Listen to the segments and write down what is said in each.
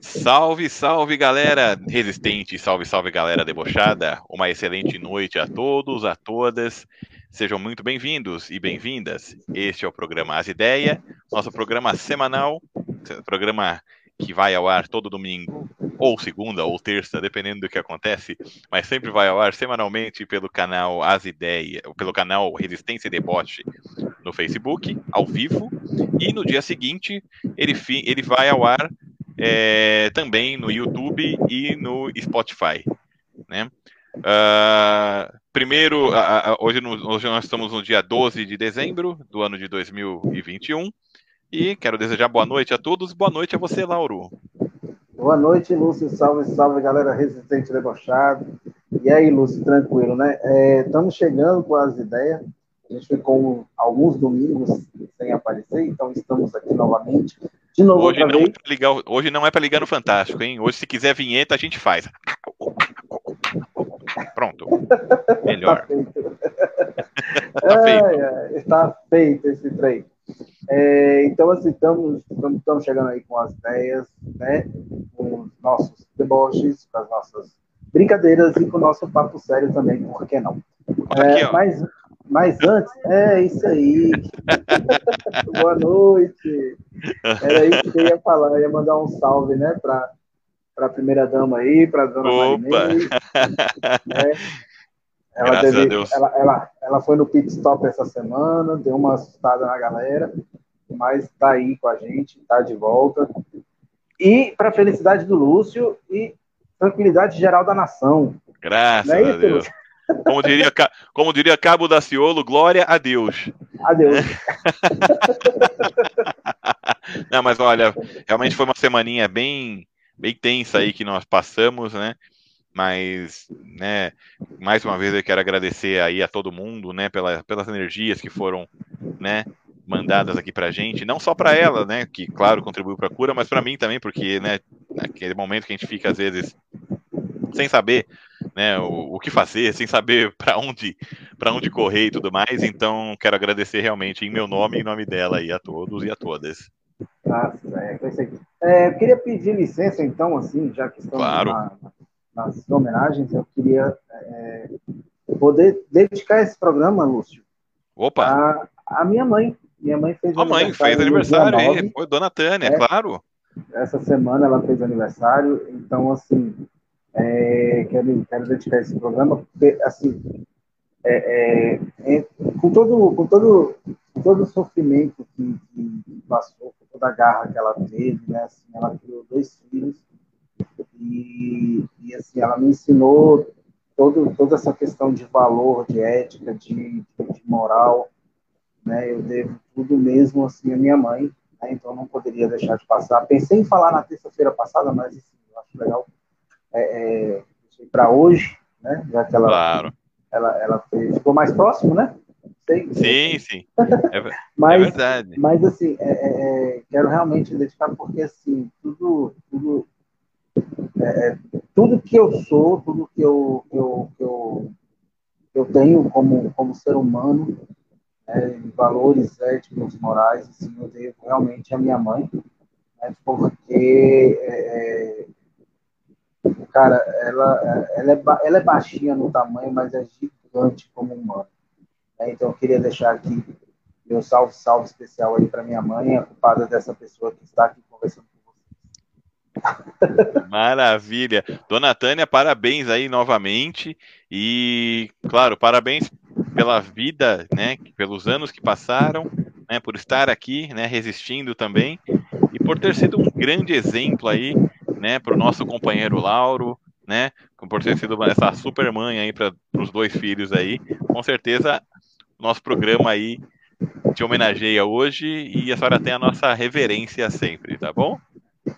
Salve, salve galera resistente, salve, salve galera debochada. Uma excelente noite a todos, a todas. Sejam muito bem-vindos e bem-vindas. Este é o programa As Ideias, nosso programa semanal, programa que vai ao ar todo domingo, ou segunda, ou terça, dependendo do que acontece, mas sempre vai ao ar semanalmente pelo canal As Ideias, pelo canal Resistência e Deboche no Facebook, ao vivo, e no dia seguinte ele, ele vai ao ar é, também no YouTube e no Spotify, né? Uh, primeiro, uh, uh, hoje, no, hoje, nós estamos no dia 12 de dezembro do ano de 2021 e quero desejar boa noite a todos. Boa noite a você, Lauro. Boa noite, Lúcio. Salve, salve, galera resistente debochado. E aí, Lúcio, tranquilo, né? É, estamos chegando com as ideias. A gente ficou alguns domingos sem aparecer, então estamos aqui novamente. De novo, hoje não, é ligar, hoje não é para ligar no Fantástico, hein? Hoje, se quiser vinheta, a gente faz. Pronto. Melhor. Tá feito. tá feito. está feito esse trem. É, então, assim, estamos, estamos chegando aí com as ideias, né? Com os nossos deboches, com as nossas brincadeiras e com o nosso papo sério também, por que não? É, Aqui, mas, mas antes, é isso aí. Boa noite. Era isso que eu ia falar, eu ia mandar um salve, né, para para a primeira dama aí, para a dona Opa. Né? Ela, teve, ela, ela, ela foi no pit stop essa semana, deu uma assustada na galera, mas está aí com a gente, está de volta. E para a felicidade do Lúcio e tranquilidade geral da nação. Graças é a Deus. Como diria, como diria Cabo da Ciolo, glória a Deus. Adeus. Não, mas olha, realmente foi uma semaninha bem, bem tensa aí que nós passamos, né? mas, né, mais uma vez eu quero agradecer aí a todo mundo, né, pela, pelas energias que foram, né, mandadas aqui pra gente, não só para ela, né, que claro contribuiu para a cura, mas para mim também, porque, né, naquele momento que a gente fica às vezes sem saber, né, o, o que fazer, sem saber para onde, onde correr e tudo mais, então quero agradecer realmente em meu nome e em nome dela aí a todos e a todas. Ah, é, é, eu queria pedir licença, então, assim, já que estamos claro. na, nas homenagens, eu queria é, poder dedicar esse programa, Lúcio, Opa. A, a minha mãe. Minha mãe fez Sua mãe fez aniversário aí, foi Dona Tânia, é, claro. Essa semana ela fez aniversário, então, assim, é, quero, quero dedicar esse programa, porque, assim, é, é, é, com, todo, com, todo, com todo o sofrimento que, que passou, com toda a garra que ela teve, né, assim, ela criou dois filhos, e, e assim, ela me ensinou todo, toda essa questão de valor, de ética, de, de moral, né? Eu devo tudo mesmo assim à minha mãe, né? então não poderia deixar de passar. Pensei em falar na terça-feira passada, mas assim, eu acho legal é, é, para hoje, né? Já que ela, claro. ela, ela fez, ficou mais próximo, né? Sei, sim, sim. É, mas, é verdade. Mas assim, é, é, é quero realmente dedicar porque assim tudo, tudo é, é, tudo que eu sou, tudo que eu, eu, eu, eu tenho como, como ser humano, né, valores éticos, morais, assim, eu devo realmente à minha mãe, né, porque, é, é cara, ela, ela, é, ela é baixinha no tamanho, mas é gigante como humano. Né, então, eu queria deixar aqui meu salve, salve especial aí para minha mãe, a culpada dessa pessoa que está aqui conversando Maravilha. Dona Tânia, parabéns aí novamente. E, claro, parabéns pela vida, né? Pelos anos que passaram, né? Por estar aqui, né? Resistindo também. E por ter sido um grande exemplo aí, né? Para o nosso companheiro Lauro, né? Por ter sido essa super mãe aí para os dois filhos aí. Com certeza, nosso programa aí te homenageia hoje e a senhora tem a nossa reverência sempre, tá bom?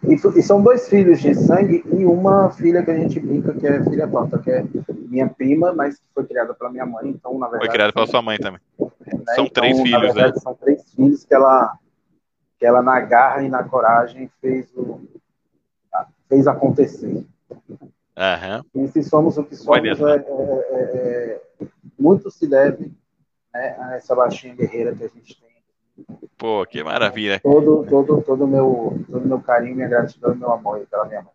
E, e, são dois filhos de sangue e uma filha que a gente brinca que é filha torta, que é minha prima, mas que foi criada pela minha mãe, então na verdade. Foi criada pela sua mãe também. Né? São então, três filhos, verdade, né? São três filhos que ela, que ela na garra e na coragem fez o fez acontecer. Uhum. E se somos o que somos, é, é, é, muito se deve né, a essa baixinha guerreira que a gente tem Pô, que maravilha. Todo, todo, todo meu, todo meu carinho, minha gratidão e meu amor pela minha mãe.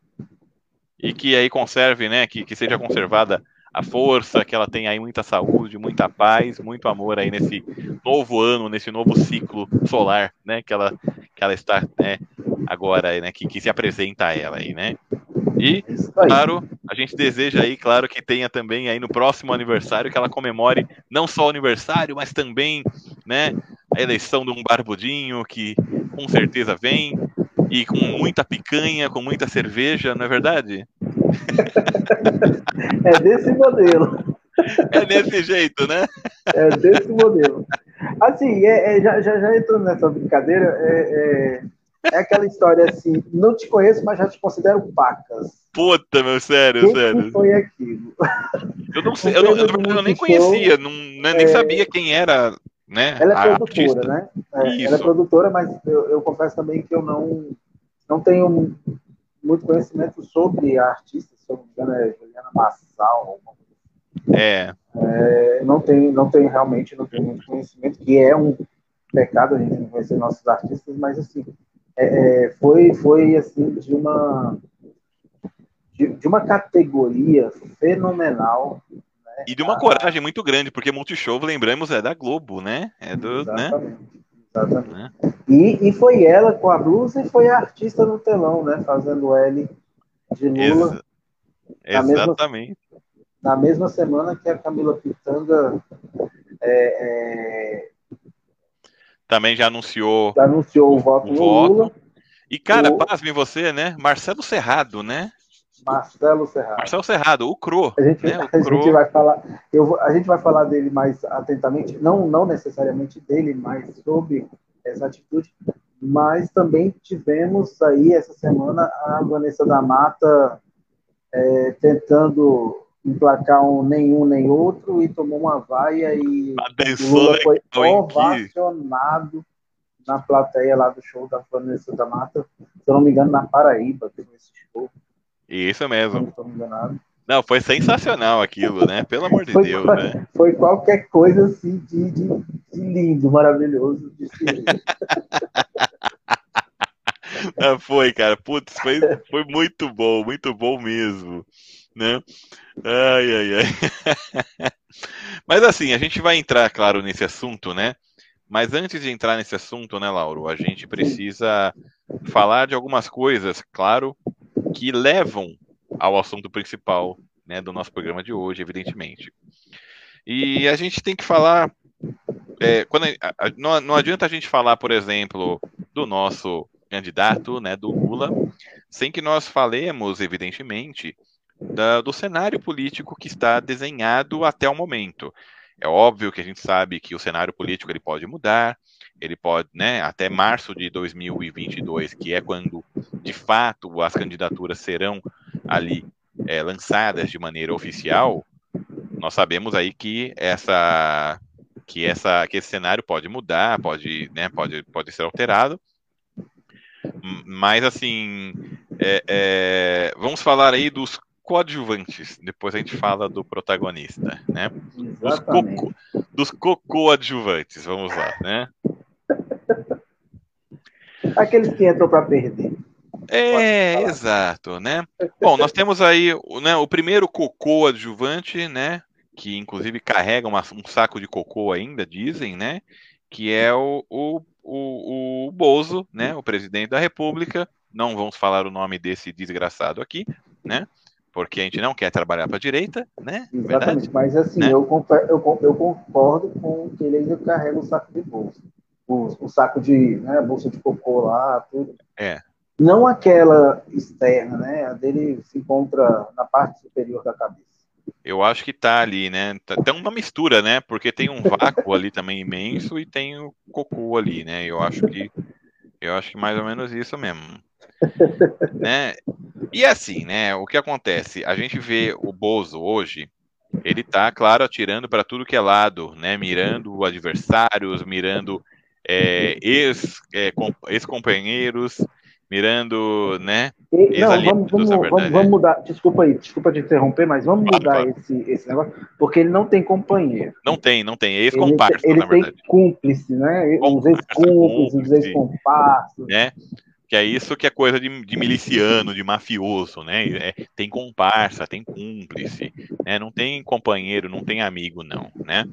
E que aí conserve, né? Que, que seja conservada a força, que ela tenha aí muita saúde, muita paz, muito amor aí nesse novo ano, nesse novo ciclo solar, né? Que ela, que ela está né, agora, né? Que, que se apresenta a ela aí, né? E, claro, a gente deseja aí, claro, que tenha também aí no próximo aniversário, que ela comemore não só o aniversário, mas também, né, a eleição de um barbudinho, que com certeza vem, e com muita picanha, com muita cerveja, não é verdade? É desse modelo. É desse jeito, né? É desse modelo. Assim, é, é, já, já, já entrando nessa brincadeira, é, é é aquela história assim, não te conheço, mas já te considero pacas. Puta, meu, sério, Quem sério. Que foi aquilo? Eu não sei, eu, não, eu, eu nem conhecia, não, né, nem é... sabia quem era, né? Ela é produtora, artista. né? É, ela é produtora, mas eu, eu, confesso também que eu não, não tenho muito conhecimento sobre a artista, se eu não me engano, é Juliana Massal. É. é. não tenho, não tenho realmente, não tenho muito conhecimento, que é um pecado a gente não conhecer nossos artistas, mas assim, é, é, foi, foi assim, de uma, de, de uma categoria fenomenal. Né? E de uma coragem muito grande, porque Multishow, lembramos, é da Globo, né? É do, né? exatamente. Né? Exatamente. É. E, e foi ela com a blusa e foi a artista no telão, né? Fazendo L de Lula. Ex exatamente. Mesma, na mesma semana que a Camila Pitanga é, é, também já anunciou, já anunciou o, o voto o voto. Lula. E, cara, o... pasme você, né? Marcelo Serrado, né? Marcelo Serrado. Marcelo Serrado, o Cro. A gente, né? a Cro... gente vai falar, eu, a gente vai falar dele mais atentamente, não, não necessariamente dele, mas sobre essa atitude. Mas também tivemos aí essa semana a Vanessa da Mata é, tentando emplacar um nenhum nem outro e tomou uma vaia e o Lula foi ovacionado na plateia lá do show da Vanessa da Mata, se eu não me engano, na Paraíba, teve esse show. Isso mesmo. Não, não, foi sensacional aquilo, né? Pelo amor de foi, Deus, foi, né? Foi qualquer coisa assim de, de, de lindo, maravilhoso. De ah, foi, cara. Putz, foi, foi muito bom, muito bom mesmo né? Ai, ai, ai. Mas assim, a gente vai entrar, claro, nesse assunto, né? Mas antes de entrar nesse assunto, né, Lauro, a gente precisa falar de algumas coisas, claro, que levam ao assunto principal né, do nosso programa de hoje, evidentemente. E a gente tem que falar. É, quando a, a, não, não adianta a gente falar, por exemplo, do nosso candidato, né, do Lula, sem que nós falemos, evidentemente, da, do cenário político que está desenhado até o momento. É óbvio que a gente sabe que o cenário político ele pode mudar, ele pode, né, até março de 2022, que é quando de fato as candidaturas serão ali é, lançadas de maneira oficial, nós sabemos aí que essa que essa que esse cenário pode mudar, pode, né, pode, pode ser alterado. Mas assim, é, é, vamos falar aí dos coadjuvantes. Depois a gente fala do protagonista, né? Dos, co dos co-coadjuvantes, vamos lá, né? Aqueles que entram para perder. É, exato, né? Bom, nós temos aí né, o primeiro cocô adjuvante, né? Que inclusive carrega uma, um saco de cocô ainda, dizem, né? Que é o, o, o, o Bozo, né? O presidente da República. Não vamos falar o nome desse desgraçado aqui, né? porque a gente não quer trabalhar para a direita, né? Exatamente, Verdade? mas assim, né? eu, eu, eu, concordo com que ele ainda carrega o saco de bolsa. O, o saco de, né, bolsa de cocô lá, tudo. É. Não aquela externa, né? A dele se encontra na parte superior da cabeça. Eu acho que tá ali, né? Tá, tem uma mistura, né? Porque tem um vácuo ali também imenso e tem o cocô ali, né? Eu acho que eu acho que mais ou menos isso mesmo. né? E assim, né? O que acontece? A gente vê o Bozo hoje, ele tá, claro, atirando para tudo que é lado, né? Mirando adversários, mirando é, ex-companheiros. É, ex mirando, né? E, não, vamos, vamos, vamos, vamos, mudar. Desculpa aí, desculpa te interromper, mas vamos claro, mudar claro. Esse, esse negócio, porque ele não tem companheiro. Não tem, não tem. É ex-comparsa, ele, ele tem cúmplice, né? Os ex-cúmplices, os ex-comparsas. Né? Que é isso que é coisa de, de miliciano, de mafioso, né? É, tem comparsa, tem cúmplice, né? Não tem companheiro, não tem amigo, não, né?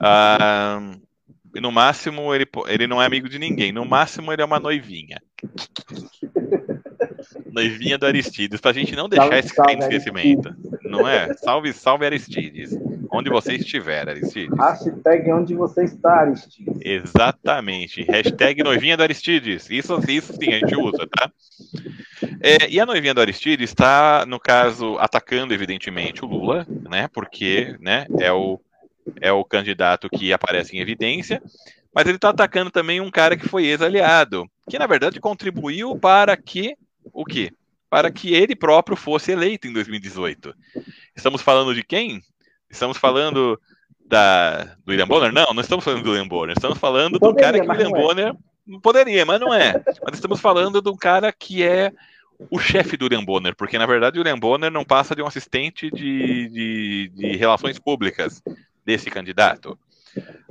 Ah, no máximo, ele, ele não é amigo de ninguém. No máximo, ele é uma noivinha. noivinha do Aristides, pra gente não deixar salve, esse esquecimento. Não é? Salve, salve Aristides. Onde você estiver, Aristides. Hashtag onde você está, Aristides. Exatamente. Hashtag noivinha do Aristides. Isso, isso sim, a gente usa, tá? É, e a noivinha do Aristides está, no caso, atacando, evidentemente, o Lula, né? Porque né, é o é o candidato que aparece em evidência, mas ele está atacando também um cara que foi ex-aliado, que na verdade contribuiu para que o quê? Para que ele próprio fosse eleito em 2018. Estamos falando de quem? Estamos falando da, do William Bonner? Não, não estamos falando do William Bonner. Estamos falando poderia, do cara que o William é. Bonner poderia, mas não é. Mas estamos falando de um cara que é o chefe do William Bonner, porque na verdade o William Bonner não passa de um assistente de, de, de relações públicas desse candidato.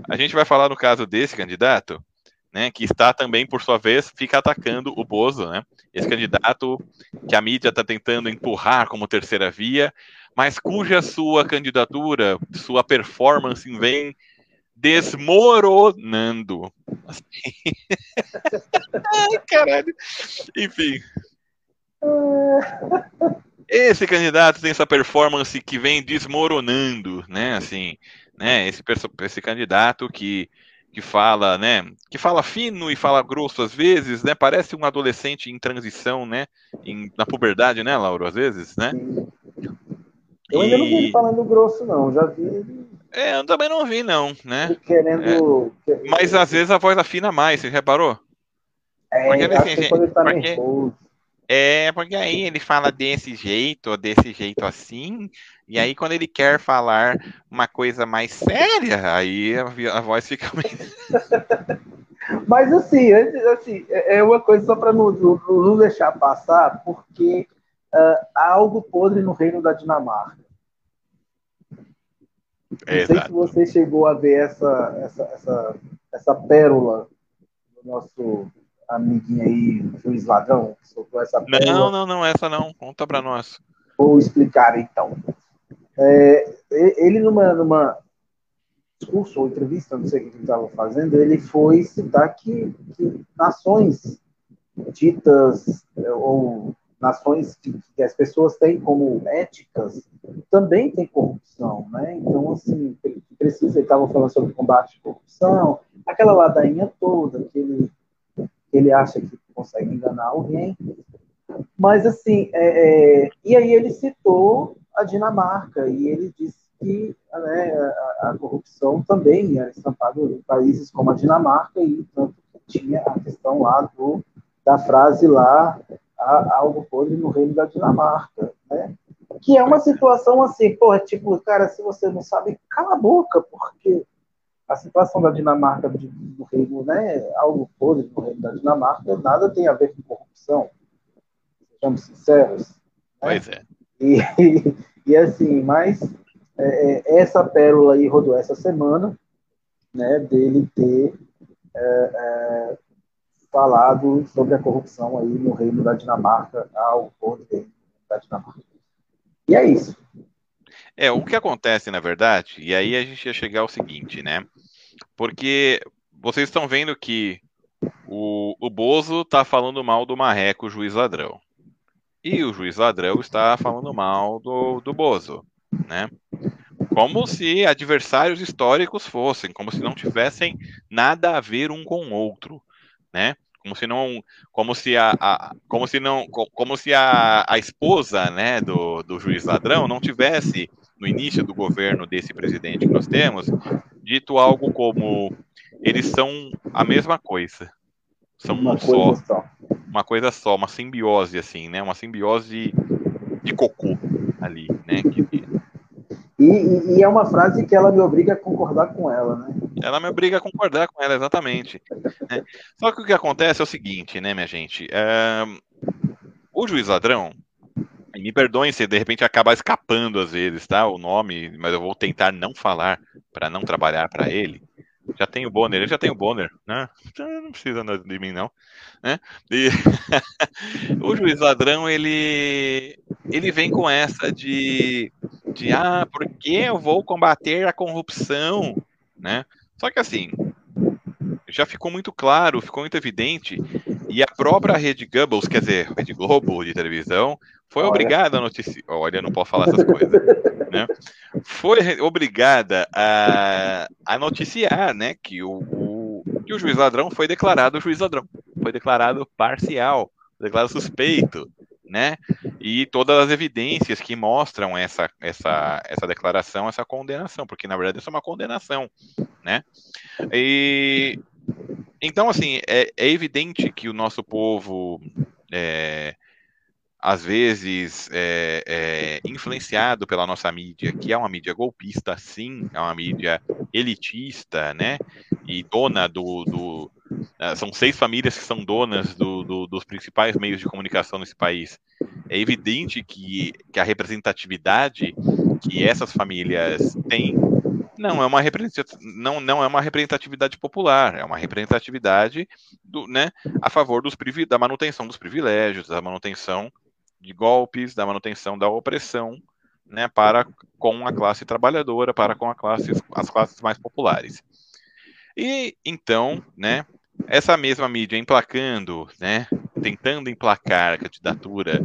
A gente vai falar no caso desse candidato, né, que está também, por sua vez, fica atacando o Bozo, né? Esse candidato que a mídia está tentando empurrar como terceira via, mas cuja sua candidatura, sua performance vem desmoronando. Assim. Ai, caralho. Enfim. Esse candidato tem essa performance que vem desmoronando, né? Assim, né? Esse, esse candidato que, que fala, né? Que fala fino e fala grosso às vezes, né? Parece um adolescente em transição, né? Em, na puberdade, né, Lauro? Às vezes, né? Eu ainda não vi ele falando grosso, não. Já vi. É, eu também não vi, não, né? querendo. É. Mas às vezes a voz afina mais, você reparou? É, porque, assim, gente, ele tá porque... nervoso. É, porque aí ele fala desse jeito, ou desse jeito assim, e aí quando ele quer falar uma coisa mais séria, aí a, voz fica meio... Mas assim, assim, é, é uma coisa só para não, não, não, deixar passar, porque uh, há algo podre no reino da Dinamarca. Não sei exato. se você chegou a ver essa, essa, essa, essa pérola do nosso amiguinho aí, juiz ladrão, que soltou essa. Não, não, não, essa não. Conta para nós. Vou explicar então. É, ele, numa, numa discurso ou entrevista, não sei o que ele estava fazendo, ele foi citar que, que nações ditas é, ou nações que, que, as pessoas têm como éticas também tem corrupção, né? Então, assim, precisa, ele estava falando sobre combate à corrupção, aquela ladainha toda que ele acha que consegue enganar alguém. Mas, assim, é, é, e aí ele citou a Dinamarca, e ele disse que né, a, a, corrupção também era estampada em países como a Dinamarca, e tanto que tinha a questão lá do, da frase lá, algo podre no reino da Dinamarca, né? Que é uma situação assim, porra, tipo, cara, se você não sabe, cala a boca, porque a situação da Dinamarca, do reino, né, algo podre no reino da Dinamarca, nada tem a ver com corrupção. Sejamos sinceros. Né? Pois é. E, e, e assim, mas é, é, essa pérola aí rodou essa semana, né, dele ter é, é, falado sobre a corrupção aí no reino da Dinamarca, algo podre da Dinamarca. E é isso. É, o que acontece, na verdade, e aí a gente ia chegar ao seguinte, né? Porque vocês estão vendo que o, o Bozo está falando mal do Marreco, juiz ladrão. E o juiz ladrão está falando mal do, do Bozo, né? Como se adversários históricos fossem, como se não tivessem nada a ver um com o outro, né? Como se não, como se a, a como se não, como se a, a esposa, né, do, do juiz ladrão não tivesse no início do governo desse presidente que nós temos, dito algo como eles são a mesma coisa. São uma um só, só, Uma coisa só, uma simbiose, assim, né? Uma simbiose de, de cocô ali, né? Que... E, e, é uma frase que ela me obriga a concordar com ela, né? Ela me obriga a concordar com ela, exatamente. Né? Só que o que acontece é o seguinte, né, minha gente? É... O juiz ladrão, e me perdoem se de repente acabar escapando às vezes, tá? O nome, mas eu vou tentar não falar para não trabalhar para ele. Já tem o Bonner, ele já tem o Bonner, né? Não precisa de mim não, né? E o juiz ladrão ele ele vem com essa de de ah, porque eu vou combater a corrupção, né? Só que assim, já ficou muito claro, ficou muito evidente, e a própria Rede Goebbels, quer dizer, Rede Globo de televisão, foi Olha. obrigada a noticiar. Olha, não posso falar essas coisas. né? Foi obrigada a, a noticiar né, que, o, o, que o juiz ladrão foi declarado juiz ladrão. Foi declarado parcial, declarado suspeito. Né? E todas as evidências que mostram essa, essa, essa declaração, essa condenação, porque na verdade isso é uma condenação, né? E então, assim, é, é evidente que o nosso povo é, às vezes é, é, influenciado pela nossa mídia, que é uma mídia golpista, sim, é uma mídia elitista, né? E dona do. do uh, são seis famílias que são donas do, do, dos principais meios de comunicação nesse país. É evidente que, que a representatividade que essas famílias têm não é uma não, não é uma representatividade popular, é uma representatividade do, né, a favor dos da manutenção dos privilégios, da manutenção de golpes, da manutenção da opressão, né, para com a classe trabalhadora, para com a classe, as classes mais populares. E então, né, essa mesma mídia emplacando, né, tentando emplacar a candidatura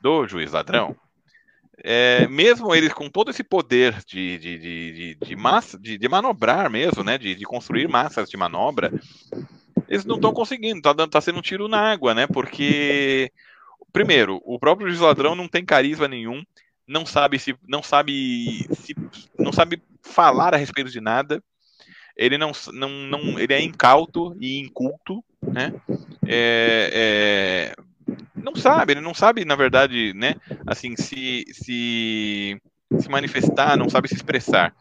do juiz ladrão, é, mesmo eles com todo esse poder de, de, de, de, massa, de, de manobrar mesmo, né, de, de construir massas de manobra, eles não estão conseguindo, tá, dando, tá sendo um tiro na água, né, porque primeiro, o próprio juiz ladrão não tem carisma nenhum, não sabe se não sabe se não sabe falar a respeito de nada. Ele não, não, não ele é incauto e inculto, né? É, é, não sabe, ele não sabe, na verdade, né? Assim, se, se se manifestar, não sabe se expressar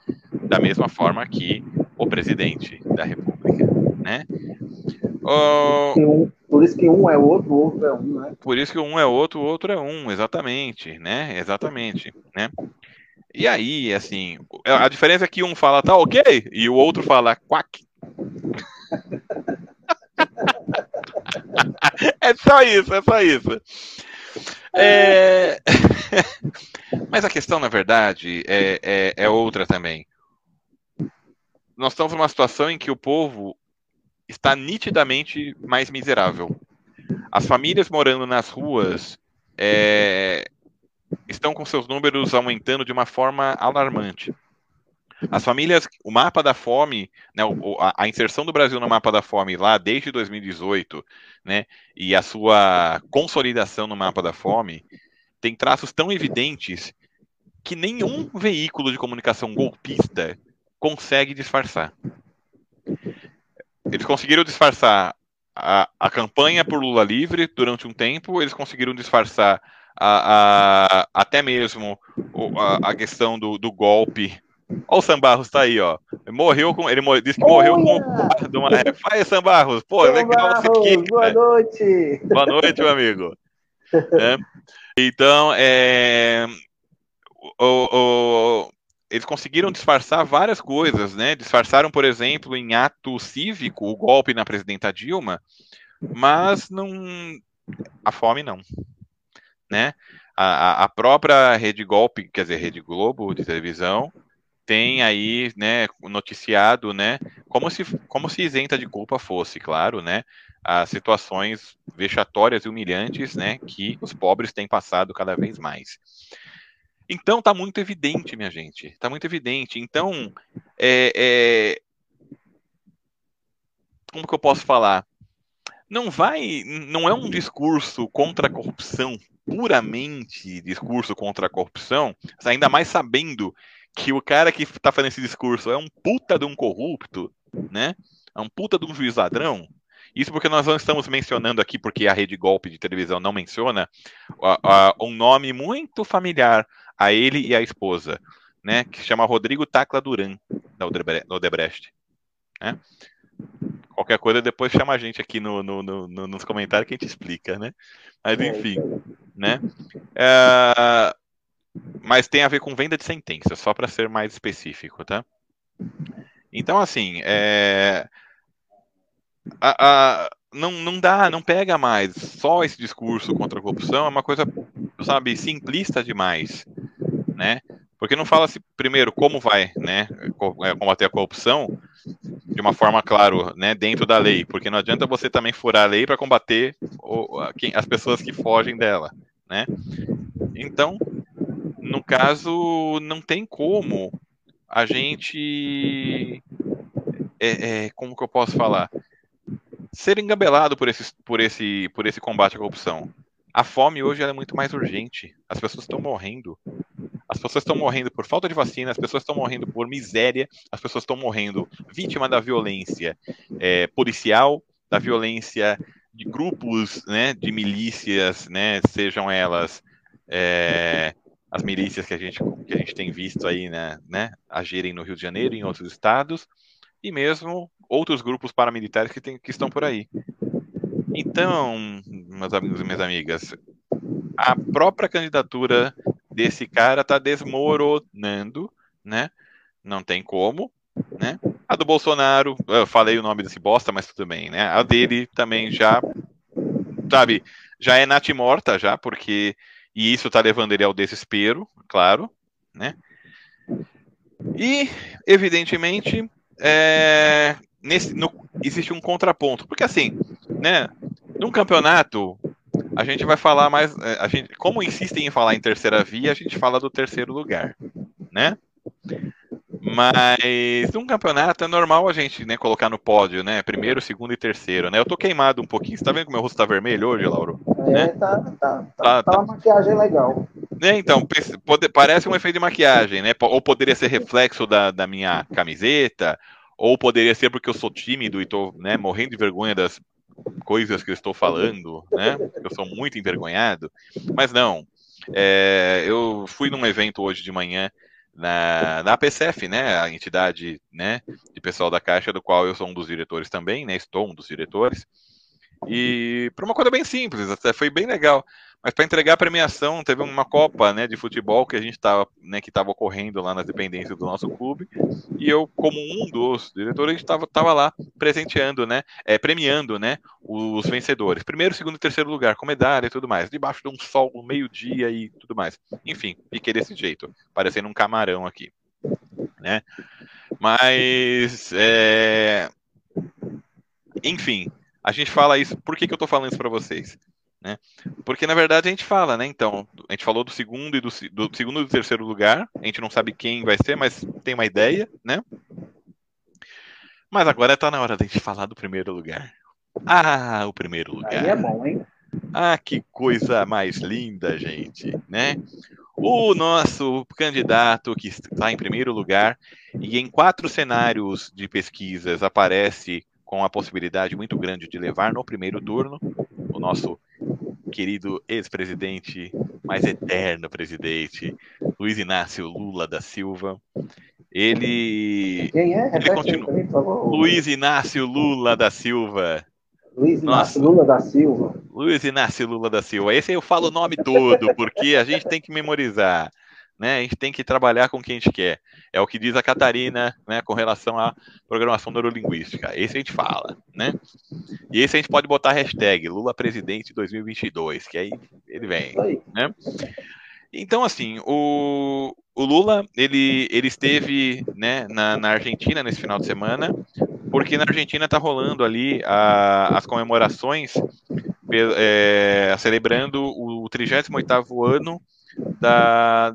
da mesma forma que o presidente da República, né? Uh, por isso que um é outro, o outro é um, né? Por isso que um é outro, o outro é um, exatamente, né? Exatamente, né? E aí, assim, a diferença é que um fala tá ok e o outro fala quack. é só isso, é só isso. É... Mas a questão, na verdade, é, é, é outra também. Nós estamos numa situação em que o povo está nitidamente mais miserável. As famílias morando nas ruas é, estão com seus números aumentando de uma forma alarmante. As famílias, o mapa da fome, né, a, inserção do Brasil no mapa da fome lá desde 2018, né, e a sua consolidação no mapa da fome, tem traços tão evidentes que nenhum veículo de comunicação golpista consegue disfarçar. Eles conseguiram disfarçar a, a campanha por Lula livre durante um tempo, eles conseguiram disfarçar a, a, até mesmo a, a questão do, do golpe. Olha o Sambarros tá aí, ó. Morreu com. Ele disse que morreu com de uma ré. Faz, Sambarros. Pô, legal você aqui. Boa noite. Boa noite, meu amigo. É. Então, é, o, o, eles conseguiram disfarçar várias coisas, né? Disfarçaram, por exemplo, em ato cívico o golpe na presidenta Dilma, mas não a fome não, né? A, a própria Rede Golpe, quer dizer, Rede Globo de televisão, tem aí, né, noticiado, né, como se, como se isenta de culpa fosse, claro, né, as situações vexatórias e humilhantes, né, que os pobres têm passado cada vez mais. Então tá muito evidente, minha gente. Tá muito evidente. Então, é, é... como que eu posso falar? Não vai, não é um discurso contra a corrupção, puramente discurso contra a corrupção, ainda mais sabendo que o cara que tá fazendo esse discurso é um puta de um corrupto, né? É um puta de um juiz ladrão. Isso porque nós não estamos mencionando aqui, porque a rede golpe de televisão não menciona, um nome muito familiar a ele e a esposa, né, que se chama Rodrigo Tacla Duran, da Odebrecht. né? Qualquer coisa depois chama a gente aqui no, no, no, nos comentários que a gente explica, né? Mas é, enfim, né? É, mas tem a ver com venda de sentença, só para ser mais específico, tá? Então, assim, é, a, a, não, não dá, não pega mais. Só esse discurso contra a corrupção é uma coisa, sabe, simplista demais, né? Porque não fala-se, primeiro, como vai né, é, combater a corrupção de uma forma, claro, né, dentro da lei. Porque não adianta você também furar a lei para combater o, quem, as pessoas que fogem dela. Né? Então, no caso, não tem como a gente. É, é, como que eu posso falar? Ser engabelado por, esse, por, esse, por esse combate à corrupção. A fome hoje é muito mais urgente. As pessoas estão morrendo. As pessoas estão morrendo por falta de vacina, as pessoas estão morrendo por miséria, as pessoas estão morrendo vítima da violência é, policial, da violência de grupos, né, de milícias, né, sejam elas é, as milícias que a gente que a gente tem visto aí, né, né, agirem no Rio de Janeiro e em outros estados, e mesmo outros grupos paramilitares que, tem, que estão por aí. Então, meus amigos e minhas amigas, a própria candidatura desse cara tá desmoronando, né? Não tem como, né? A do Bolsonaro, eu falei o nome desse bosta, mas tudo bem, né? A dele também já, sabe, já é natimorta já, porque e isso tá levando ele ao desespero, claro, né? E evidentemente é, nesse, no, existe um contraponto, porque assim, né? Num campeonato a gente vai falar mais. É, a gente, como insistem em falar em terceira via, a gente fala do terceiro lugar, né? Mas num campeonato é normal a gente né, colocar no pódio, né? Primeiro, segundo e terceiro, né? Eu tô queimado um pouquinho. Você tá vendo que meu rosto tá vermelho hoje, Lauro? É, né? tá, tá, tá, tá, tá uma maquiagem legal. É, então, pode, parece um efeito de maquiagem, né? Ou poderia ser reflexo da, da minha camiseta, ou poderia ser porque eu sou tímido e tô né, morrendo de vergonha das coisas que eu estou falando, né? Eu sou muito envergonhado, mas não. É, eu fui num evento hoje de manhã na, na PCF, né? A entidade, né? De pessoal da Caixa, do qual eu sou um dos diretores também, né? Estou um dos diretores. E para uma coisa bem simples, até foi bem legal. Mas para entregar a premiação, teve uma Copa né, de futebol que a gente estava, né, que estava ocorrendo lá nas dependências do nosso clube. E eu, como um dos diretores, estava tava lá presenteando, né, é, premiando né, os vencedores. Primeiro, segundo e terceiro lugar, com medalha e tudo mais. Debaixo de um sol, meio-dia e tudo mais. Enfim, fiquei desse jeito, parecendo um camarão aqui. Né? Mas, é... enfim, a gente fala isso. Por que, que eu estou falando isso para vocês? Né? Porque na verdade a gente fala, né? Então, a gente falou do segundo e do, do segundo e do terceiro lugar. A gente não sabe quem vai ser, mas tem uma ideia, né? Mas agora está na hora da gente falar do primeiro lugar. Ah, o primeiro lugar. Aí é bom, hein? Ah, que coisa mais linda, gente, né? O nosso candidato que está em primeiro lugar e em quatro cenários de pesquisas aparece com a possibilidade muito grande de levar no primeiro turno o nosso querido ex-presidente, mais eterno presidente, Luiz Inácio Lula da Silva. Ele. Quem é? Ele continua. Luiz Inácio Lula da Silva. Luiz Inácio Nossa. Lula da Silva. Luiz Inácio Lula da Silva. Esse eu falo o nome todo, porque a gente tem que memorizar né? A gente tem que trabalhar com o que a gente quer. É o que diz a Catarina, né, com relação à programação neurolinguística. Esse a gente fala, né? E esse a gente pode botar a hashtag Lula presidente 2022, que aí ele vem, né? Então, assim, o, o Lula, ele, ele esteve né, na, na Argentina nesse final de semana, porque na Argentina está rolando ali a, as comemorações é, celebrando o 38º ano da,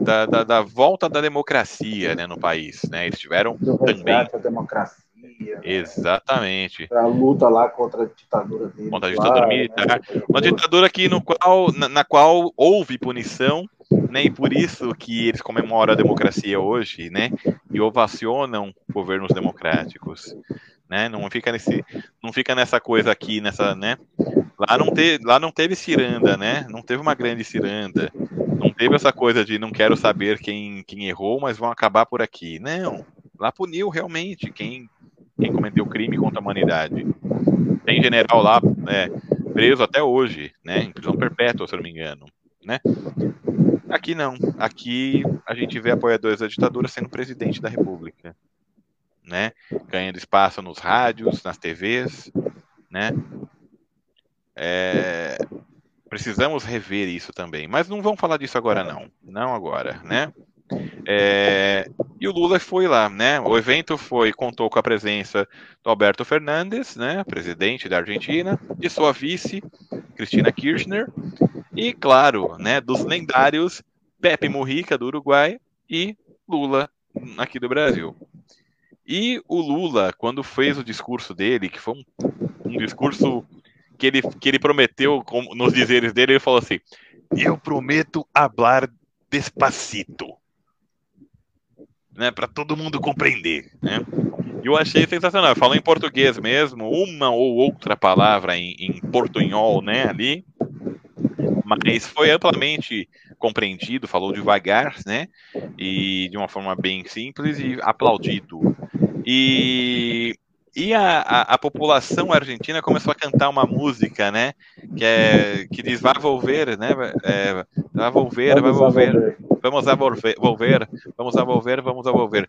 da, da, da, volta da democracia né, no país. Né? Eles tiveram Do também. A democracia. Né? Exatamente. A luta lá contra a ditadura deles, Contra a ditadura lá, militar. Né? Uma ditadura que, no qual, na, na, qual houve punição, né? E por isso que eles comemoram a democracia hoje, né? E ovacionam governos democráticos. Né? Não fica nesse, não fica nessa coisa aqui, nessa, né? Lá não teve, lá não teve ciranda, né? Não teve uma grande ciranda. Não teve essa coisa de não quero saber quem, quem errou, mas vão acabar por aqui. Não. Lá puniu realmente quem quem cometeu crime contra a humanidade. Tem general lá é, preso até hoje, né, em prisão perpétua, se não me engano, né? Aqui não. Aqui a gente vê apoiadores da ditadura sendo presidente da República, né? Ganhando espaço nos rádios, nas TVs, né? É, precisamos rever isso também, mas não vamos falar disso agora não, não agora, né? É, e o Lula foi lá, né? O evento foi contou com a presença do Alberto Fernandes, né, presidente da Argentina, de sua vice Cristina Kirchner e, claro, né, dos lendários Pepe Mujica do Uruguai e Lula aqui do Brasil. E o Lula, quando fez o discurso dele, que foi um, um discurso que ele, que ele prometeu, nos dizeres dele, ele falou assim: Eu prometo hablar despacito né, para todo mundo compreender, né? Eu achei sensacional. Falou em português mesmo, uma ou outra palavra em, em portunhol, né, ali, mas foi amplamente compreendido, falou devagar, né, e de uma forma bem simples e aplaudido. E e a, a, a, população argentina começou a cantar uma música, né? Que, é, que diz vai volver, né? É, vai volver, vai volver, vamos a volver, volver, vamos a volver, vamos a volver.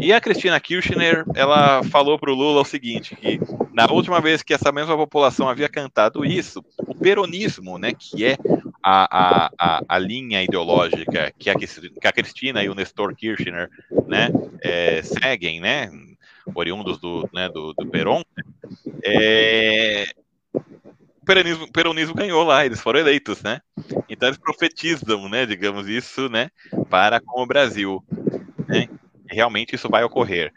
E a Cristina Kirchner, ela falou para o Lula o seguinte, que na última vez que essa mesma população havia cantado isso, o peronismo, né, que é a, a, a, linha ideológica que a, que a Cristina e o Nestor Kirchner, né, é, seguem, né, oriundos do, né, do, do Peron, é, o peronismo, o peronismo ganhou lá, eles foram eleitos, né? Então eles profetizam, né, digamos isso, né, para com o Brasil, né? Realmente isso vai ocorrer.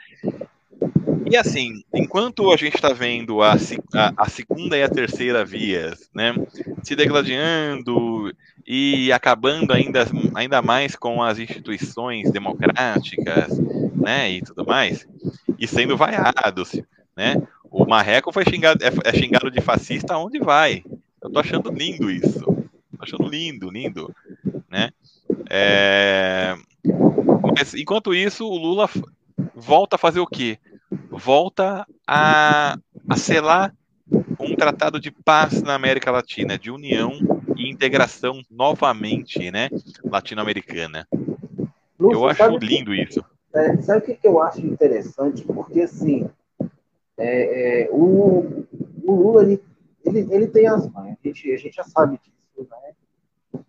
E assim, enquanto a gente está vendo a, a, a, segunda e a terceira vias, né, se degladiando e acabando ainda, ainda mais com as instituições democráticas, né, e tudo mais, e sendo vaiados, né? O Marreco foi xingado, é, é xingado de fascista onde vai. Eu tô achando lindo isso. Tô achando lindo, lindo, né? É... Mas enquanto isso, o Lula volta a fazer o quê? Volta a, a selar um tratado de paz na América Latina, de união e integração novamente, né, latino-americana. Eu acho lindo isso. É, sabe o que, que eu acho interessante? Porque, assim, é, é, o, o Lula, ele, ele, ele tem as mães, a gente, a gente já sabe disso, né?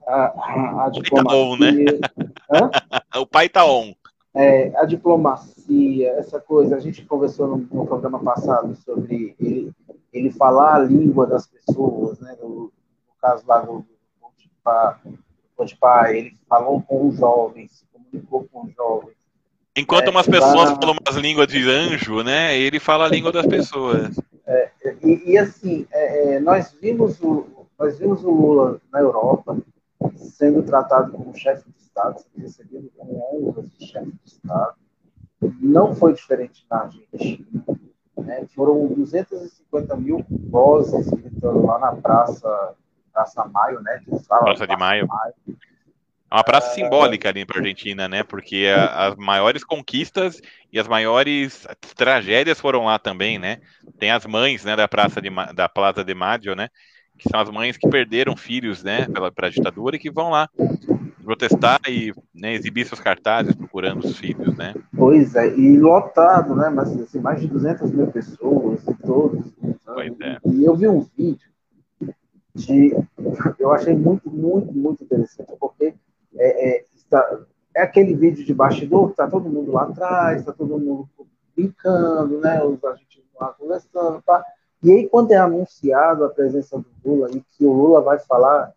A, a, a diplomacia... Tá on, né? o pai tá on. É, a diplomacia, essa coisa, a gente conversou no, no, programa passado sobre ele, ele falar a língua das pessoas, né? No, no caso lá do, Potipar, ele falou com os jovens, comunicou com os jovens, Enquanto é, umas pessoas falam umas línguas de anjo, né? Ele fala a língua das pessoas. É, e, e, assim, é, é, nós vimos o nós vimos o Lula na Europa sendo tratado como chefe de Estado, recebendo com honras de chefe de Estado. Não foi diferente na Argentina. Né? Foram 250 mil vozes gritando lá na Praça, Praça Maio, né? Que fala, Praça de Maio. Maio é uma praça simbólica ali para a Argentina, né? Porque a, as maiores conquistas e as maiores tragédias foram lá também, né? Tem as mães, né, da praça de, da Plaza de Maggio, né? Que são as mães que perderam filhos, né, pela pra ditadura e que vão lá protestar e né, exibir seus cartazes procurando os filhos, né? Pois é, e lotado, né? Mas assim, mais de 200 mil pessoas e todos. Pois é. E eu vi um vídeo de, eu achei muito, muito, muito interessante, porque é, é, está, é aquele vídeo de bastidor, está todo mundo lá atrás, está todo mundo brincando, né? Os argentinos lá conversando, tá? E aí, quando é anunciado a presença do Lula e que o Lula vai falar.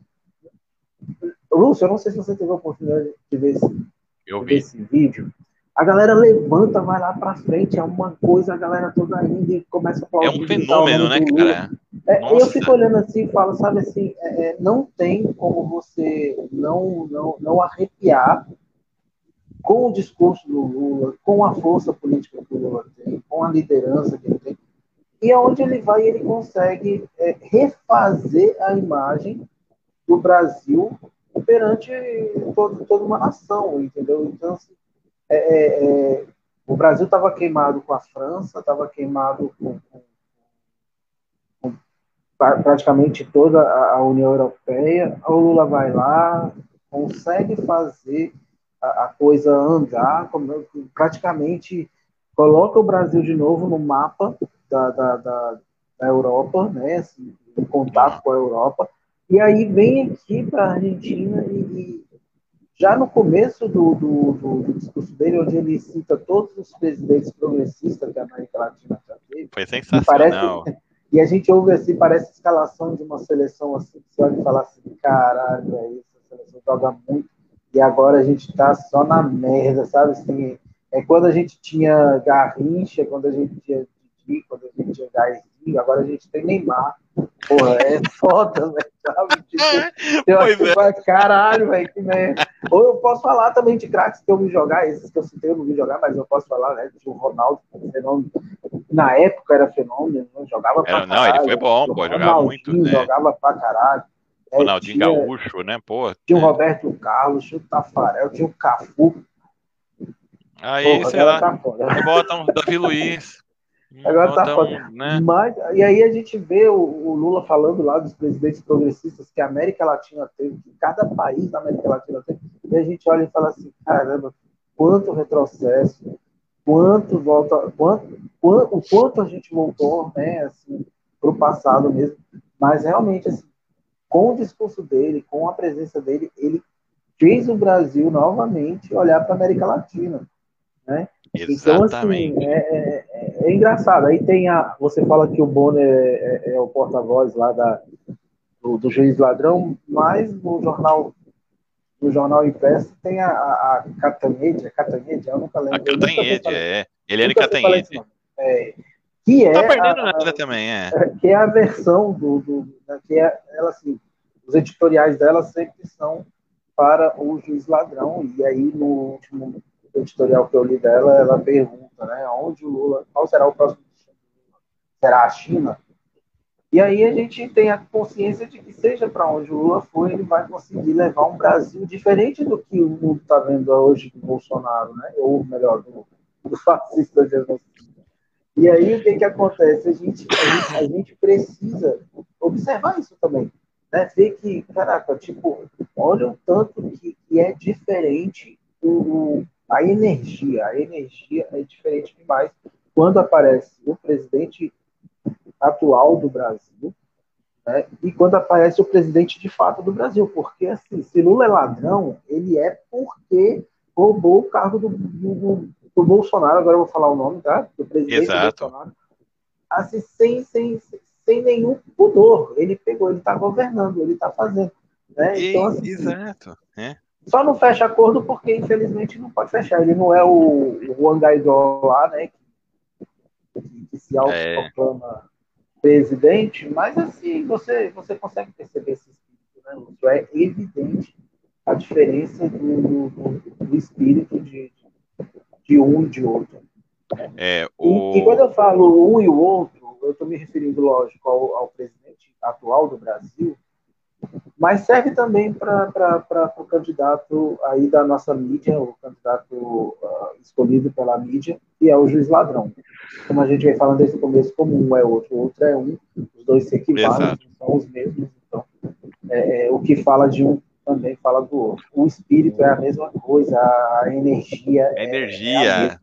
Lúcio, eu não sei se você teve a oportunidade de ver esse, eu vi. esse vídeo. A galera levanta, vai lá para frente, é uma coisa, a galera toda indo e começa a falar. É um fenômeno, né, cara? É, eu fico olhando assim e falo, sabe assim, é, é, não tem como você não, não, não arrepiar com o discurso do Lula, com a força política que o Lula tem, com a liderança que ele tem, e aonde ele vai, ele consegue é, refazer a imagem do Brasil perante todo, toda uma nação, entendeu? Então, assim, é, é, é o Brasil estava queimado com a França, estava queimado com, com, com, praticamente toda a União Europeia. O Lula vai lá, consegue fazer a, a coisa andar, praticamente coloca o Brasil de novo no mapa da, da, da, da Europa, né, assim, em contato com a Europa, e aí vem aqui para a Argentina e, e, já no começo do, do, do, do, discurso dele, onde ele cita todos os presidentes progressistas que a América Latina já teve. Foi sensacional. E, parece, e a gente ouve assim, parece escalação de uma seleção assim, que você olha e fala assim, caralho, é isso, a seleção joga muito, e agora a gente tá só na merda, sabe? Assim, é quando a gente tinha Garrincha, quando a gente tinha Didi, quando a gente tinha Agora a gente tem Neymar. Porra, é foda, velho? Tipo, eu acho é. caralho, velho, que merda. Ou eu posso falar também de craques que eu vi jogar, esses que eu citei eu não vi jogar, mas eu posso falar, né, de o Ronaldo, fenômeno. Na época era fenômeno, né? jogava pra caralho. Não, ele foi bom, pô, jogava muito, né? Jogava pra caralho. É, Ronaldinho tinha, Gaúcho, né, pô. Tinha o Roberto Carlos, tinha o Tafarel, tinha o Cafu, Aí, Porra, sei lá, tá bota um Davi Luiz. Agora tá foda. Né? Mas, e aí a gente vê o, o, Lula falando lá dos presidentes progressistas que a América Latina teve, que cada país da América Latina teve, e a gente olha e fala assim, caramba, quanto retrocesso, quanto volta, quanto, quanto, o quanto a gente voltou, né, assim, para o passado mesmo, mas realmente, assim, com o discurso dele, com a presença dele, ele fez o Brasil novamente olhar para a América Latina. Né? Exatamente. Então, assim, é, é, é, é, engraçado. Aí tem a. Você fala que o Bonner é, é, é o porta-voz lá da, do, do, juiz ladrão, mas no jornal no jornal impresso tem a, a, a Catanhede, a Catanhede, eu nunca lembro. A Catanhede, é. Eliane Catanhede. É, que é tá perdendo a, nada também, é. Que é a versão do, do que é ela assim, os editoriais dela sempre são para o juiz ladrão e aí no último editorial que eu li dela, ela pergunta, né, onde o Lula, qual será o próximo destino Será a China? E aí a gente tem a consciência de que seja para onde o Lula for, ele vai conseguir levar um Brasil diferente do que o mundo está vendo hoje do Bolsonaro, né? Ou melhor, do, do fascista genocida. E aí o que que acontece? A gente, a gente, a gente precisa observar isso também, né? Ver que, caraca, tipo, olha o tanto que, que é diferente o, a energia. A energia é diferente demais quando aparece o presidente atual do Brasil né, e quando aparece o presidente de fato do Brasil. Porque, assim, se Lula é ladrão, ele é porque roubou o cargo do, do, do Bolsonaro, agora eu vou falar o nome, tá? Do presidente Exato. Bolsonaro. Assim, sem, sem, sem nenhum pudor. Ele pegou, ele está governando, ele está fazendo. Né? Então, assim, Exato. É. Só não fecha acordo porque, infelizmente, não pode fechar. Ele não é o, o Juan Guaidó lá, né? Que, que se autoproclama é. presidente, mas assim, você, você consegue perceber esse espírito, né, Lúcio? É evidente a diferença do, do, do espírito de, de um e de outro. É, o... e, e, quando eu falo um e o outro, eu estou me referindo, lógico, ao, ao presidente atual do Brasil, mas serve também para o candidato aí da nossa mídia, o candidato uh, escolhido pela mídia, que é o juiz ladrão. Como a gente vem falando desde o começo, como um é outro, o outro é um, os dois se equivalem, são os mesmos, então é, é, o que fala de um também fala do outro. O espírito é a mesma coisa, a energia. A energia. É, é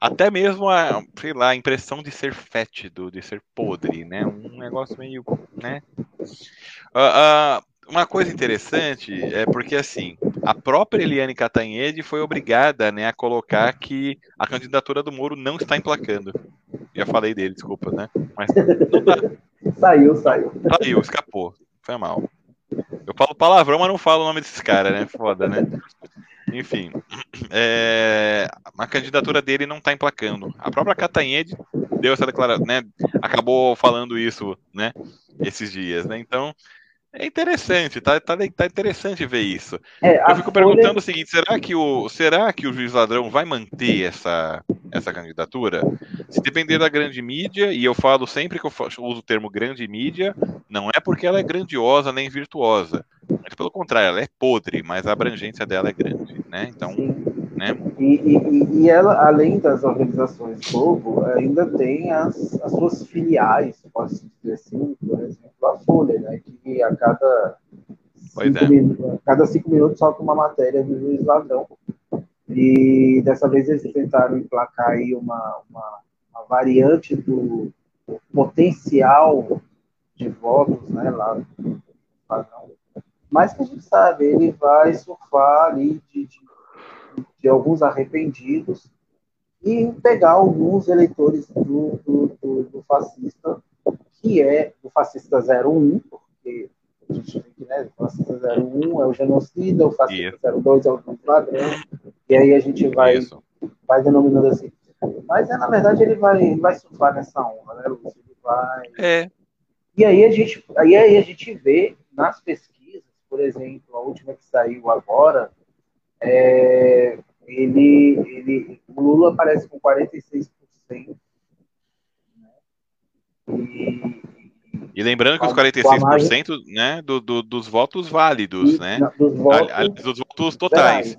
até mesmo a, sei lá, a impressão de ser fétido, de ser podre, né? Um negócio meio, né? Uh, uh, uma coisa interessante é porque, assim, a própria Eliane Catanhede foi obrigada né, a colocar que a candidatura do Moro não está emplacando. Já falei dele, desculpa, né? Mas não dá. Saiu, saiu. Saiu, escapou. Foi mal. Eu falo palavrão, mas não falo o nome desses caras, né? Foda, né? Enfim, é, a candidatura dele não está emplacando. A própria Catanhede deu essa declaração, né? Acabou falando isso, né? Esses dias, né? Então, é interessante, tá, tá, tá interessante ver isso. É, eu fico Folha... perguntando o seguinte: será que o, será que o juiz ladrão vai manter essa, essa candidatura? Se depender da grande mídia, e eu falo sempre que eu uso o termo grande mídia, não é porque ela é grandiosa nem virtuosa. Mas pelo contrário, ela é podre, mas a abrangência dela é grande, né? Então, Né? E, e, e, ela, além das organizações Globo, ainda tem as, as suas filiais, posso dizer assim, por exemplo, a Folha, né, que a cada, cinco, é. minutos, a cada cinco minutos solta uma matéria do juiz ladrão. E dessa vez eles tentaram emplacar aí uma, uma, uma variante do, do, potencial de votos né, lá ladrão. Mas que a gente sabe, ele vai surfar ali de, de de alguns arrependidos e pegar alguns eleitores do, do, do, do fascista, que é o fascista 01, porque a gente tem que, né, o fascista 01 é o genocida, o fascista Isso. 02 é o ladrão, e aí a gente vai, vai denominando assim. Mas, é, na verdade, ele vai, vai surfar nessa onda, né, Lúcio? Ele vai... É. E aí a gente, aí, aí a gente vê nas pesquisas, por exemplo, a última que saiu agora, é, ele, ele, o Lula aparece com 46%. Né? E, e lembrando que os 46% né, do, do, dos votos válidos, né? Dos votos, dos votos totais. Gerais.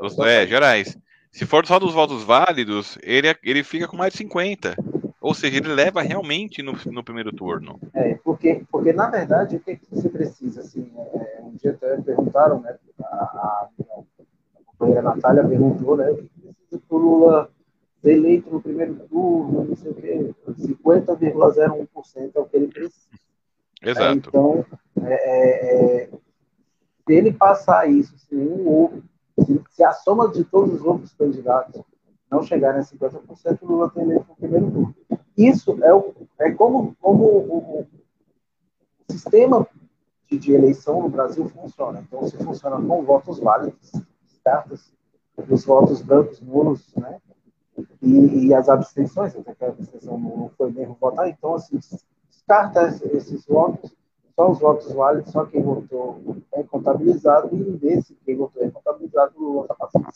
Os, é, gerais. Se for só dos votos válidos, ele, ele fica com mais de 50%. Ou seja, ele leva realmente no, no primeiro turno. É, porque, porque na verdade, o que, que você precisa? Assim, é, um dia até perguntaram, né? A, a, a Natália perguntou, né? O que precisa para o Lula ser eleito no primeiro turno, não sei o quê. 50,01% é o que ele precisa. Exato. É, então, é, é, é, se ele passar isso, se um outro, se, se, a soma de todos os outros candidatos não chegarem a 50%, o Lula tem eleito no primeiro turno. Isso é, o, é como, como o, o sistema de, de, eleição no Brasil funciona. Então, se funciona com votos válidos, cartas, os votos brancos, nulos, né? E, e as abstenções, até que a abstenção não foi mesmo votar, então, assim, descarta esses votos, só os votos válidos, só quem votou é contabilizado, e desse quem votou é contabilizado, o Lula está passando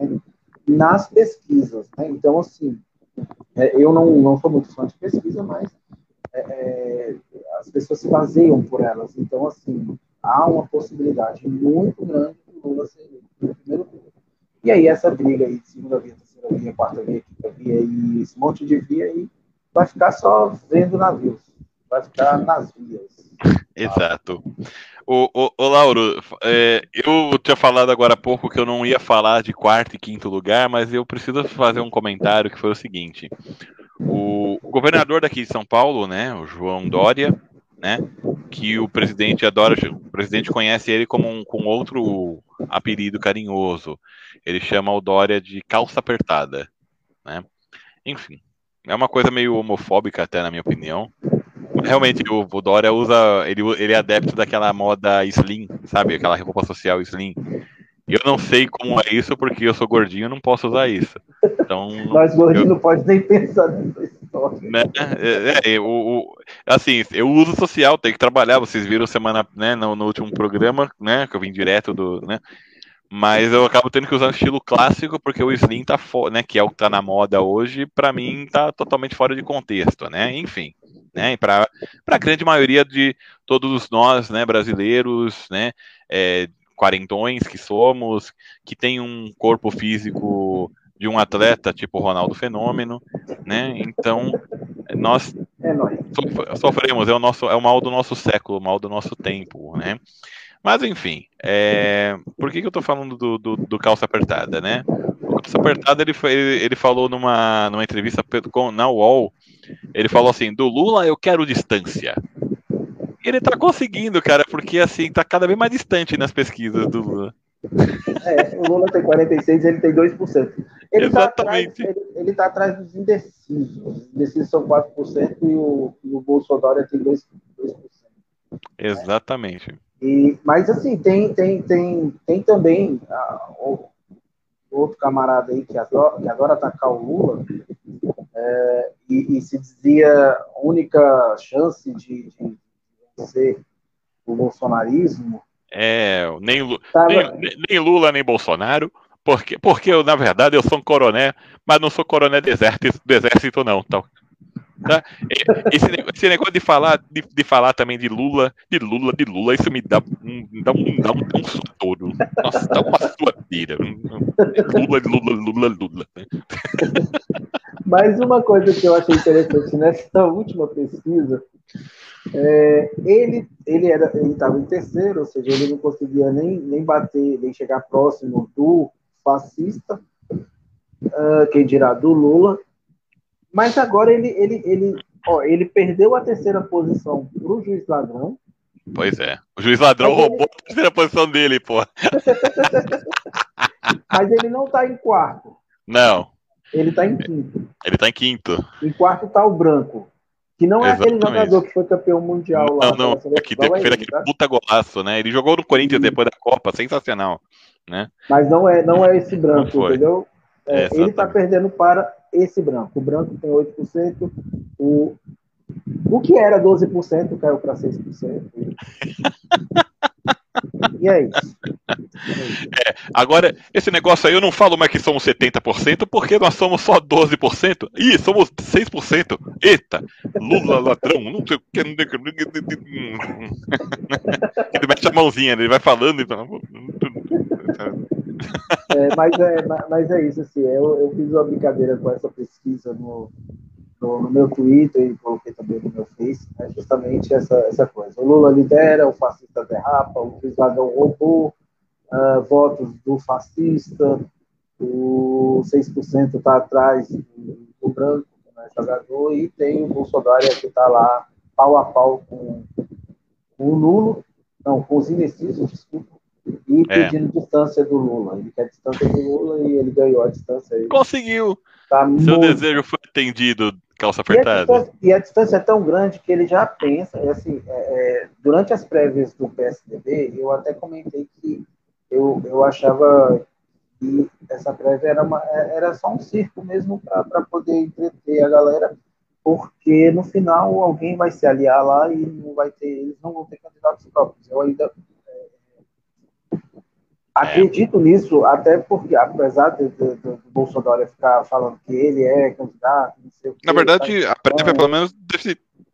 50% nas pesquisas, né? Então, assim, é, eu não, não sou muito fã de pesquisa, mas é, é, as pessoas se baseiam por elas. Então, assim, há uma possibilidade muito grande Lula no primeiro turno. E aí essa briga aí segunda via, terceira via, quarta via, quinta via e esse monte de via aí vai ficar só vendo navios, vai ficar nas vias. Exato. O, o, o Lauro, é, eu tinha falado agora há pouco que eu não ia falar de quarto e quinto lugar, mas eu preciso fazer um comentário que foi o seguinte. O governador daqui de São Paulo, né, o João Dória, né? Que o presidente adora, o presidente conhece ele como um, com outro apelido carinhoso. Ele chama o Dória de calça apertada, né? Enfim, é uma coisa meio homofóbica até na minha opinião. Realmente o, o Dória usa, ele, ele é adepto daquela moda slim, sabe? Aquela roupa social slim. Eu não sei como é isso, porque eu sou gordinho e não posso usar isso. Então, Nós gordinhos eu... não pode nem pensar nisso. Né? É, é, o, assim, eu uso social, tenho que trabalhar. Vocês viram semana, né, no, no, último programa, né, que eu vim direto do, né, mas eu acabo tendo que usar o estilo clássico porque o slim tá, né, que é o que tá na moda hoje, para mim tá totalmente fora de contexto, né? Enfim, né? Para a grande maioria de todos nós, né, brasileiros, né, é, quarentões que somos, que tem um corpo físico de um atleta tipo Ronaldo Fenômeno, né? Então nós é sofremos, é o nosso, é o mal do nosso século, o mal do nosso tempo, né? Mas enfim, é... por que, que eu tô falando do, do, do calça apertada, né? O calça apertada ele, foi, ele falou numa, numa entrevista na UOL, ele falou assim: do Lula eu quero distância. Ele tá conseguindo, cara, porque assim, tá cada vez mais distante nas pesquisas do Lula. É, o Lula tem 46 ele tem 2%. Ele Exatamente. Tá atrás, ele, ele tá atrás dos indecisos. Os indecisos são 4% e o, e o Bolsonaro tem 2%. 2%. Exatamente. E, mas assim, tem, tem, tem, tem também ah, o, outro camarada aí que adora, que adora atacar o Lula é, e, e, se dizia única chance de, de vencer o bolsonarismo é, nem, Tava... nem, nem, Lula, nem Bolsonaro, porque, porque eu, na verdade, eu sou um coroné, mas não sou coroné do exército, do exército não. Então. Tá? Esse, esse, negócio de falar, de, de, falar também de Lula, de Lula, de Lula, isso me dá um, dá um, dá um, dá um sutoro. Nossa, dá uma suadeira. Lula, Lula, Lula, Lula. Mas uma coisa que eu achei interessante nessa última pesquisa, é, ele ele era ele estava em terceiro, ou seja, ele não conseguia nem, nem bater, nem chegar próximo do fascista, uh, quem dirá do Lula, mas agora ele, ele, ele, ó, ele perdeu a terceira posição para o juiz ladrão. Pois é. O juiz ladrão Mas roubou ele... a terceira posição dele, pô. Mas ele não está em quarto. Não. Ele está em quinto. Ele está em quinto. Em quarto está o branco. Que não é Exatamente. aquele jogador que foi campeão mundial não, lá. Não, não. Aqui, fez é aquele tá? puta golaço, né? Ele jogou no Corinthians depois da Copa, sensacional. Né? Mas não é, não é esse branco, entendeu? É, é, ele está perdendo para esse branco. O branco tem 8%, o, o que era 12% caiu para 6%. E é isso. É, agora, esse negócio aí eu não falo mais que somos 70%, porque nós somos só 12%. Ih, somos 6%. Eita, Lula ladrão, não sei o que. Ele mete a mãozinha, ele vai falando e é, mas, é, mas é isso, assim, eu, eu fiz uma brincadeira com essa pesquisa no, no, no, meu Twitter e coloquei também no meu Face, né, justamente essa, essa coisa. O Lula lidera, o fascista derrapa, o Cris Ladrão roubou uh, votos do fascista, o 6% está atrás do, do branco, que não é jogador, e tem o Bolsonaro que está lá pau a pau com, com o Lula, não, com os indecisos, desculpa, e é. pedindo é. distância do Lula. Ele quer distância do Lula e ele ganhou a distância aí. Conseguiu! Tá Seu muito... desejo foi atendido, calça apertada. E a, e a, distância é tão grande que ele já pensa, assim, é, é, durante as prévias do PSDB, eu até comentei que eu, eu achava que essa prévia era, uma, era só um circo mesmo para poder entreter a galera, porque no final alguém vai se aliar lá e não vai ter, eles não vão ter candidatos próprios. Eu ainda Acredito é. nisso, até porque, apesar de, do Bolsonaro ficar falando que ele é candidato, não sei o que, Na verdade, tá a prévia pelo menos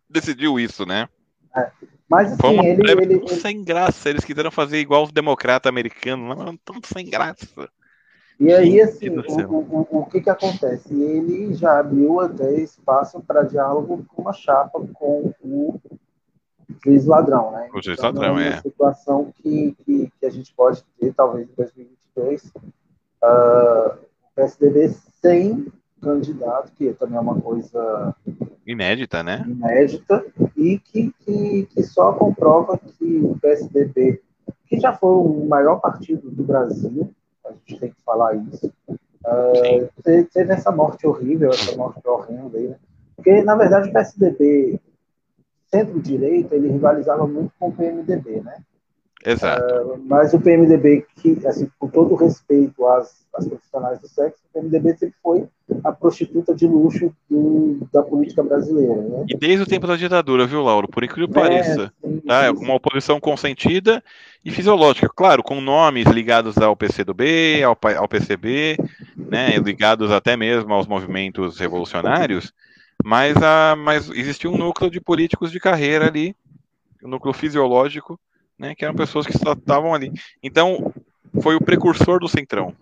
decidiu isso, né? É. Mas assim, ele, ele, ele, sem graça, eles quiseram fazer igual os democratas americanos, não tão sem graça. E aí, assim, o, o, o, que que acontece? Ele já abriu até espaço para diálogo com uma chapa com o juiz ladrão, né? O juiz então, ladrão, é. Uma situação que, que, que, a gente pode ter, talvez, em 2022, uh, o PSDB sem candidato, que também é uma coisa... Inédita, né? Inédita, e que, que, que só comprova que o PSDB, que já foi o maior partido do Brasil, a gente tem que falar isso, uh, teve essa morte horrível, essa morte horrenda aí, né? Porque, na verdade, o PSDB centro-direita, ele rivalizava muito com o PMDB, né? Exato. Uh, mas o PMDB, que, assim, com todo respeito às, às profissionais do sexo, o PMDB sempre foi a prostituta de luxo do, da política brasileira. Né? E desde o tempo da ditadura, viu, Lauro? Por incrível que é, pareça. Sim, tá? É uma oposição consentida e fisiológica. Claro, com nomes ligados ao PCdoB, ao, ao PCB, né, ligados até mesmo aos movimentos revolucionários, mas, a, mas existia um núcleo de políticos de carreira ali, um núcleo fisiológico, né, que eram pessoas que só estavam ali. Então, foi o precursor do Centrão.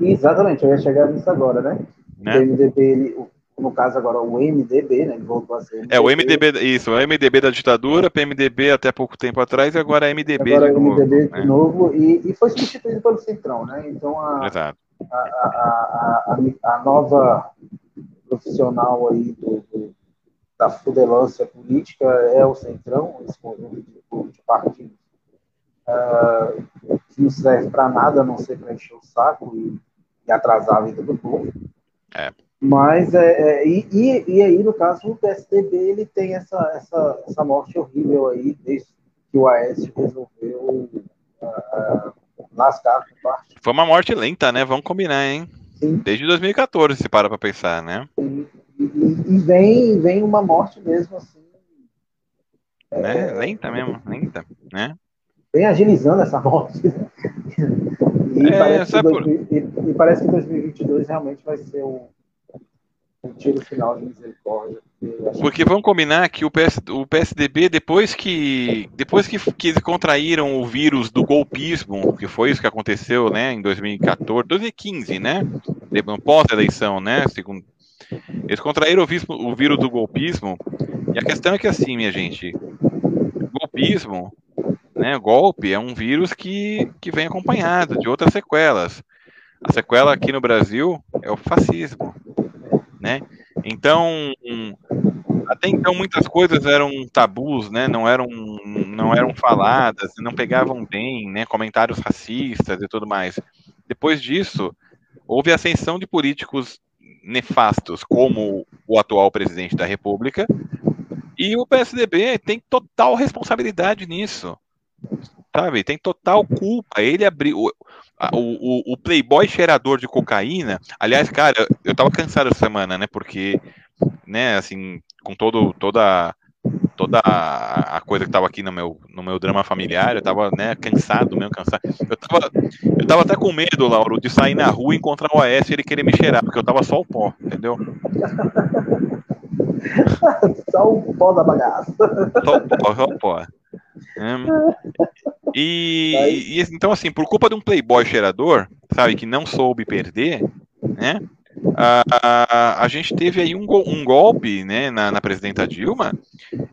Exatamente, eu ia chegar nisso agora, né? né? O MDB, ele, no caso agora, o MDB, né? Ele voltou a ser. MDB. É, o MDB, isso, o MDB da ditadura, PMDB até pouco tempo atrás, e agora é MDB agora de novo. MDB de né? novo, e, e foi substituído pelo Centrão, né? Então. A, a, a, a, nova profissional aí do, do, da fudelância política é o Centrão, esse conjunto de, de partidos uh, que não serve para nada, a não ser para encher o saco e, e, atrasar a vida do povo. É. Mas, é, é e, e, e, aí, no caso, o PSDB ele tem essa, essa, essa morte horrível aí, desde que o Aécio resolveu uh, lascar com parte. Foi uma morte lenta, né? Vamos combinar, hein? Sim. Desde 2014, se para para pensar, né? E, e, vem, vem uma morte mesmo, assim. Né? É, lenta mesmo, lenta, né? Vem agilizando essa morte. e, é, parece 2000, e, e, parece que 2022 realmente vai ser o, tira o final de misericórdia. Porque vamos combinar que o, PS, o PSDB, depois que depois que, que eles contraíram o vírus do golpismo, que foi isso que aconteceu né, em 2014, 2015, né? Pós-eleição, né? Segundo, eles contraíram o vírus, o vírus do golpismo. E a questão é que assim, minha gente, golpismo, né? Golpe é um vírus que, que vem acompanhado de outras sequelas. A sequela aqui no Brasil é o fascismo, né? Então, até então muitas coisas eram tabus, né? Não eram, não eram faladas, não pegavam bem, né? Comentários racistas e tudo mais. Depois disso, houve ascensão de políticos nefastos, como o atual presidente da República, e o PSDB tem total responsabilidade nisso. Sabe? Tem total culpa. Ele abriu. O, o, o Playboy cheirador de cocaína. Aliás, cara, eu tava cansado essa semana, né? Porque, né, assim, com todo, toda toda a, coisa que tava aqui no meu, no meu drama familiar, eu tava, né, cansado mesmo, cansado. Eu tava, eu tava até com medo, Lauro, de sair na rua e encontrar o AS e ele querer me cheirar, porque eu tava só o pó, entendeu? só o pó da bagaça. Só o pó, só o pó. E, e, então, assim, por culpa de um playboy cheirador, sabe, que não soube perder, né? A, a, a gente teve aí um, um golpe né, na, na, presidenta Dilma,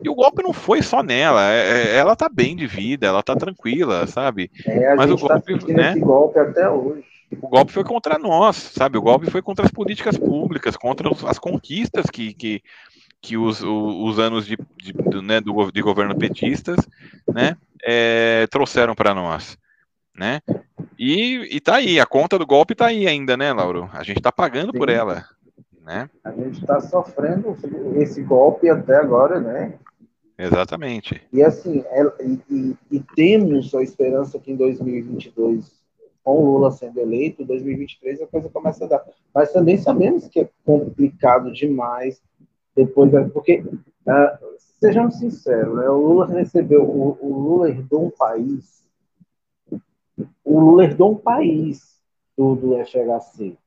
e o golpe não foi só nela, é, é ela tá bem de vida, ela tá tranquila, sabe? É, Mas o tá golpe, tá né, golpe até hoje. O golpe foi contra nós, sabe? O golpe foi contra as políticas públicas, contra as conquistas que, que, que os, os anos de, de, né, do, de governo petistas né, é, trouxeram para nós. Né? E, e tá aí, a conta do golpe tá aí ainda, né, Lauro? A gente tá pagando Sim. por ela. Né? A gente está sofrendo esse golpe até agora, né? Exatamente. E assim, é, e, e, e, temos a esperança que em 2022, com o Lula sendo eleito, 2023 a coisa começa a dar. Mas também sabemos que é complicado demais depois, porque, uh, sejamos sinceros, né, o Lula recebeu, o, o, Lula herdou um país, o Lula herdou um país do, do FHC.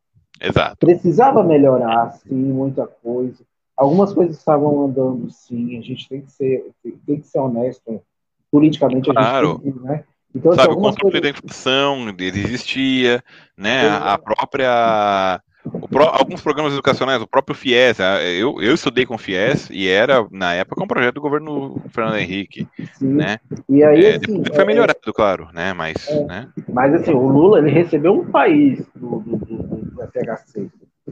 Exato. Precisava melhorar, sim, muita coisa. Algumas coisas estavam andando, sim, a gente tem que ser, tem que ser honesto, politicamente claro. a gente tem né? Então, assim, Sabe, o controle coisas... da inflação, ele existia, né? A própria Pro, alguns programas educacionais, o próprio FIES, eu, eu estudei com o FIES e era, na época, um projeto do governo Fernando Henrique, Sim. né? E aí, é, assim, foi é, melhorado, é, claro, né? Mas, é, né? mas, assim, o Lula, ele recebeu um país do, do, do, do FHC.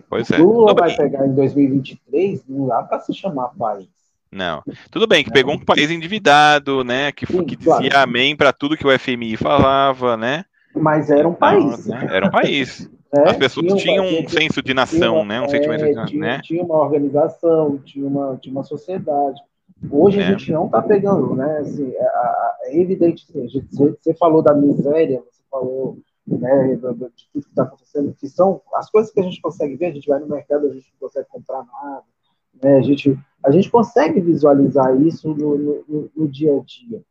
Pois o é. Lula vai pegar em 2023, não dá para se chamar país. Não. Tudo bem, que pegou um país endividado, né? Que, Sim, que dizia claro. amém para tudo que o FMI falava, né? Mas era um país. Não, né? Era um país. É, As pessoas tinha, tinham um senso de nação, né? Um é, sentimento de tinha, né? tinha uma organização, tinha uma, tinha uma sociedade. Hoje é. a gente não está pegando, né? Assim, é, é evidente, assim, você falou da miséria, você falou né, de tudo que está acontecendo, que são as coisas que a gente consegue ver, a gente vai no mercado, a gente não consegue comprar nada, né, a, gente, a gente consegue visualizar isso no, no, no dia a dia,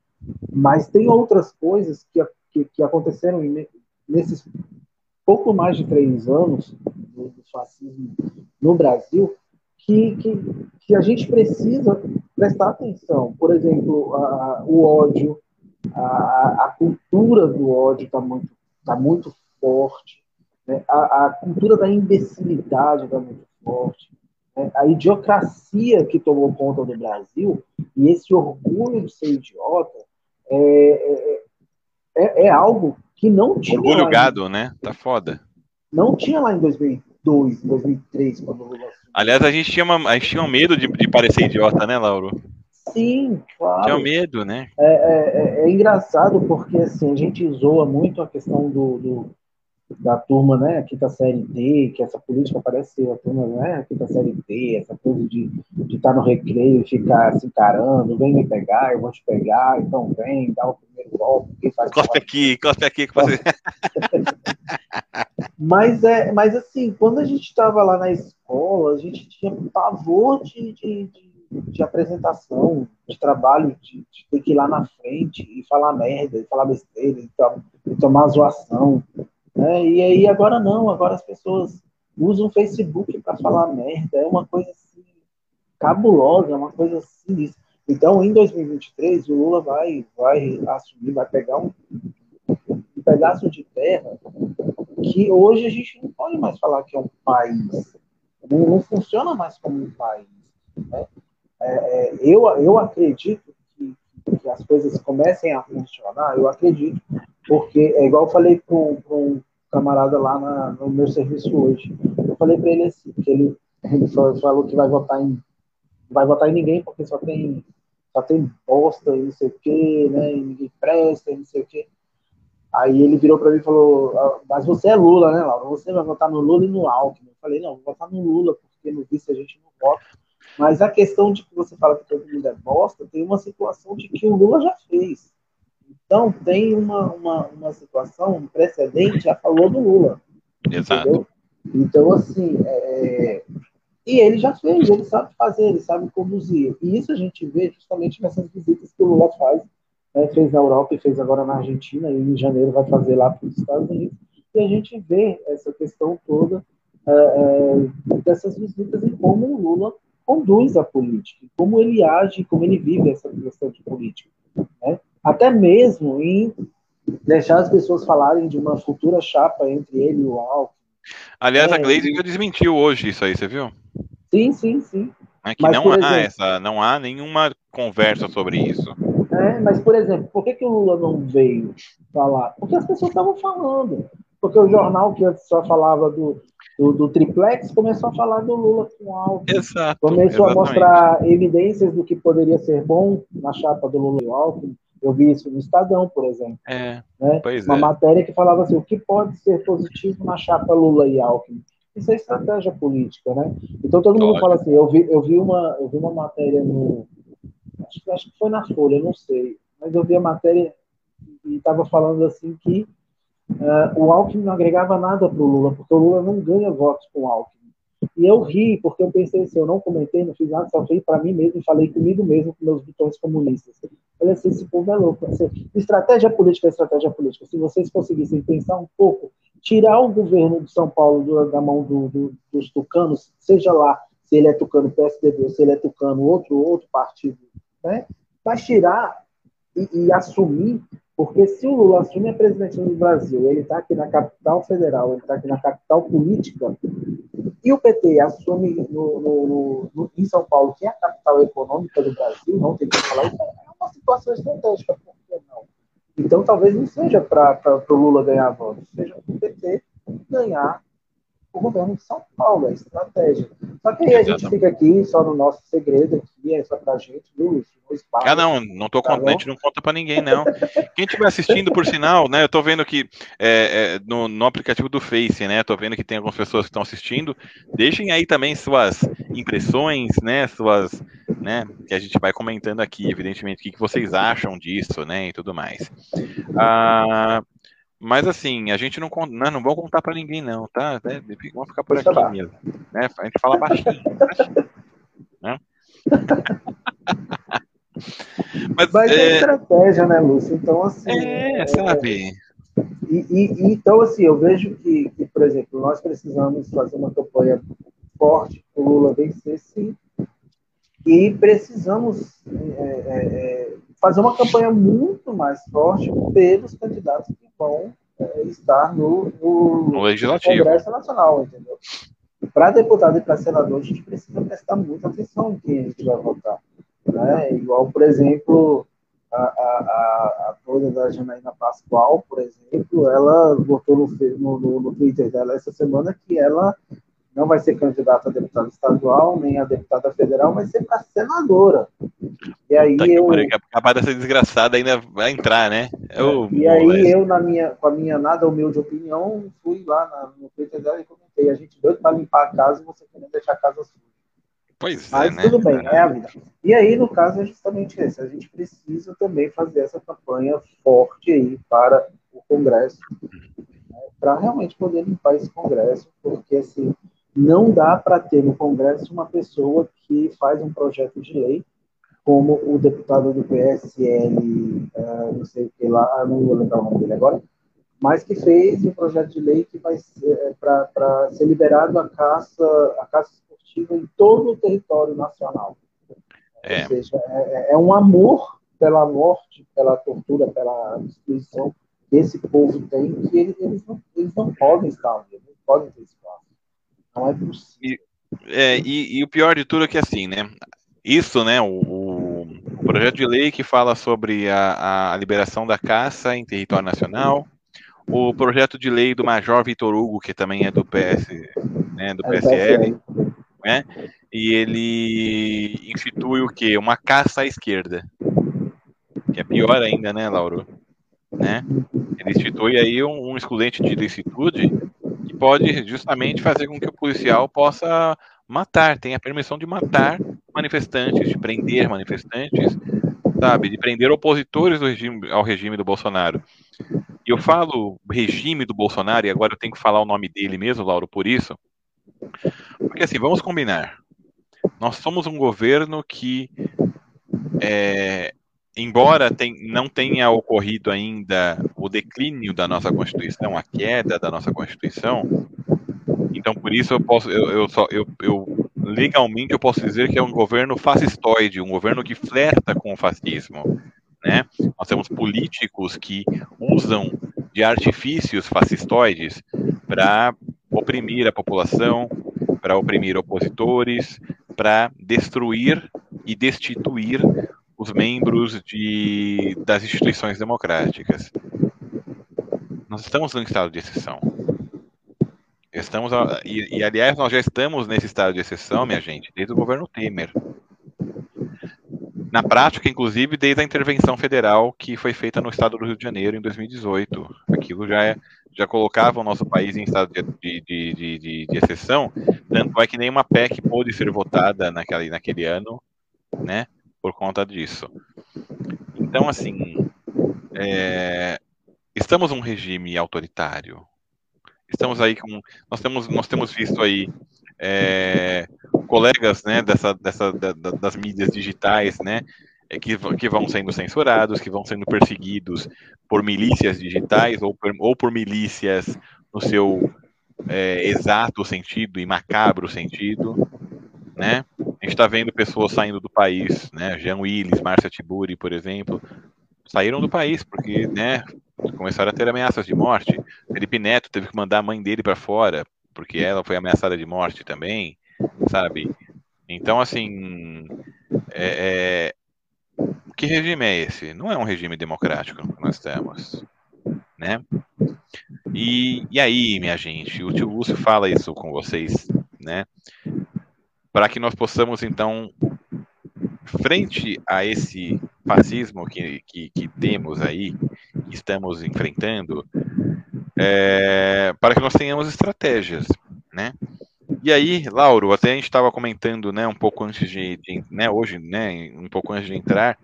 mas tem outras coisas que, que, que aconteceram nesses pouco mais de três anos do, do fascismo no Brasil, que, que, que, a gente precisa prestar atenção. Por exemplo, a, o ódio, a, a, cultura do ódio está muito, tá muito forte, né? a, a, cultura da imbecilidade está muito forte, né? a idiocracia que tomou conta do Brasil e esse orgulho de ser idiota é, é, é, é algo que não tinha. Orgulho gado, em... né? Tá foda. Não tinha lá em 2002, 2003, quando o Lula. Aliás, a gente tinha, uma, a gente tinha um medo de, de parecer idiota, né, Lauro? Sim, claro. Tinha medo, né? É, é, é, é engraçado porque assim, a gente zoa muito a questão do, do da turma, né, aqui da série D, que essa política parece a turma, né, aqui da série D, essa coisa de estar tá no recreio e ficar se encarando, vem me pegar, eu vou te pegar, então vem, dá o primeiro golpe, Cospe aqui, cospe aqui que mas é, mas assim, quando a gente estava lá na escola, a gente tinha pavor de, de, de, de apresentação, de trabalho, de, de, ter que ir lá na frente e falar merda, e falar besteira, e, to, e tomar zoação. Né? E aí agora não, agora as pessoas usa o Facebook para falar merda, é uma coisa assim, cabulosa, é uma coisa sinistra. Então, em 2023, o Lula vai, vai assumir, vai pegar um, um pedaço de terra que hoje a gente não pode mais falar que é um país. Não, não funciona mais como um país. Né? É, é, eu, eu acredito que, que, as coisas comecem a funcionar, eu acredito, porque é igual eu falei para um camarada lá na, no meu serviço hoje. Eu falei para ele assim, que ele, ele falou que vai votar em vai votar em ninguém porque só tem só tem bosta e não sei o que, né? E ninguém presta e não sei o que. Aí ele virou para mim e falou: ah, Mas você é Lula, né, Laura? Você vai votar no Lula e no Alckmin. Eu falei: Não, vou votar no Lula, porque no vice a gente não vota. Mas a questão de que você fala que todo mundo é bosta, tem uma situação de que o Lula já fez. Então, tem uma, uma, uma situação, um precedente a favor do Lula. Exato. Entendeu? Então, assim, é... e ele já fez, ele sabe fazer, ele sabe conduzir. E isso a gente vê justamente nessas visitas que o Lula faz. Né? Fez na Europa e fez agora na Argentina, e em janeiro vai fazer lá para os Estados Unidos. E a gente vê essa questão toda é, é, dessas visitas e como o Lula conduz a política, como ele age, como ele vive essa questão de política. Né? Até mesmo em deixar as pessoas falarem de uma futura chapa entre ele e o Alckmin. Aliás, é, a Glaze já desmentiu hoje isso aí, você viu? Sim, sim, sim. É que mas, não há exemplo, essa, não há nenhuma conversa sobre isso. É, mas, por exemplo, por que, que o Lula não veio falar? Porque as pessoas estavam falando. Porque o jornal que antes só falava do, do, do, triplex começou a falar do Lula com Alckmin. Exato, começou exatamente. a mostrar evidências do que poderia ser bom na chapa do Lula e o Alckmin. Eu vi isso no Estadão, por exemplo. É, né? Uma é. matéria que falava assim, o que pode ser positivo na chapa Lula e Alckmin? Isso é estratégia política, né? Então todo mundo fala assim, eu vi, eu vi, uma, eu vi uma matéria no... Acho, acho que foi na Folha, não sei. Mas eu vi a matéria e estava falando assim que uh, o Alckmin não agregava nada para o Lula, porque o Lula não ganha votos com o Alckmin. E eu ri, porque eu pensei assim, eu não comentei, não fiz nada, só falei para mim mesmo e falei comigo mesmo, com meus botões comunistas. Olha assim, esse povo é louco. Assim, estratégia política é estratégia política. Se vocês conseguissem pensar um pouco, tirar o governo de São Paulo do, da mão do, do, dos tucanos, seja lá se ele é tucano PSDB se ele é tucano outro, outro partido, né? mas tirar e, e assumir porque se o Lula assume a presidência do Brasil, ele está aqui na capital federal, ele está aqui na capital política, e o PT assume no, no, no, em São Paulo, que é a capital econômica do Brasil, não tem que falar isso, é uma situação estratégica, por que não? Então talvez não seja para o Lula ganhar votos, seja para o PT ganhar o governo de São Paulo, é estratégia. Só que aí a gente fica aqui só no nosso segredo aqui, é só pra gente, viu, Lúcio? Ah, não, não tô tá contando, a gente não conta para ninguém, não. Quem estiver assistindo, por sinal, né, eu tô vendo que é, é, no, no, aplicativo do Face, né, tô vendo que tem algumas pessoas que estão assistindo, deixem aí também suas impressões, né, suas, né, que a gente vai comentando aqui, evidentemente, o que, que vocês acham disso, né, e tudo mais. Ah, mas assim, a gente não, não, não vamos contar para ninguém não, tá? É, vamos ficar por aqui mesmo. Né? A gente fala baixinho. né? Mas, Mas é... é estratégia, né, Lúcio? Então, assim. É, sabe. É, e, e, então, assim, eu vejo que, que, por exemplo, nós precisamos fazer uma campanha forte para o Lula vencer, sim. E precisamos é, é, é fazer uma campanha muito mais forte pelos candidatos que vão é, estar no, no, no Legislativo. Congresso Nacional, entendeu? Para deputado e para senador, a gente precisa prestar muita atenção em quem a gente vai votar. Né? Igual, por exemplo, a, a, a, da Janaína Pascoal, por exemplo, ela botou no, no, no Twitter dela essa semana que ela não vai ser candidata a deputada estadual, nem a deputada federal, vai ser para senadora. E aí tá eu. Capaz dessa desgraçada ainda vai entrar, né? Eu, e aí eu, na minha, com a minha nada humilde opinião, fui lá na, no Twitter dela e comentei: a gente doido para limpar a casa e você querendo deixar a casa suja. Pois Mas é, né? tudo bem, é a vida. E aí, no caso, é justamente esse. A gente precisa também fazer essa campanha forte aí para o Congresso, né, para realmente poder limpar esse Congresso, porque assim não dá para ter no Congresso uma pessoa que faz um projeto de lei, como o deputado do PSL, uh, eh, não sei o que lá, não vou lembrar o nome dele agora, mas que fez um projeto de lei que vai ser é, para ser liberado a caça, a caça esportiva em todo o território nacional. É. Ou seja, é, é, é um amor pela morte, pela tortura, pela destruição que esse povo tem, que eles, eles, não, eles não podem estar ali, eles não podem ter espaço. Não é possível. E, é, e, e, o pior de tudo é que assim, né? Isso, né? O, o, projeto de lei que fala sobre a, a liberação da caça em território nacional, o projeto de lei do Major Vitor Hugo, que também é do PS, né, do PSL, né? E ele institui o quê? Uma caça à esquerda. Que é pior ainda, né, Lauro? Né? Ele institui aí um, um excludente de ilicitude que pode justamente fazer com que o policial possa matar, tenha permissão de matar manifestantes, de prender manifestantes, sabe, de prender opositores regime, ao regime do Bolsonaro. E eu falo regime do Bolsonaro, e agora eu tenho que falar o nome dele mesmo, Lauro, por isso. Porque assim, vamos combinar. Nós somos um governo que, é, embora tem, não tenha ocorrido ainda o declínio da nossa Constituição, a queda da nossa Constituição, então por isso eu posso, eu, eu, só, eu, eu legalmente eu posso dizer que é um governo fascistoide, um governo que flerta com o fascismo. Né? Nós temos políticos que usam de artifícios fascistoides para oprimir a população, para oprimir opositores, para destruir e destituir os membros de, das instituições democráticas. Nós estamos num estado de exceção. Estamos, e, e aliás, nós já estamos nesse estado de exceção, minha gente, desde o governo Temer na prática, inclusive, desde a intervenção federal que foi feita no estado do Rio de Janeiro em 2018. Aquilo já, é, já colocava o nosso país em estado de, de, de, de, de exceção, tanto é que nenhuma PEC pôde ser votada naquele, naquele ano, né, por conta disso. Então, assim, é, estamos num regime autoritário. Estamos aí com. Nós temos, nós temos visto aí é, colegas né, dessa, dessa, da, das mídias digitais, né, é, que, que vão sendo censurados, que vão sendo perseguidos por milícias digitais ou por, ou por milícias no seu é, exato sentido e macabro sentido, né? A gente está vendo pessoas saindo do país, né? Jean Willis, Márcia Tiburi, por exemplo, saíram do país porque, né? Começaram a ter ameaças de morte. Felipe Neto teve que mandar a mãe dele para fora porque ela foi ameaçada de morte também, sabe? Então, assim, é, é, que regime é esse? Não é um regime democrático que nós temos, né? E, e aí, minha gente, o tio Lúcio fala isso com vocês, né? Para que nós possamos, então, frente a esse fascismo que, que, que temos aí, que estamos enfrentando, é, para que nós tenhamos estratégias, né? E aí, Lauro, até a gente estava comentando, né, um pouco antes de, de, né, hoje, né, um pouco antes de entrar,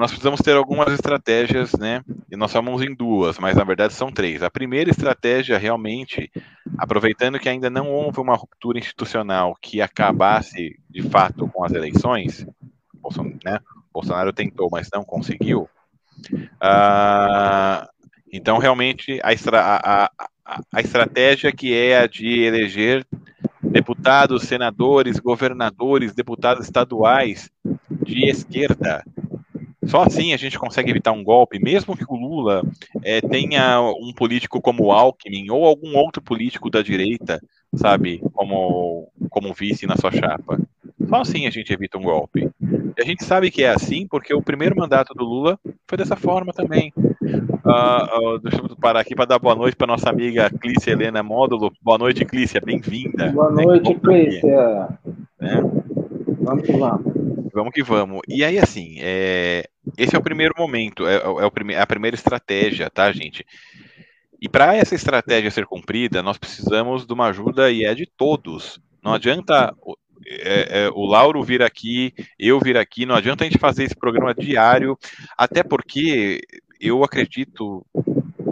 nós precisamos ter algumas estratégias, né, e nós falamos em duas, mas na verdade são três. A primeira estratégia, realmente, aproveitando que ainda não houve uma ruptura institucional que acabasse, de fato, com as eleições, Bolsonaro, né, Bolsonaro tentou, mas não conseguiu, uh, então, realmente, a, a, a, a estratégia que é a de eleger deputados, senadores, governadores, deputados estaduais de esquerda. Só assim a gente consegue evitar um golpe, mesmo que o Lula é, tenha um político como Alckmin ou algum outro político da direita, sabe, como, como vice na sua chapa. Só assim a gente evita um golpe. E a gente sabe que é assim porque o primeiro mandato do Lula foi dessa forma também. Uh, uh, deixa eu parar aqui para dar boa noite para nossa amiga Clícia Helena Módulo. Boa noite, Clícia, bem-vinda. Boa noite, Clícia. Né? Vamos que vamos. Que vamos. E aí, assim, é... esse é o primeiro momento, é, é, o prime... é a primeira estratégia, tá, gente? E para essa estratégia ser cumprida, nós precisamos de uma ajuda e é de todos. Não adianta é, é, o Lauro vir aqui, eu vir aqui, não adianta a gente fazer esse programa diário, até porque eu acredito,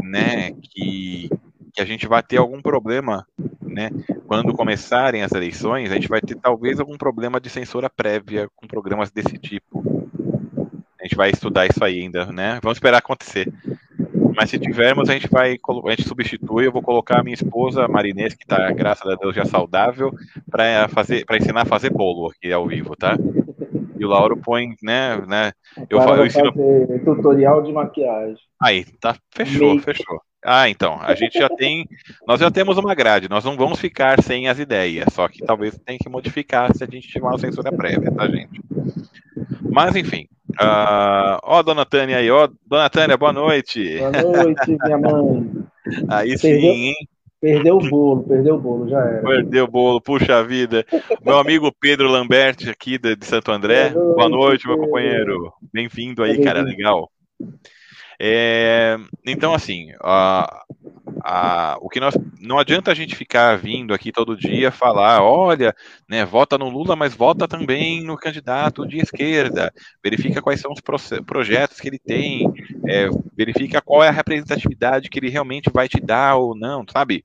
né, que, que a gente vai ter algum problema, né, quando começarem as eleições, a gente vai ter talvez algum problema de censura prévia com programas desse tipo. A gente vai estudar isso aí ainda, né? Vamos esperar acontecer. mas se tivermos, a gente vai, a gente substitui, eu vou colocar a minha esposa, a Marinês, que está, graças a Deus, já saudável, para fazer, para ensinar a fazer bolo aqui ao vivo, tá? E o Lauro põe, né, né? Eu, eu ensino tutorial de maquiagem. Aí, tá, fechou, Meio. fechou. Ah, então, a gente já tem, nós já temos uma grade, nós não vamos ficar sem as ideias, só que talvez tenha que modificar se a gente tiver uma censura prévia, tá, gente? Mas, enfim, uh, ó, dona Tânia aí, ó, dona Tânia, boa noite. Boa noite, minha mãe. Aí perdeu, sim, hein? Perdeu o bolo, perdeu o bolo, já era. Perdeu o bolo, puxa vida. Meu amigo Pedro Lambert, aqui de, de Santo André, boa noite, boa noite meu companheiro. Bem-vindo aí, cara, legal. É, então, assim, a, a, o que nós não adianta a gente ficar vindo aqui todo dia falar, olha, né, vota no Lula, mas vota também no candidato de esquerda, verifica quais são os projetos que ele tem, é, verifica qual é a representatividade que ele realmente vai te dar ou não, sabe?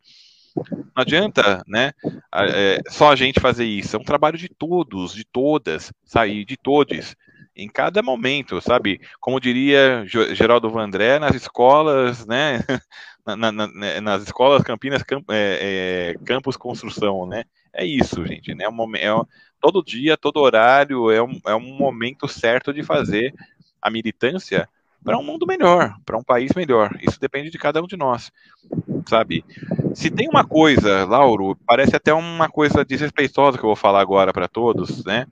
Não adianta, né, é, só a gente fazer isso. É um trabalho de todos, de todas, sair de todos em cada momento, sabe? Como diria Geraldo Vandré, nas escolas, né? Na, na, né, nas escolas Campinas Camp, é, é, Campus Construção, né? É isso, gente, né? É, é todo dia, todo horário é um, é um momento certo de fazer a militância para um mundo melhor, para um país melhor. Isso depende de cada um de nós, sabe? Se tem uma coisa, Lauro, parece até uma coisa desrespeitosa que eu vou falar agora para todos, né?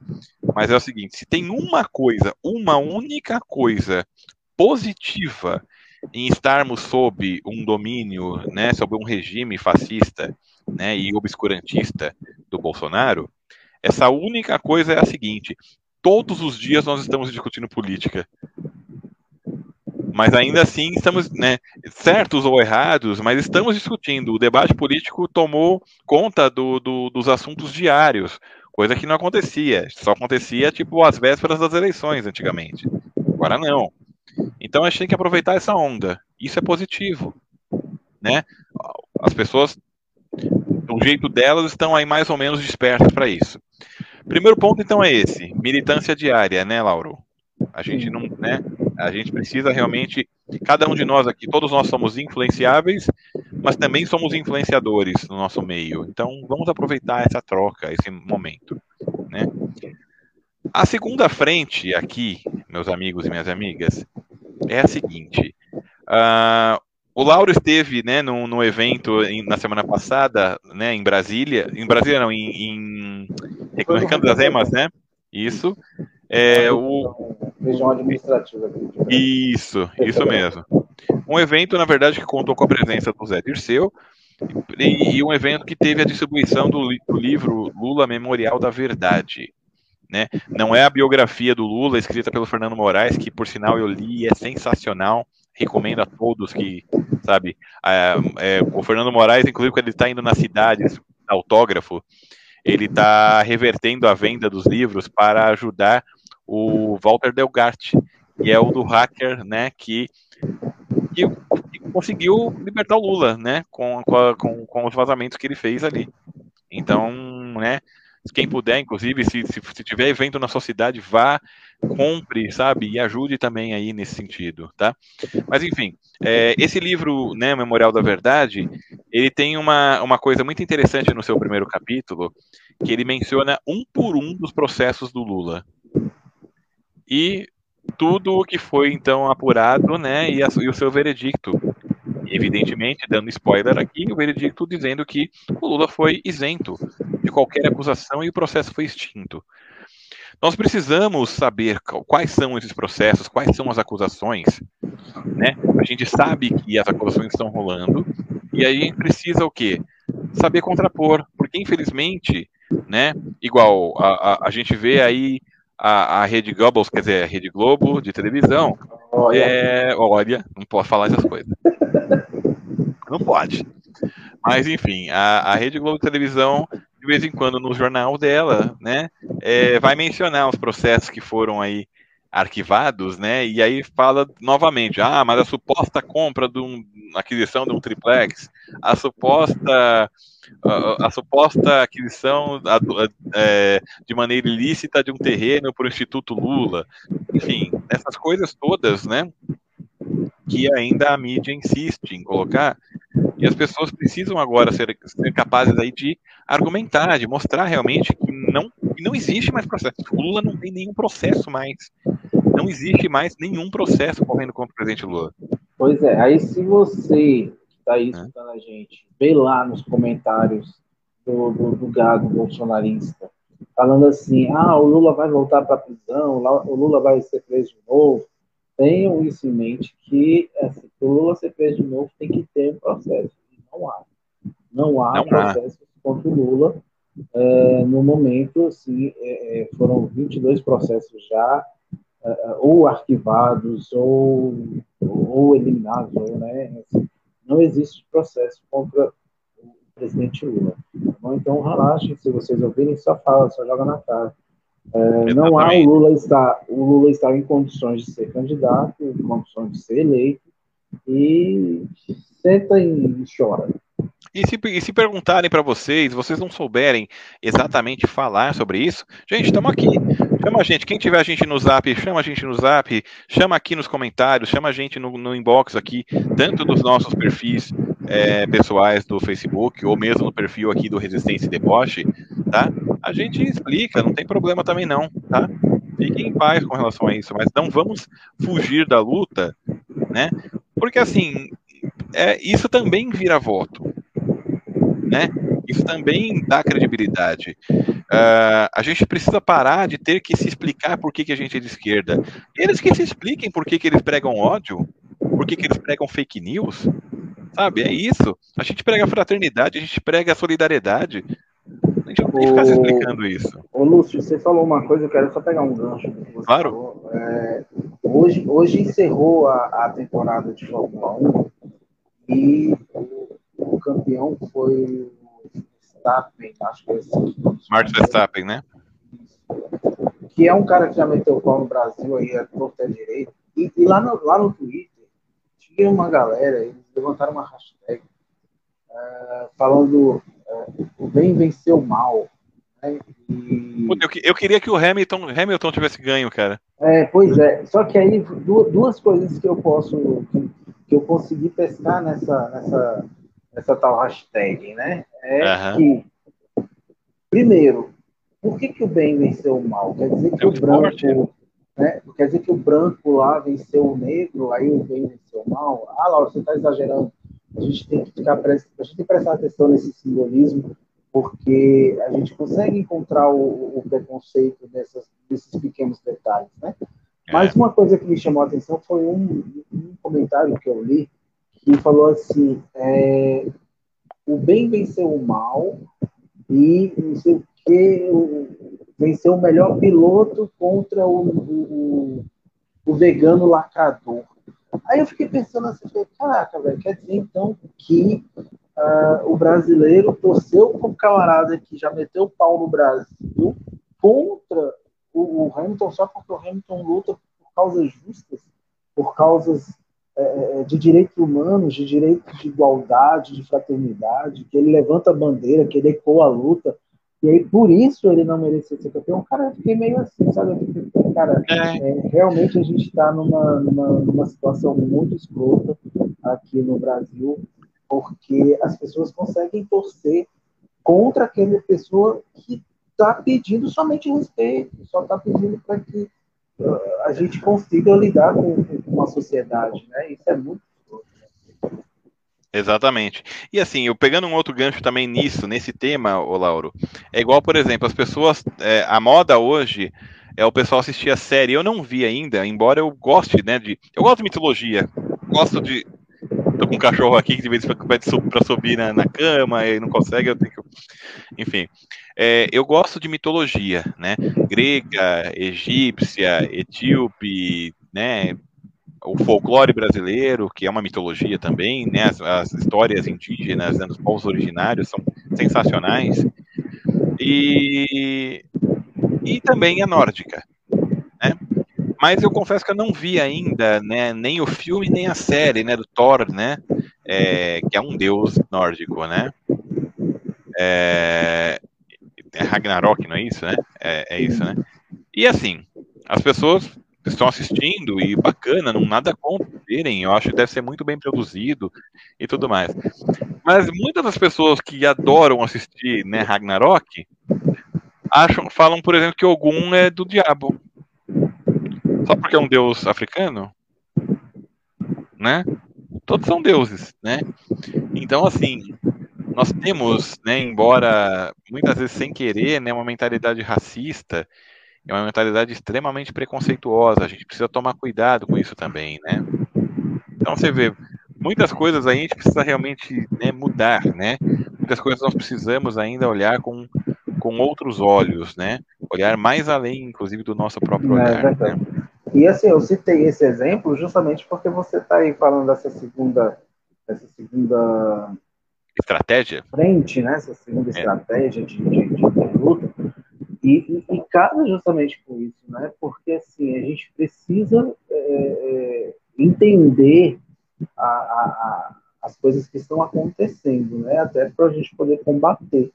Mas é o seguinte: se tem uma coisa, uma única coisa positiva em estarmos sob um domínio, né, sob um regime fascista, né, e obscurantista do Bolsonaro, essa única coisa é a seguinte: todos os dias nós estamos discutindo política. Mas ainda assim estamos, né, certos ou errados, mas estamos discutindo. O debate político tomou conta do, do, dos assuntos diários, coisa que não acontecia. Só acontecia tipo às vésperas das eleições antigamente. Agora não. Então a gente tem que aproveitar essa onda. Isso é positivo, né? As pessoas, do jeito delas, estão aí mais ou menos despertas para isso. Primeiro ponto então é esse: militância diária, né, Lauro? A gente não, né? A gente precisa realmente, cada um de nós aqui, todos nós somos influenciáveis, mas também somos influenciadores no nosso meio. Então, vamos aproveitar essa troca, esse momento, né? A segunda frente aqui, meus amigos e minhas amigas, é a seguinte. Uh, o Lauro esteve, né, no, no evento em, na semana passada, né, em Brasília, em Brasília não, em, em Recanto das Emas, né? Isso. É, o... Região administrativa. Isso, isso mesmo. Um evento, na verdade, que contou com a presença do Zé Dirceu e, e um evento que teve a distribuição do, do livro Lula Memorial da Verdade. Né? Não é a biografia do Lula escrita pelo Fernando Moraes, que por sinal eu li, é sensacional. Recomendo a todos que, sabe, é, é, o Fernando Moraes, inclusive, quando ele está indo nas cidades, autógrafo, ele está revertendo a venda dos livros para ajudar o Walter Delgatti, que é o do hacker, né, que, que, que conseguiu libertar o Lula, né, com, com, com os vazamentos que ele fez ali. Então, né, quem puder, inclusive, se, se, se, tiver evento na sua cidade, vá, compre, sabe, e ajude também aí nesse sentido, tá? Mas enfim, é, esse livro, né, Memorial da Verdade, ele tem uma, uma coisa muito interessante no seu primeiro capítulo, que ele menciona um por um dos processos do Lula, e tudo o que foi então apurado, né, e, a, e o seu veredicto. Evidentemente, dando spoiler aqui, o veredicto dizendo que o Lula foi isento de qualquer acusação e o processo foi extinto. Nós precisamos saber quais são esses processos, quais são as acusações, né? A gente sabe que as acusações estão rolando e aí a gente precisa o quê? Saber contrapor, porque infelizmente, né? Igual a, a, a gente vê aí a, a Rede Goebbels, quer dizer, a Rede Globo de televisão, olha, é, olha não posso falar essas coisas. não pode. Mas, enfim, a, a Rede Globo de televisão, de vez em quando, no jornal dela, né, é, vai mencionar os processos que foram aí arquivados, né? E aí fala novamente, ah, mas a suposta compra de um, aquisição de um triplex, a suposta a, a suposta aquisição a, a, é, de maneira ilícita de um terreno para o Instituto Lula, enfim, essas coisas todas, né? que ainda a mídia insiste em colocar, e as pessoas precisam agora ser, ser capazes aí de argumentar, de mostrar realmente que não, que não existe mais processo. O Lula não tem nenhum processo mais. Não existe mais nenhum processo correndo contra o presidente Lula. Pois é, aí se você está aí escutando a gente, vê lá nos comentários do, do, do gado bolsonarista, falando assim, ah, o Lula vai voltar para a prisão, o Lula vai ser preso de novo, tenham isso em mente que assim, o Lula ser preso de novo tem que ter um processo. Não há. Não há Não processo há. contra o Lula. É, no momento, assim, é, foram 22 processos já, é, ou arquivados, ou, ou eliminados, ou, né, assim, não existe processo contra o presidente Lula. Tá então, relaxem, se vocês ouvirem, só fala, só joga na cara. É, não há o Lula está o Lula está em condições de ser candidato, em condições de ser eleito e senta e chora. E se, e se perguntarem para vocês, vocês não souberem exatamente falar sobre isso, gente, estamos aqui. Chama a gente. Quem tiver a gente no zap, chama a gente no zap, chama aqui nos comentários, chama a gente no, no inbox aqui, tanto dos nossos perfis é, pessoais do Facebook, ou mesmo no perfil aqui do Resistência e Deboche, tá? A gente explica, não tem problema também não, tá? Fiquem em paz com relação a isso, mas não vamos fugir da luta, né? Porque assim, é, isso também vira voto, né? Isso também dá credibilidade. Uh, a gente precisa parar de ter que se explicar por que, que a gente é de esquerda. Eles que se expliquem por que, que eles pregam ódio, por que, que eles pregam fake news, sabe? É isso. A gente prega a fraternidade, a gente prega a solidariedade. A gente não tem que ficar se explicando isso. Ô, Lúcio, você falou uma coisa, eu quero só pegar um gancho. claro. É, hoje, hoje encerrou a, a temporada de Fórmula 1 e o, o campeão foi Verstappen, acho que é assim. Martin Verstappen, né? Que é um cara que já meteu o pau no Brasil aí, é torta direito. E, e, lá, no, lá no Twitter, tinha uma galera, eles levantaram uma hashtag uh, falando uh, o bem venceu o mal. Né? E... Eu, eu, queria que o Hamilton, Hamilton tivesse ganho, cara. É, pois é. Só que aí, duas coisas que eu posso, que, que eu consegui pescar nessa, nessa essa tal hashtag, né? É uhum. que, primeiro, por que, que o bem venceu o mal? Quer dizer que é o branco. Né? Quer dizer que o branco lá venceu o negro, aí o bem venceu o mal? Ah, Laura, você está exagerando. A gente tem que ficar a gente tem que prestar atenção nesse simbolismo, porque a gente consegue encontrar o, o preconceito dessas, desses pequenos detalhes, né? É. Mas uma coisa que me chamou a atenção foi um, um comentário que eu li que falou assim: é, o bem venceu o mal e não sei o que, venceu o melhor piloto contra o, o, o vegano lacrador. Aí eu fiquei pensando assim, caraca, velho, quer dizer então que uh, o brasileiro torceu com camarada que já meteu o pau no Brasil contra o, o Hamilton só porque o Hamilton luta por causas justas, por causas é, é, de direitos humanos, de direitos de igualdade, de fraternidade, que ele levanta a bandeira, que ele ecoa a luta, e aí por isso ele não merecia ser campeão. Cara, eu fiquei meio assim, sabe? Fiquei, cara, é. É, realmente a gente está numa, numa, numa situação muito escrota aqui no Brasil, porque as pessoas conseguem torcer contra aquela pessoa que está pedindo somente respeito, só está pedindo para que a gente consiga lidar com, com uma sociedade, né? Isso é muito Exatamente. E assim, eu pegando um outro gancho também nisso, nesse tema, o Lauro, é igual, por exemplo, as pessoas, é, a moda hoje é o pessoal assistir a série. Eu não vi ainda, embora eu goste, né, de, eu gosto de mitologia, gosto de, tô com um cachorro aqui que de vez em quando pede para subir na, na, cama e não consegue, eu tenho que, enfim, é, eu gosto de mitologia, né? Grega, egípcia, etíope, né? O folclore brasileiro, que é uma mitologia também, né? As, as histórias indígenas né, dos povos originários são sensacionais. E, e também a nórdica? Mas eu confesso que eu não vi ainda, né, nem o filme nem a série, né, do Thor, né, é, que é um deus nórdico, né. É, é Ragnarok, não é isso, né? É, é isso, né? E assim, as pessoas estão assistindo e bacana, não nada contra verem, eu acho que deve ser muito bem produzido e tudo mais. Mas muitas das pessoas que adoram assistir né, Ragnarok acham, falam, por exemplo, que Ogum é do diabo. Só porque é um deus africano? Né? Todos são deuses, né? Então, assim, nós temos, né, embora muitas vezes sem querer, né, uma mentalidade racista, é uma mentalidade extremamente preconceituosa. A gente precisa tomar cuidado com isso também, né? Então você vê, muitas coisas aí a gente precisa realmente né, mudar, né? Muitas coisas nós precisamos ainda olhar com, com outros olhos, né? Olhar mais além, inclusive, do nosso próprio é olhar. É né? E assim, eu citei esse exemplo justamente porque você está aí falando dessa segunda, dessa segunda estratégia frente, né? Essa segunda é. estratégia de, de, de, luta. E, e, e, casa justamente com isso, né? Porque assim a gente precisa é, é, entender a, a, a, as coisas que estão acontecendo, né? Até para a gente poder combater.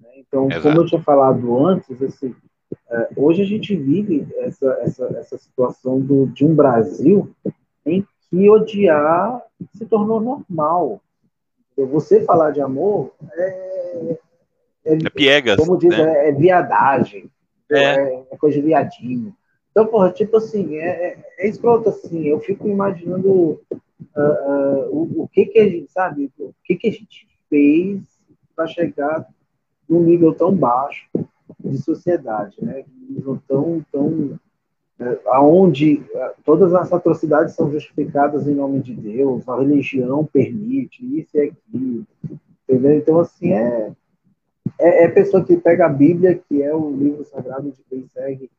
Né? Então, Exato. como eu tinha falado antes, assim, é, hoje a gente vive essa, essa, essa situação do, de um Brasil em que odiar se tornou normal. Você falar de amor é, é, é piegas. Como diz, né? é, é, viadagem. É. é. é. coisa de viadinho. Então, porra, tipo assim, é, é, é escroto assim. Eu fico imaginando uh, uh, o, o, que que a gente, sabe, o que que a gente fez para chegar num nível tão baixo de sociedade, né? Tão, tão é, aonde é, todas as atrocidades são justificadas em nome de Deus, a religião permite isso e aquilo, entendeu? Então, assim, é, é, é pessoa que pega a Bíblia, que é o livro sagrado de quem segue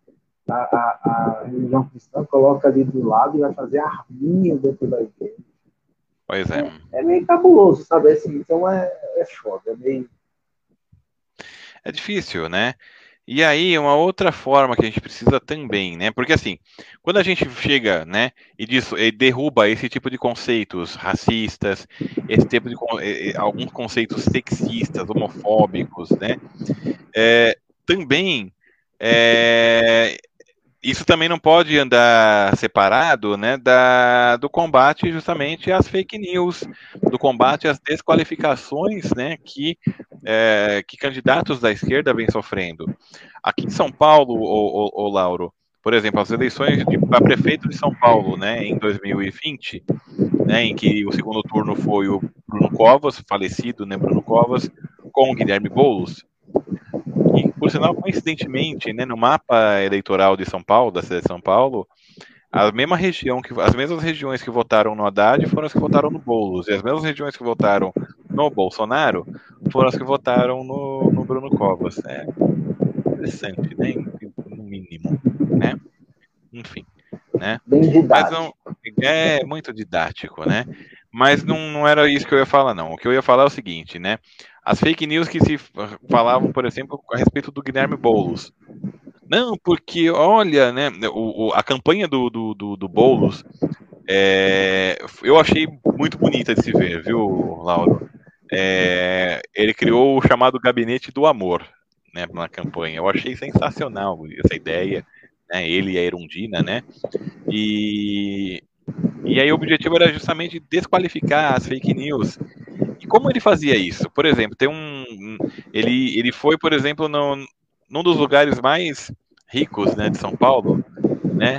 a, a, a religião cristã, coloca ali do lado e vai fazer arminho dentro da igreja. Pois é. É, é meio cabuloso, sabe? Assim, então é, é foda, é meio... É difícil, né? E aí, uma outra forma que a gente precisa também, né? Porque assim, quando a gente chega, né, e, diz, e derruba esse tipo de conceitos racistas, esse tipo de alguns conceitos sexistas, homofóbicos, né? É, também é, isso também não pode andar separado né, da, do combate justamente às fake news, do combate às desqualificações né, que, é, que candidatos da esquerda vêm sofrendo. Aqui em São Paulo, o, o, o Lauro, por exemplo, as eleições para prefeito de São Paulo né, em 2020, né, em que o segundo turno foi o Bruno Covas, falecido né, Bruno Covas, com o Guilherme Boulos, por sinal, coincidentemente, né, no mapa eleitoral de São Paulo, da cidade de São Paulo, a mesma região que as mesmas regiões que votaram no Haddad foram as que votaram no Boulos, e as mesmas regiões que votaram no Bolsonaro foram as que votaram no, no Bruno Covas. É interessante, né? No mínimo, né? Enfim, né? Bem didático. Não, é muito didático, né? Mas não, não era isso que eu ia falar, não. O que eu ia falar é o seguinte, né? As fake news que se falavam, por exemplo, a respeito do Guilherme Boulos. Não, porque, olha, né, o, o a campanha do, do, do, do Boulos, é, eu achei muito bonita de se ver, viu, Lauro? É, ele criou o chamado Gabinete do Amor né, na campanha. Eu achei sensacional essa ideia, né, ele e a Erundina, né? E, e aí o objetivo era justamente desqualificar as fake news e como ele fazia isso? Por exemplo, tem um. Ele, ele foi, por exemplo, no, num dos lugares mais ricos né, de São Paulo, né?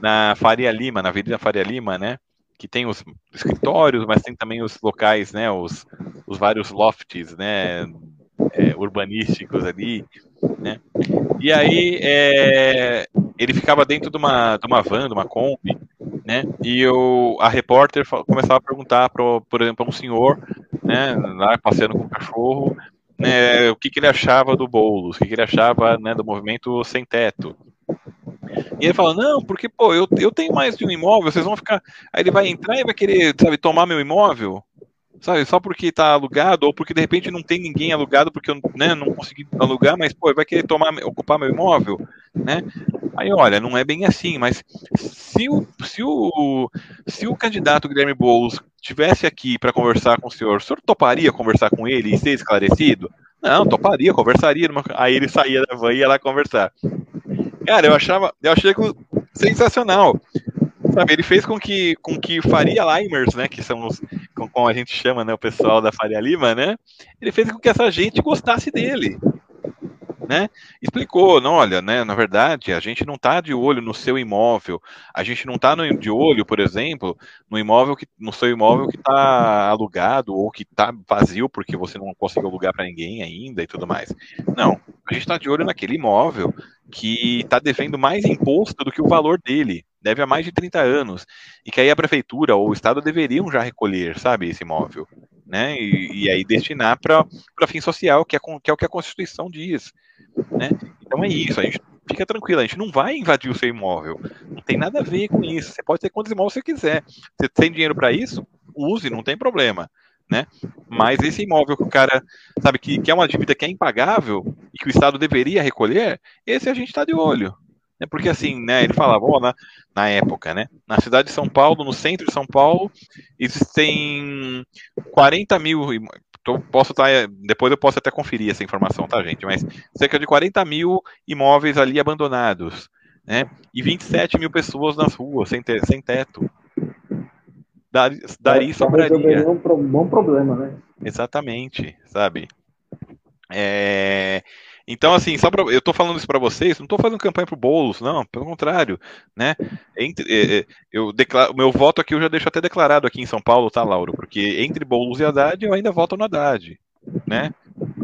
Na Faria Lima, na Avenida Faria Lima, né? Que tem os escritórios, mas tem também os locais, né? Os, os vários lofts, né? É, urbanísticos ali, né? E aí é, ele ficava dentro de uma, de uma van, de uma Kombi, né? E eu, a repórter começava a perguntar, pro, por exemplo, a um senhor, né, lá passeando com o cachorro, né, o que, que ele achava do Boulos, o que, que ele achava né, do movimento sem teto. E ele fala, não, porque, pô, eu, eu tenho mais de um imóvel, vocês vão ficar. Aí ele vai entrar e vai querer, sabe, tomar meu imóvel? Sabe? Só porque tá alugado, ou porque de repente não tem ninguém alugado, porque eu né, não consegui alugar, mas pô, vai querer tomar, ocupar meu imóvel, né? Aí, olha, não é bem assim, mas se o, se o, se o candidato Guilherme Boulos tivesse aqui para conversar com o senhor, o senhor toparia conversar com ele e ser esclarecido? Não, toparia, conversaria. Numa... Aí ele saía da van e ia lá conversar. Cara, eu achava, eu achei sensacional. Sabe, ele fez com que, com que Faria Limers, né, que são os, como a gente chama, né, o pessoal da Faria Lima, né, ele fez com que essa gente gostasse dele né? Explicou, não, olha, né? Na verdade, a gente não está de olho no seu imóvel, a gente não está de olho, por exemplo, no imóvel que no seu imóvel que está alugado ou que está vazio porque você não conseguiu alugar para ninguém ainda e tudo mais. Não, a gente está de olho naquele imóvel que está devendo mais imposto do que o valor dele, deve há mais de 30 anos, e que aí a prefeitura ou o estado deveriam já recolher, sabe, esse imóvel, né? E, e aí destinar para fim social, que é, que é o que a Constituição diz. Né? Então é isso, a gente fica tranquilo, a gente não vai invadir o seu imóvel. Não tem nada a ver com isso. Você pode ter quantos imóveis você quiser. Você tem dinheiro para isso? Use, não tem problema. Né? Mas esse imóvel que o cara sabe que, que é uma dívida que é impagável e que o Estado deveria recolher, esse a gente está de olho. É porque assim, né, ele falava, ó, na, na época, né, na cidade de São Paulo, no centro de São Paulo, existem 40 mil, Tô, posso. Tá, depois eu posso até conferir essa informação, tá, gente? Mas cerca de 40 mil imóveis ali abandonados, né? E 27 mil pessoas nas ruas, sem, ter, sem teto. Dar, daria sobraria. Um bom problema, né? Exatamente, sabe? É, então, assim, só pra, eu estou falando isso para vocês, não estou fazendo campanha pro Boulos, não, pelo contrário, né? Entre, é, é, eu declaro, o meu voto aqui eu já deixo até declarado aqui em São Paulo, tá, Lauro? Porque entre Boulos e Haddad eu ainda voto no Haddad, né?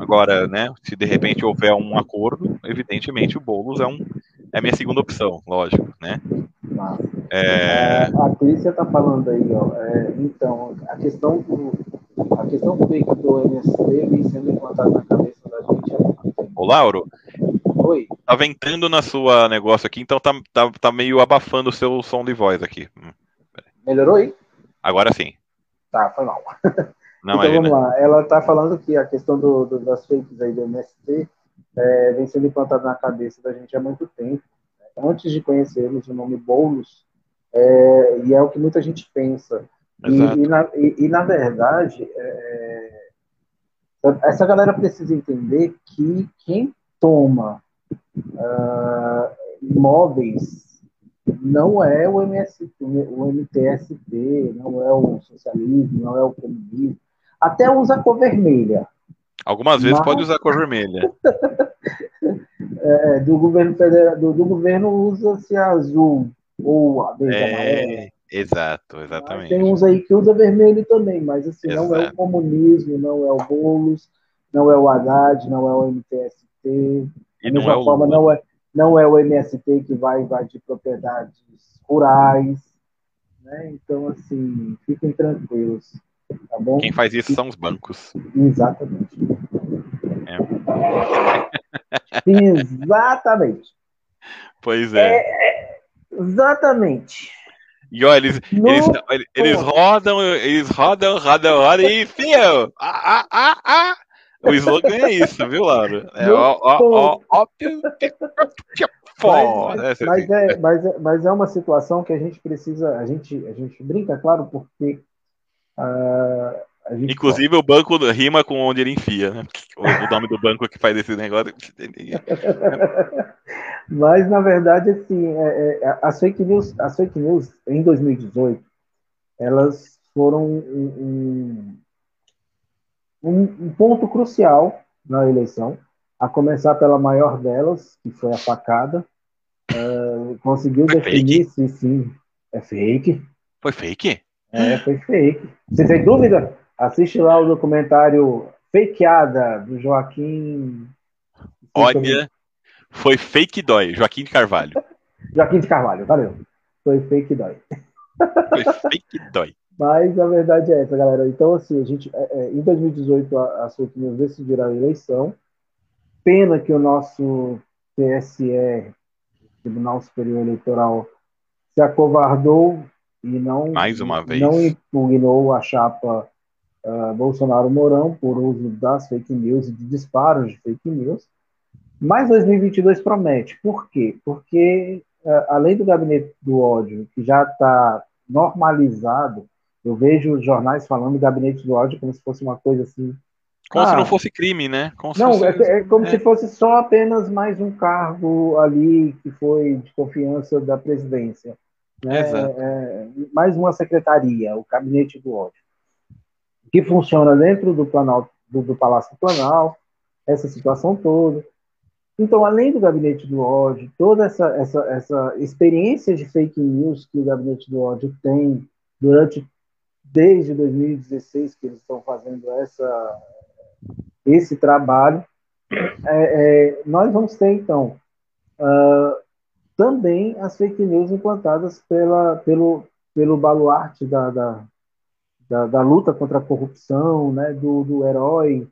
Agora, né, se de repente houver um acordo, evidentemente o Boulos é, um, é a minha segunda opção, lógico, né? É... A Clícia está falando aí, ó. É, então, a questão do a questão fake do MST vem sendo implantada na cabeça Ô, Lauro. Oi. Tá ventando na sua negócio aqui, então tá, tá, tá meio abafando o seu som de voz aqui. Hum, Melhorou aí? Agora sim. Tá, foi mal. Não, então imagina. vamos lá. Ela tá falando que a questão do, do, das fakes aí do MST é, vem sendo implantada na cabeça da gente há muito tempo. Antes de conhecermos o nome Boulos, é, e é o que muita gente pensa. E, e, na, e, e, na, verdade, é, essa galera precisa entender que quem toma uh, imóveis não é o, MS, o MTST, não é o socialismo, não é o comunismo. Até usa a cor vermelha. Algumas vezes mas... pode usar a cor vermelha. é, do governo federal, do, do governo usa-se azul ou a verde é, Exato, exatamente. tem uns aí que usa vermelho também, mas assim, Exato. não é o comunismo, não é o Boulos, não é o Haddad, não é o MTST. E da mesma não é forma, não é, não é o MST que vai invadir propriedades rurais. Né? Então, assim, fiquem tranquilos. Tá bom? Quem faz isso são os bancos. Exatamente. É. Exatamente. Pois é. é. é exatamente. E olha, eles, eles, eles, rodam, eles rodam, rodam, rodam e enfiam. Ah, ah, ah, ah. O slogan é isso, viu, Laura? É ó, ó, ó, ó, mas, mas, é, mas, é, mas é uma situação que a gente precisa, a gente, a gente brinca, claro, porque uh, Inclusive pode. o banco rima com onde ele enfia, né? O, o nome do banco que faz esse negócio. Mas na verdade, assim, é, é, as fake news, as fake news em 2018, elas foram um, um, um ponto crucial na eleição, a começar pela maior delas, que foi a facada. Uh, conseguiu foi definir fake? se sim é fake. Foi fake? É, foi fake. Você tem dúvida? Assiste lá o documentário Fakeada, do Joaquim. Olha, foi fake dói, Joaquim de Carvalho. Joaquim de Carvalho, valeu. Foi fake dói. Foi fake dói. Mas a verdade é essa, galera. Então, assim, a gente, é, é, em 2018, a, as news decidiram a eleição. Pena que o nosso TSE, Tribunal Superior Eleitoral, se acovardou e não, Mais uma vez. não impugnou a chapa uh, Bolsonaro Mourão por uso das fake news e de disparos de fake news. Mas 2022 promete. Por quê? Porque, uh, além do gabinete do ódio, que já está normalizado, eu vejo os jornais falando do gabinete do ódio como se fosse uma coisa assim Como ah, se não fosse crime, né? Como não, fosse... é, é, como é. se fosse só apenas mais um cargo ali que foi de confiança da presidência. Né? É, mais uma secretaria, o gabinete do ódio, que funciona dentro do, Planalto, do, do Palácio Planalto, essa situação toda. Então, além do gabinete do ódio, toda essa, essa, essa experiência de fake news que o gabinete do ódio tem durante desde 2016 que eles estão fazendo essa, esse trabalho, é, é, nós vamos ter, então, uh, também as fake news implantadas pela, pelo, pelo baluarte da, da, da, da luta contra a corrupção, né, do, do herói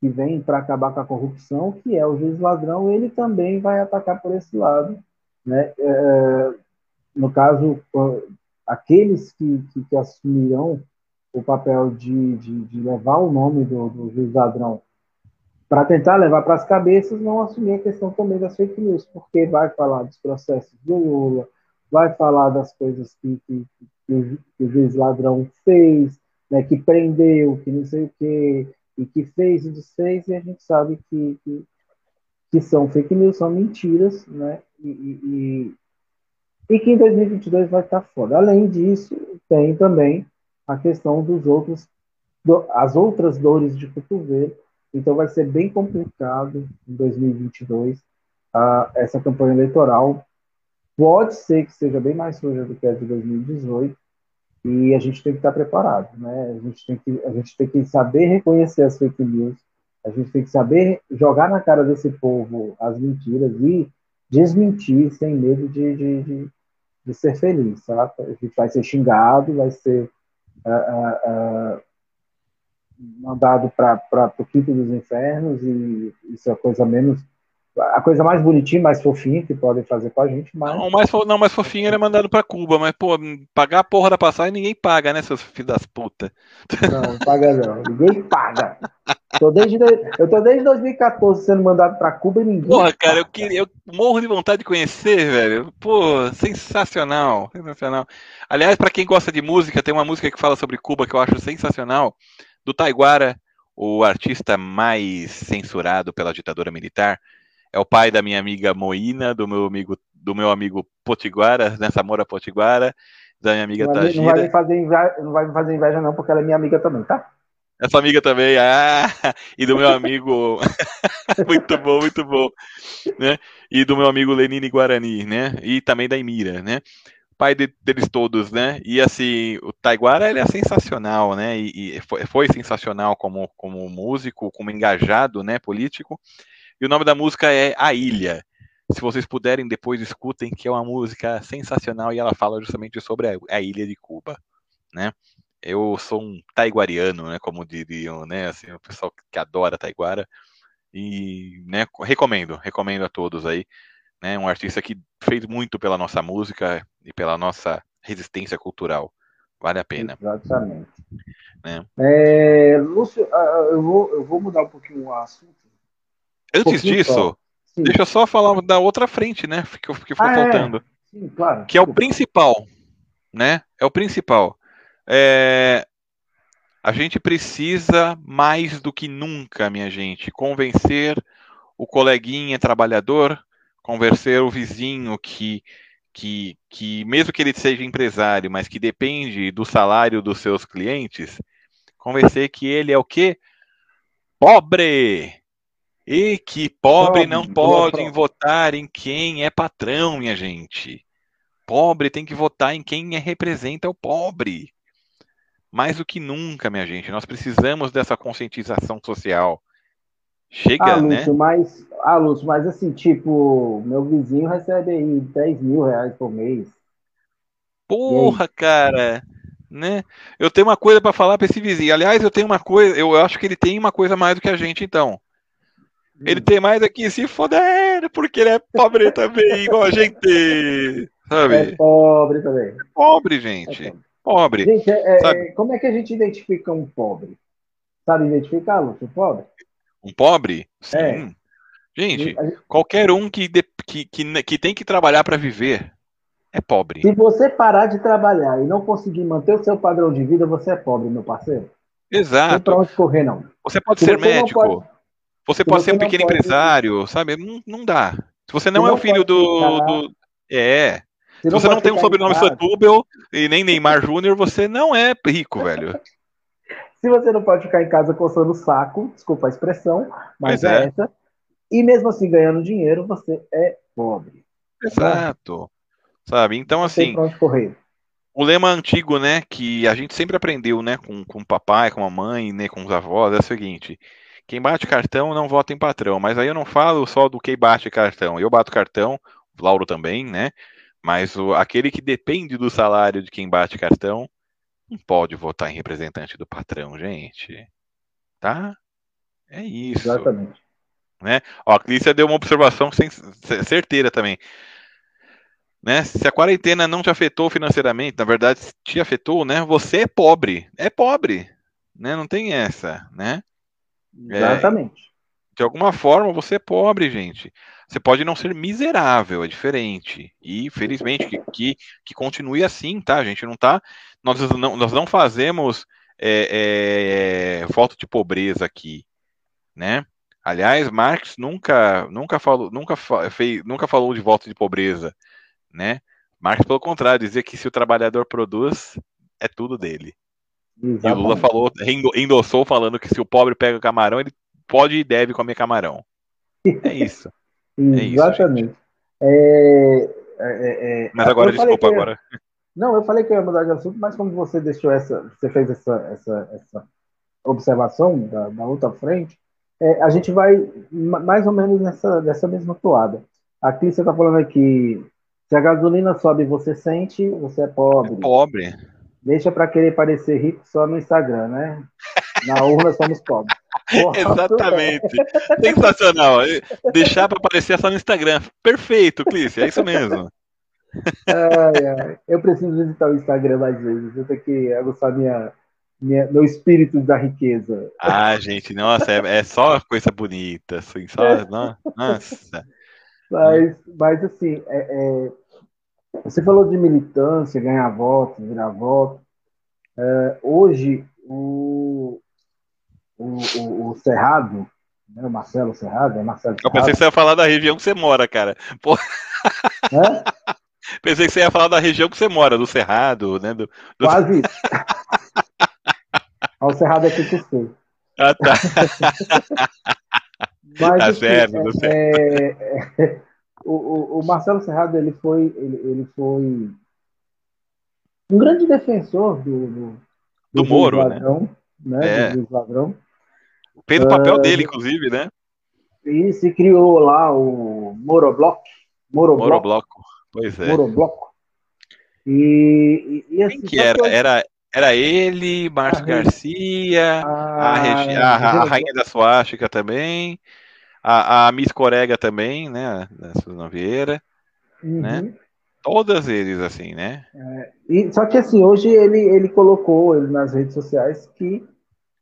que vem para acabar com a corrupção, que é o juiz ladrão, ele também vai atacar por esse lado. Né? É, no caso, aqueles que, que, que, assumirão o papel de, de, de levar o nome do, do juiz ladrão para tentar levar para as cabeças, não assumir a questão também das fake news, porque vai falar dos processos do Lula, vai falar das coisas que, que, que, o juiz ladrão fez, né, que prendeu, que não sei o quê, e que fez e desfez, e a gente sabe que, que, que são fake news, são mentiras, né? E, e, e, que em 2022 vai estar foda. Além disso, tem também a questão dos outros, do, as outras dores de cotovelo, então vai ser bem complicado em 2022 uh, essa campanha eleitoral. Pode ser que seja bem mais suja do que a de 2018, e a gente tem que estar preparado, né? A gente tem que, a gente tem que saber reconhecer as fake news, a gente tem que saber jogar na cara desse povo as mentiras e desmentir sem medo de, de, de, de ser feliz, sabe? A gente vai ser xingado, vai ser uh, uh, mandado para o quinto dos infernos e isso é coisa menos a coisa mais bonitinha, mais fofinha que podem fazer com a gente, mas. Não, mais, não, mais fofinho era mandado pra Cuba, mas, pô, pagar a porra da passagem ninguém paga, né, seus filhos das putas? Não, não paga não, ninguém paga. Tô desde, eu tô desde 2014 sendo mandado pra Cuba e ninguém. Porra, cara, eu, queria, eu morro de vontade de conhecer, velho. Pô, sensacional, sensacional. Aliás, pra quem gosta de música, tem uma música que fala sobre Cuba que eu acho sensacional, do Taiguara, o artista mais censurado pela ditadura militar é o pai da minha amiga Moína, do meu amigo, do meu amigo Potiguara, né, Samora Potiguara, da minha amiga não Tagira. Não vai, me fazer inveja, não vai me fazer inveja não, porque ela é minha amiga também, tá? Essa amiga também, ah, e do meu amigo, muito bom, muito bom, né? E do meu amigo Lenine Guarani, né? E também da Emira, né? Pai de, deles todos, né? E assim, o Taiguara ele é sensacional, né? E, e foi, foi, sensacional como, como músico, como engajado, né? Político. E o nome da música é A Ilha. Se vocês puderem, depois escutem, que é uma música sensacional e ela fala justamente sobre a, a ilha de Cuba, né? Eu sou um taiguariano, né, como diriam, né, assim, o pessoal que adora taiguara e, né, recomendo, recomendo a todos aí, né, um artista que fez muito pela nossa música e pela nossa resistência cultural. Vale a pena. Exatamente. Né? É, Lúcio, ah, ah, eu vou, eu vou mudar um pouquinho o assunto Antes disso, deixa eu só falar da outra frente, né? Que, que foi ah, faltando. É. Sim, claro. Que é o principal, né? É o principal. É... A gente precisa mais do que nunca, minha gente, convencer o coleguinha trabalhador, convencer o vizinho que, que, que, mesmo que ele seja empresário, mas que depende do salário dos seus clientes, convencer que ele é o quê? Pobre! E que pobre, não podem votar em quem é patrão, minha gente. Pobre tem que votar em quem é, representa o pobre. Mais do que nunca, minha gente, nós precisamos dessa conscientização social. Chega, ah, né? Lúcio, né? Mas, ah, Lúcio, mas assim, tipo, meu vizinho recebe aí 10 mil reais por mês. Porra, cara, né? Eu tenho uma coisa para falar para esse vizinho. Aliás, eu tenho uma coisa, eu acho que ele tem uma coisa mais do que a gente, então. Ele tem mais aqui se foder, porque ele é pobre também, igual a gente. Sabe? É pobre também. É pobre, gente. É pobre. Gente, é, é como é que a gente identifica um pobre? Sabe identificar, Lúcio, um pobre? Um pobre? Sim. É. Gente, gente, qualquer um que, de, que, que, que tem que trabalhar para viver é pobre. Se você parar de trabalhar e não conseguir manter o seu padrão de vida, você é pobre, meu parceiro. Exato. Não tem pra onde correr, não. Você pode Se ser você médico. Pode... Você pode ser um pequeno pode... empresário, sabe? Não, não dá. Se você não, Se é o filho do, do. É. Se, Se você não, não tem um sobrenome Setúbel e nem Neymar Júnior, você não é rico, velho. Se você não pode ficar em casa coçando o saco, desculpa a expressão, mas é. é. essa. E mesmo assim, ganhando dinheiro, você é pobre. Exato. Sabe? Então, assim. O lema antigo, né, que a gente sempre aprendeu, né, com, com o papai, com a mãe, né, com os avós, é o seguinte: quem bate cartão não vota em patrão. Mas aí eu não falo só do quem bate cartão. Eu bato cartão, o Lauro também, né? Mas o, aquele que depende do salário de quem bate cartão não pode votar em representante do patrão, gente. Tá? É isso. Exatamente. Né? Ó, a Clícia deu uma observação sem, certeira também. Né? Se a quarentena não te afetou financeiramente, na verdade te afetou, né? Você é pobre, é pobre, né? Não tem essa, né? Exatamente. É, de alguma forma você é pobre, gente. Você pode não ser miserável, é diferente. E felizmente que, que, que continue assim, tá? A gente não tá. Nós não, nós não fazemos é, é, de pobreza aqui, né? Aliás, Marx nunca, nunca falou, nunca, fez, nunca falou de voto de pobreza, né? Marx, pelo contrário, dizia que se o trabalhador produz, é tudo dele. Exatamente. E o Lula falou, endossou falando que se o pobre pega camarão, ele pode e deve comer camarão. É isso. é Exatamente. É, é, é, mas agora, desculpa, agora. Não, eu falei que eu ia mudar de assunto, mas como você deixou essa, você fez essa, essa, essa observação da, da outra frente, é, a gente vai mais ou menos nessa, nessa mesma toada. Aqui você está falando aqui, se a gasolina sobe você sente, você é pobre. É pobre. Deixa para querer parecer rico só no Instagram, né? Na urna somos pobres. Exatamente. Sensacional. Deixar para aparecer só no Instagram. Perfeito, Clícia, é isso mesmo. Ai, ai. Eu preciso visitar o Instagram mais vezes. Eu tenho que aguçar minha, minha, meu espírito da riqueza. Ah, gente, nossa, é, é só coisa bonita. Assim, só, é. Nossa. Mas, mas assim, é, é você falou de militância, ganhar voto, virar voto. É, hoje, o, o, o, o Cerrado, né, o Marcelo Cerrado, é Marcelo Cerrado. Eu pensei que você ia falar da região que você mora, cara. Pô... É? Pensei que você ia falar da região que você mora, do Cerrado, né? Do, do... Quase isso. o Cerrado é que tu sei. Ah, tá. Mas, tá assim, certo, é, é, é o, o, o, Marcelo Serrado ele foi, ele, ele, foi um grande defensor do, do, do, do Moro, ladrão, né? né? É. Do ladrão. Fez o papel uh, dele, inclusive, né? E se criou lá o Moroblock. Moroblock. Morobloco. Pois é. Morobloco. E, e, e assim, Quem que era? Era, era ele, Márcio Garcia, a, a, a, a, Rainha da Suástica também. A, a Miss Corega também, né? A Suzana Vieira, uhum. né? Todas eles, assim, né? É, e, só que assim, hoje ele, ele colocou ele nas redes sociais que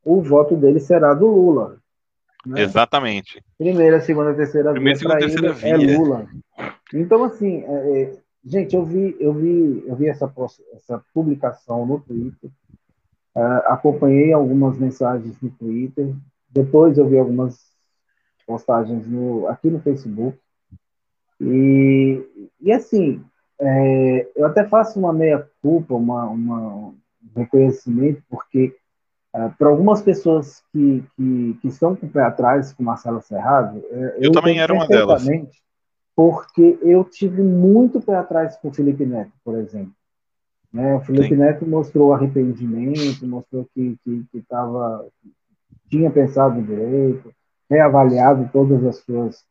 o voto dele será do Lula. Né? Exatamente. Primeira, segunda, terceira Primeira, via. Segunda, terceira via. É Lula. Então, assim, é, é, gente, eu vi, eu vi, eu vi essa, essa publicação no Twitter, uh, acompanhei algumas mensagens no Twitter, depois eu vi algumas postagens no, aqui no Facebook. E, e assim, é, eu até faço uma meia-culpa, uma, uma, um reconhecimento, porque é, para algumas pessoas que, que, que, estão com o pé atrás com Marcelo Serrado, é, eu, eu também era uma delas. Porque eu tive muito pé atrás com o Felipe Neto, por exemplo. Né? O Felipe Sim. Neto mostrou arrependimento, mostrou que, que, que tava, tinha pensado direito, reavaliado todas as suas,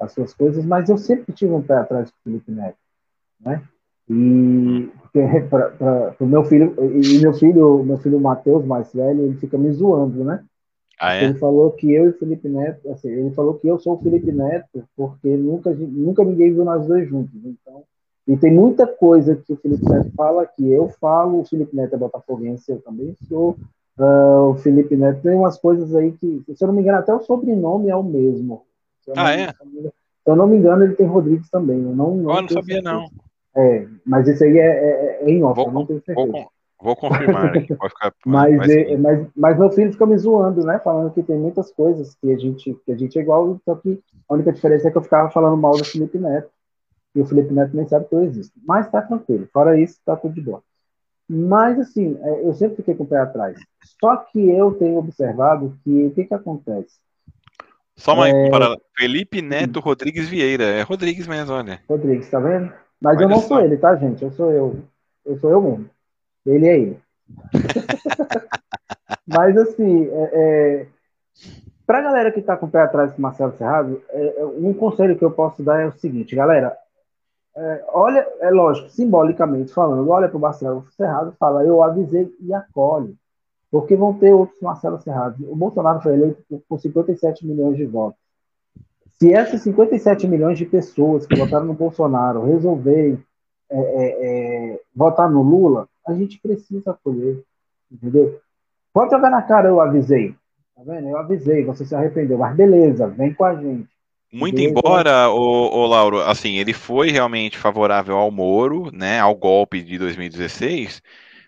as suas coisas, mas eu sempre tive um pé atrás com o Felipe Neto, né? E para o meu filho, e meu filho, meu filho Matheus, mais velho, ele fica me zoando, né? Ah, é? Ele falou que eu e Felipe Neto, assim, ele falou que eu sou o Felipe Neto porque nunca, nunca ninguém viu nós dois juntos. Então, e tem muita coisa que o Felipe Neto fala que eu falo, o Felipe Neto é botafoguense, eu também sou, Uh, o Felipe Neto tem umas coisas aí que, se eu não me engano, até o sobrenome é o mesmo. ah, é? Se eu não me engano, ele tem Rodrigues também. Eu não, não, oh, não sabia, certeza. não. É, mas esse aí é, é, é em off, vou, não tenho certeza. Vou, Vou confirmar. pode ficar, mas, é, mas, mas meu filho fica me zoando, né? Falando que tem muitas coisas que a gente, que a gente é igual, só que a única diferença é que eu ficava falando mal do Felipe Neto. E o Felipe Neto nem sabe que eu existo. Mas tá tranquilo. Fora isso, tá tudo de boa. Mas, assim, é, eu sempre fiquei com o pé atrás. Só que eu tenho observado que o que, que acontece? Só uma é... para Felipe Neto Rodrigues Vieira. É Rodrigues mesmo, olha. Rodrigues, tá vendo? Mas olha eu não só. sou ele, tá, gente? Eu sou eu. Eu sou eu mesmo. Ele é ele. Mas, assim, é, é... para a galera que está com o pé atrás com Marcelo Serrado, é, é, um conselho que eu posso dar é o seguinte, galera. É, olha, é lógico, simbolicamente falando, olha para o Marcelo Serrado e fala, eu avisei e acolhe. Porque vão ter outros Marcelo Serrado. O Bolsonaro foi eleito por 57 milhões de votos. Se essas 57 milhões de pessoas que votaram no Bolsonaro resolverem é, é, é, votar no Lula, a gente precisa acolher. Entendeu? Pode jogar na cara, eu avisei. Tá vendo? Eu avisei, você se arrependeu. Mas beleza, vem com a gente. Muito embora, o, o Lauro, assim, ele foi realmente favorável ao Moro, né, ao golpe de 2016,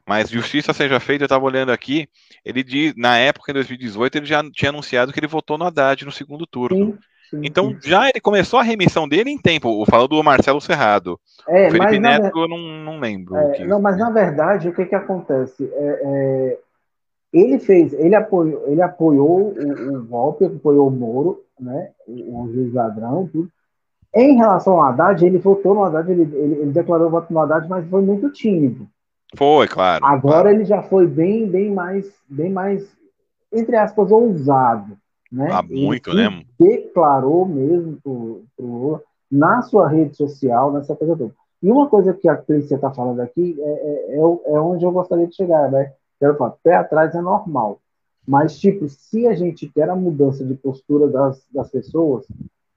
mas justiça seja feita, eu estava olhando aqui, ele diz, na época, em 2018, ele já tinha anunciado que ele votou no Haddad no segundo turno. Sim, então, já ele começou a remissão dele em tempo, falando do Marcelo Serrado. É, o Felipe Neto, ver... eu não, não lembro. É. Não, mas na verdade, o que que acontece? É, é ele fez, ele apoiou, ele apoiou o, o golpe, apoiou o Moro, né, o, o juiz ladrão, tudo. Em relação ao Haddad, ele votou no Haddad, ele, ele, ele declarou voto no Haddad, mas foi muito tímido. Foi, claro. Agora claro. ele já foi bem, bem mais, bem mais, entre aspas, ousado. Né? Ah, muito, ele né? Declarou mesmo pro, pro Lula na sua rede social, nessa coisa toda. E uma coisa que a Clícia está falando aqui é, é, é, é, onde eu gostaria de chegar, né? Falar, pé atrás é normal. Mas, tipo, se a gente quer a mudança de postura das, das pessoas,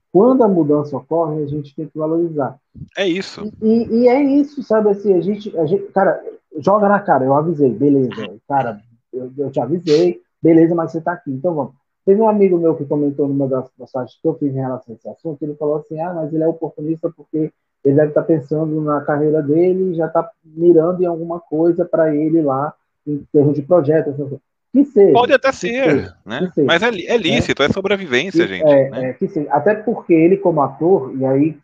quando a mudança ocorre, a gente tem que valorizar. É isso. E, e, é isso, sabe assim, a gente, a gente, cara, joga na cara, eu avisei, beleza, cara, eu, eu te avisei, beleza, mas você tá aqui, então vamos. Teve um amigo meu que comentou numa das passagens que eu fiz em relação a esse assunto, ele falou assim, ah, mas ele é oportunista porque ele deve estar tá pensando na carreira dele e já está mirando em alguma coisa para ele lá, em termos de projeto. Assim, que seja, Pode até ser, seja, né? Seja, mas é, é lícito, é, é sobrevivência, que, gente. É, né? é, que seja. Até porque ele, como ator, e aí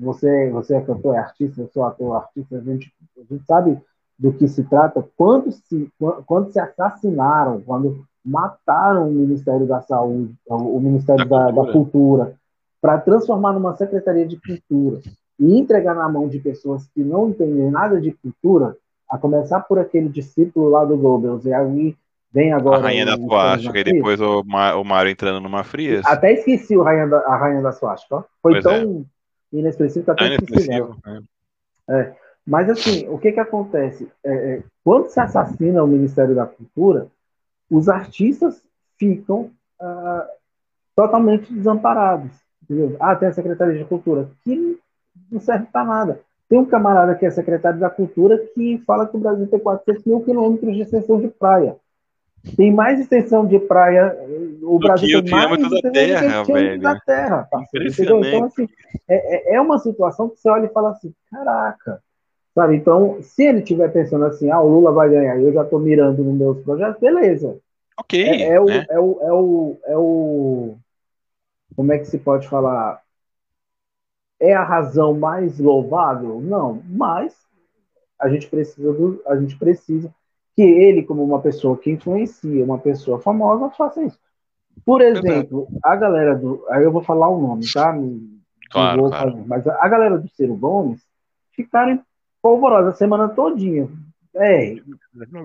você, você é cantor, é artista, eu sou ator, artista, a gente, a gente sabe do que se trata, quando se, quando se assassinaram, quando mataram o Ministério da Saúde, o Ministério da, da Cultura, para transformar numa Secretaria de Cultura e entregar na mão de pessoas que não entendem nada de cultura, a começar por aquele discípulo lá do Goebbels, e aí vem agora... A Rainha da Suástica, e depois o, Mar, o Mário entrando numa frieza. Até esqueci o Rainha da, a Rainha da Suástica, Foi pois tão é. inexpressivo que até é esqueci É. é. Mas assim, o que que acontece? É, é, quando se assassina o Ministério da Cultura, os artistas ficam ah, totalmente desamparados. Entendeu? Ah, tem a Secretaria de Cultura, que não serve para nada. Tem um camarada que é secretário da Cultura que fala que o Brasil tem 400 mil quilômetros de extensão de praia. Tem mais extensão de praia. O Do Brasil tem mais extensão da terra, velho. da terra. Então, assim, é, é, é uma situação que você olha e fala assim: caraca. Sabe? Então, se ele estiver pensando assim, ah, o Lula vai ganhar, eu já estou mirando nos meus projetos, beleza. Ok. É, é, o, né? é, o, é, o, é o. Como é que se pode falar? É a razão mais louvável? Não, mas a gente precisa do, a gente precisa que ele, como uma pessoa que influencia, uma pessoa famosa, faça isso. Por exemplo, a galera do. Aí eu vou falar o nome, tá? claro, claro. Fazer, mas a galera do Ciro Gomes ficaram polvorosa a semana todinha. É,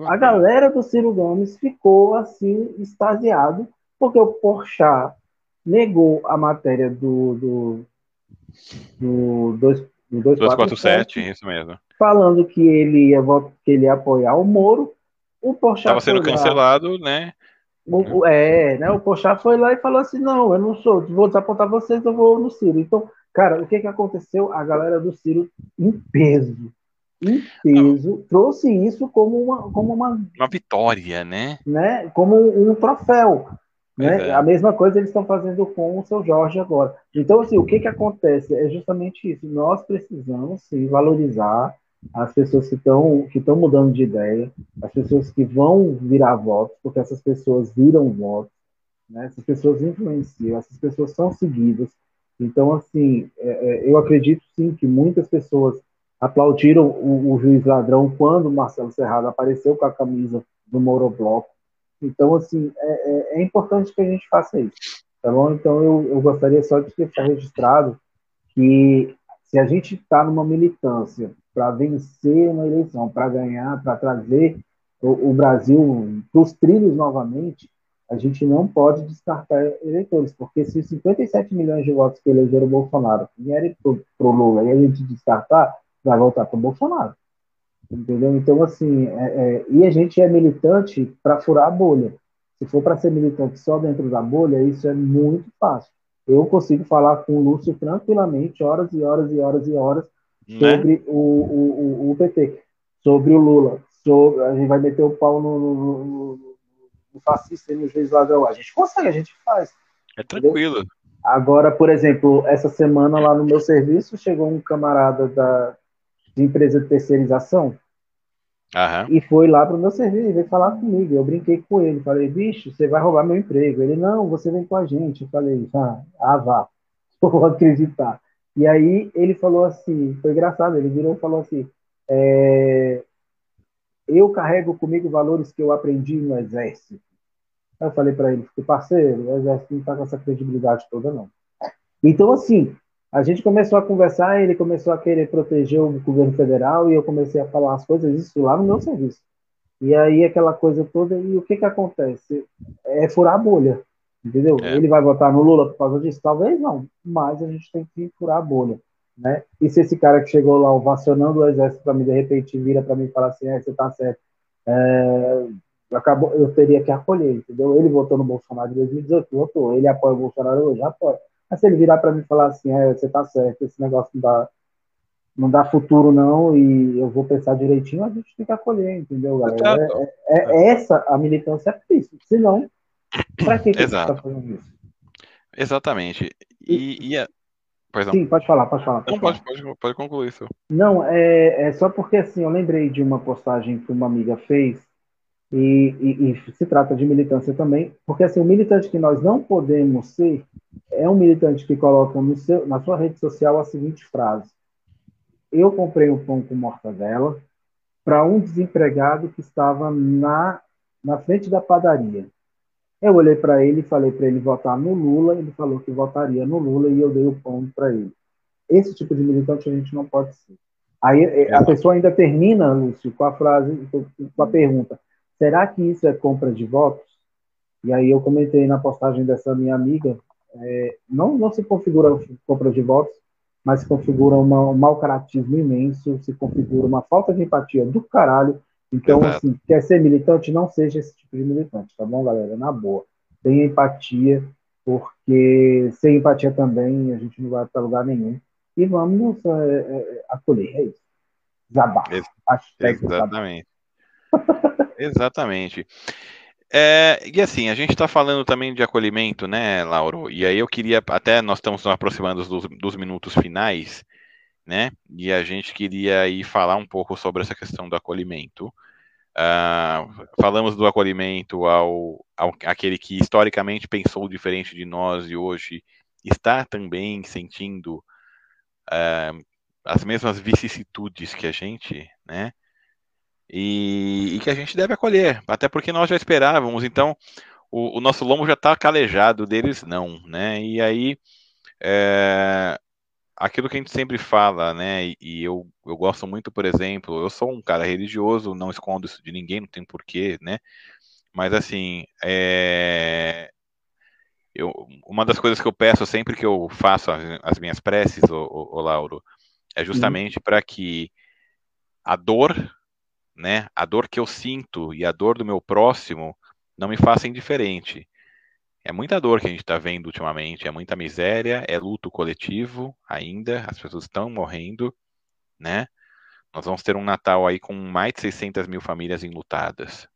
a galera do Ciro Gomes ficou assim, extasiado, porque o Porchat negou a matéria do, do, do, do, do 247, isso mesmo. Falando que ele ia, que ele ia apoiar o Moro. O Porchat Estava sendo cancelado, né? O, é, né? O Porchat foi lá e falou assim: não, eu não sou, vou desapontar vocês, eu vou no Ciro. Então, cara, o que, que aconteceu? A galera do Ciro em peso em peso, não. trouxe isso como uma, como uma, uma vitória, né? né? Como um troféu. Né? É. A mesma coisa eles estão fazendo com o seu Jorge agora. Então, assim, o que, que acontece? É justamente isso. Nós precisamos sim, valorizar as pessoas que estão que estão mudando de ideia, as pessoas que vão virar votos, porque essas pessoas viram votos, né? essas pessoas influenciam, essas pessoas são seguidas. Então, assim, é, é, eu acredito sim que muitas pessoas aplaudiram o, o, juiz ladrão quando Marcelo Serrado apareceu com a camisa do Morobloco. Então, assim, é, é, é importante que a gente faça isso, tá bom? Então, eu, eu gostaria só de deixar registrado que se a gente está numa militância para vencer uma eleição, para ganhar, para trazer o, o Brasil para os trilhos novamente, a gente não pode descartar eleitores, porque se 57 milhões de votos que elegeram o Bolsonaro vierem para o Lula e a gente descartar, vai voltar para o Bolsonaro. Entendeu? Então, assim, é, é, e a gente é militante para furar a bolha. Se for para ser militante só dentro da bolha, isso é muito fácil eu consigo falar com o Lúcio tranquilamente, horas e horas e horas e horas, né? sobre o, o, o, o, PT, sobre o Lula, sobre, a gente vai meter o pau no, no, no, no fascista e no juiz ladrão. A gente consegue, a gente faz. É tranquilo. Entendeu? Agora, por exemplo, essa semana lá no meu serviço chegou um camarada da, de empresa de terceirização Aham. E foi lá pro meu serviço, veio falar comigo. Eu brinquei com ele, falei, bicho, você vai roubar meu emprego. Ele, não, você vem com a gente. Eu falei, ah, ah vá, vou acreditar. E aí ele falou assim, foi engraçado, ele virou e falou assim, é, eu carrego comigo valores que eu aprendi no exército. Aí eu falei para ele, parceiro, o exército não tá com essa credibilidade toda, não. Então, assim, a gente começou a conversar, ele começou a querer proteger o governo federal e eu comecei a falar as coisas, isso lá no meu serviço. E aí aquela coisa toda, e o que que acontece? É furar a bolha, entendeu? É. Ele vai votar no Lula por causa disso? Talvez não, mas a gente tem que furar a bolha, né? E se esse cara que chegou lá ovacionando o exército para mim, de repente vira para mim e fala assim, é, você tá certo, é, acabou, eu teria que acolher, entendeu? Ele votou no Bolsonaro em 2018, votou, ele apoia o Bolsonaro hoje, apoia. Mas se ele virar para mim e falar assim, é, você tá certo, esse negócio não dá, não dá futuro não e eu vou pensar direitinho, a gente tem que acolher, entendeu, galera? É, é, é, essa a militância é por isso. Se não, para que, que Exato. você tá fazendo isso? Exatamente. E, e a... Não. Sim, pode falar, pode falar. Pode, pode, pode, pode concluir isso. Não, é, é só porque assim, eu lembrei de uma postagem que uma amiga fez e, e, e, se trata de militância também, porque assim, o militante que nós não podemos ser é um militante que coloca no seu, na sua rede social a seguinte frase: Eu comprei um pão com mortadela para um desempregado que estava na, na frente da padaria. Eu olhei para ele e falei para ele votar no Lula, ele falou que votaria no Lula e eu dei o pão para ele. Esse tipo de militante a gente não pode ser. Aí a pessoa ainda termina, Lúcio, com a frase, com a pergunta: será que isso é compra de votos? E aí eu comentei na postagem dessa minha amiga, é, não, não se configura compra de votos, mas se configura uma, um mau caratismo imenso, se configura uma falta de empatia do caralho. Então, Exato. assim, quer ser militante, não seja esse tipo de militante, tá bom, galera? Na boa. Tenha empatia, porque sem empatia também a gente não vai para lugar nenhum. E vamos é, é, acolher, é isso. Zabá. Exatamente. Exatamente. É, e assim, a gente está falando também de acolhimento, né, Lauro? E aí eu queria, até nós estamos nos aproximando dos, dos minutos finais, né? E a gente queria aí falar um pouco sobre essa questão do acolhimento. Uh, falamos do acolhimento ao, ao aquele que historicamente pensou diferente de nós e hoje está também sentindo uh, as mesmas vicissitudes que a gente, né? e, e, que a gente deve acolher, até porque nós já esperávamos, então o, o nosso lombo já está calejado, deles não, né? E aí é, aquilo que a gente sempre fala, né? E, e eu, eu gosto muito, por exemplo, eu sou um cara religioso, não escondo isso de ninguém, não tem porquê, né? Mas assim, é, eu, uma das coisas que eu peço sempre que eu faço as, as minhas preces, o, o, o Lauro, é justamente uhum. para que a dor né? A dor que eu sinto e a dor do meu próximo não me faça indiferente. É muita dor que a gente está vendo ultimamente, é muita miséria, é luto coletivo ainda, as pessoas estão morrendo, né? Nós vamos ter um Natal aí com mais de 600 mil famílias enlutadas,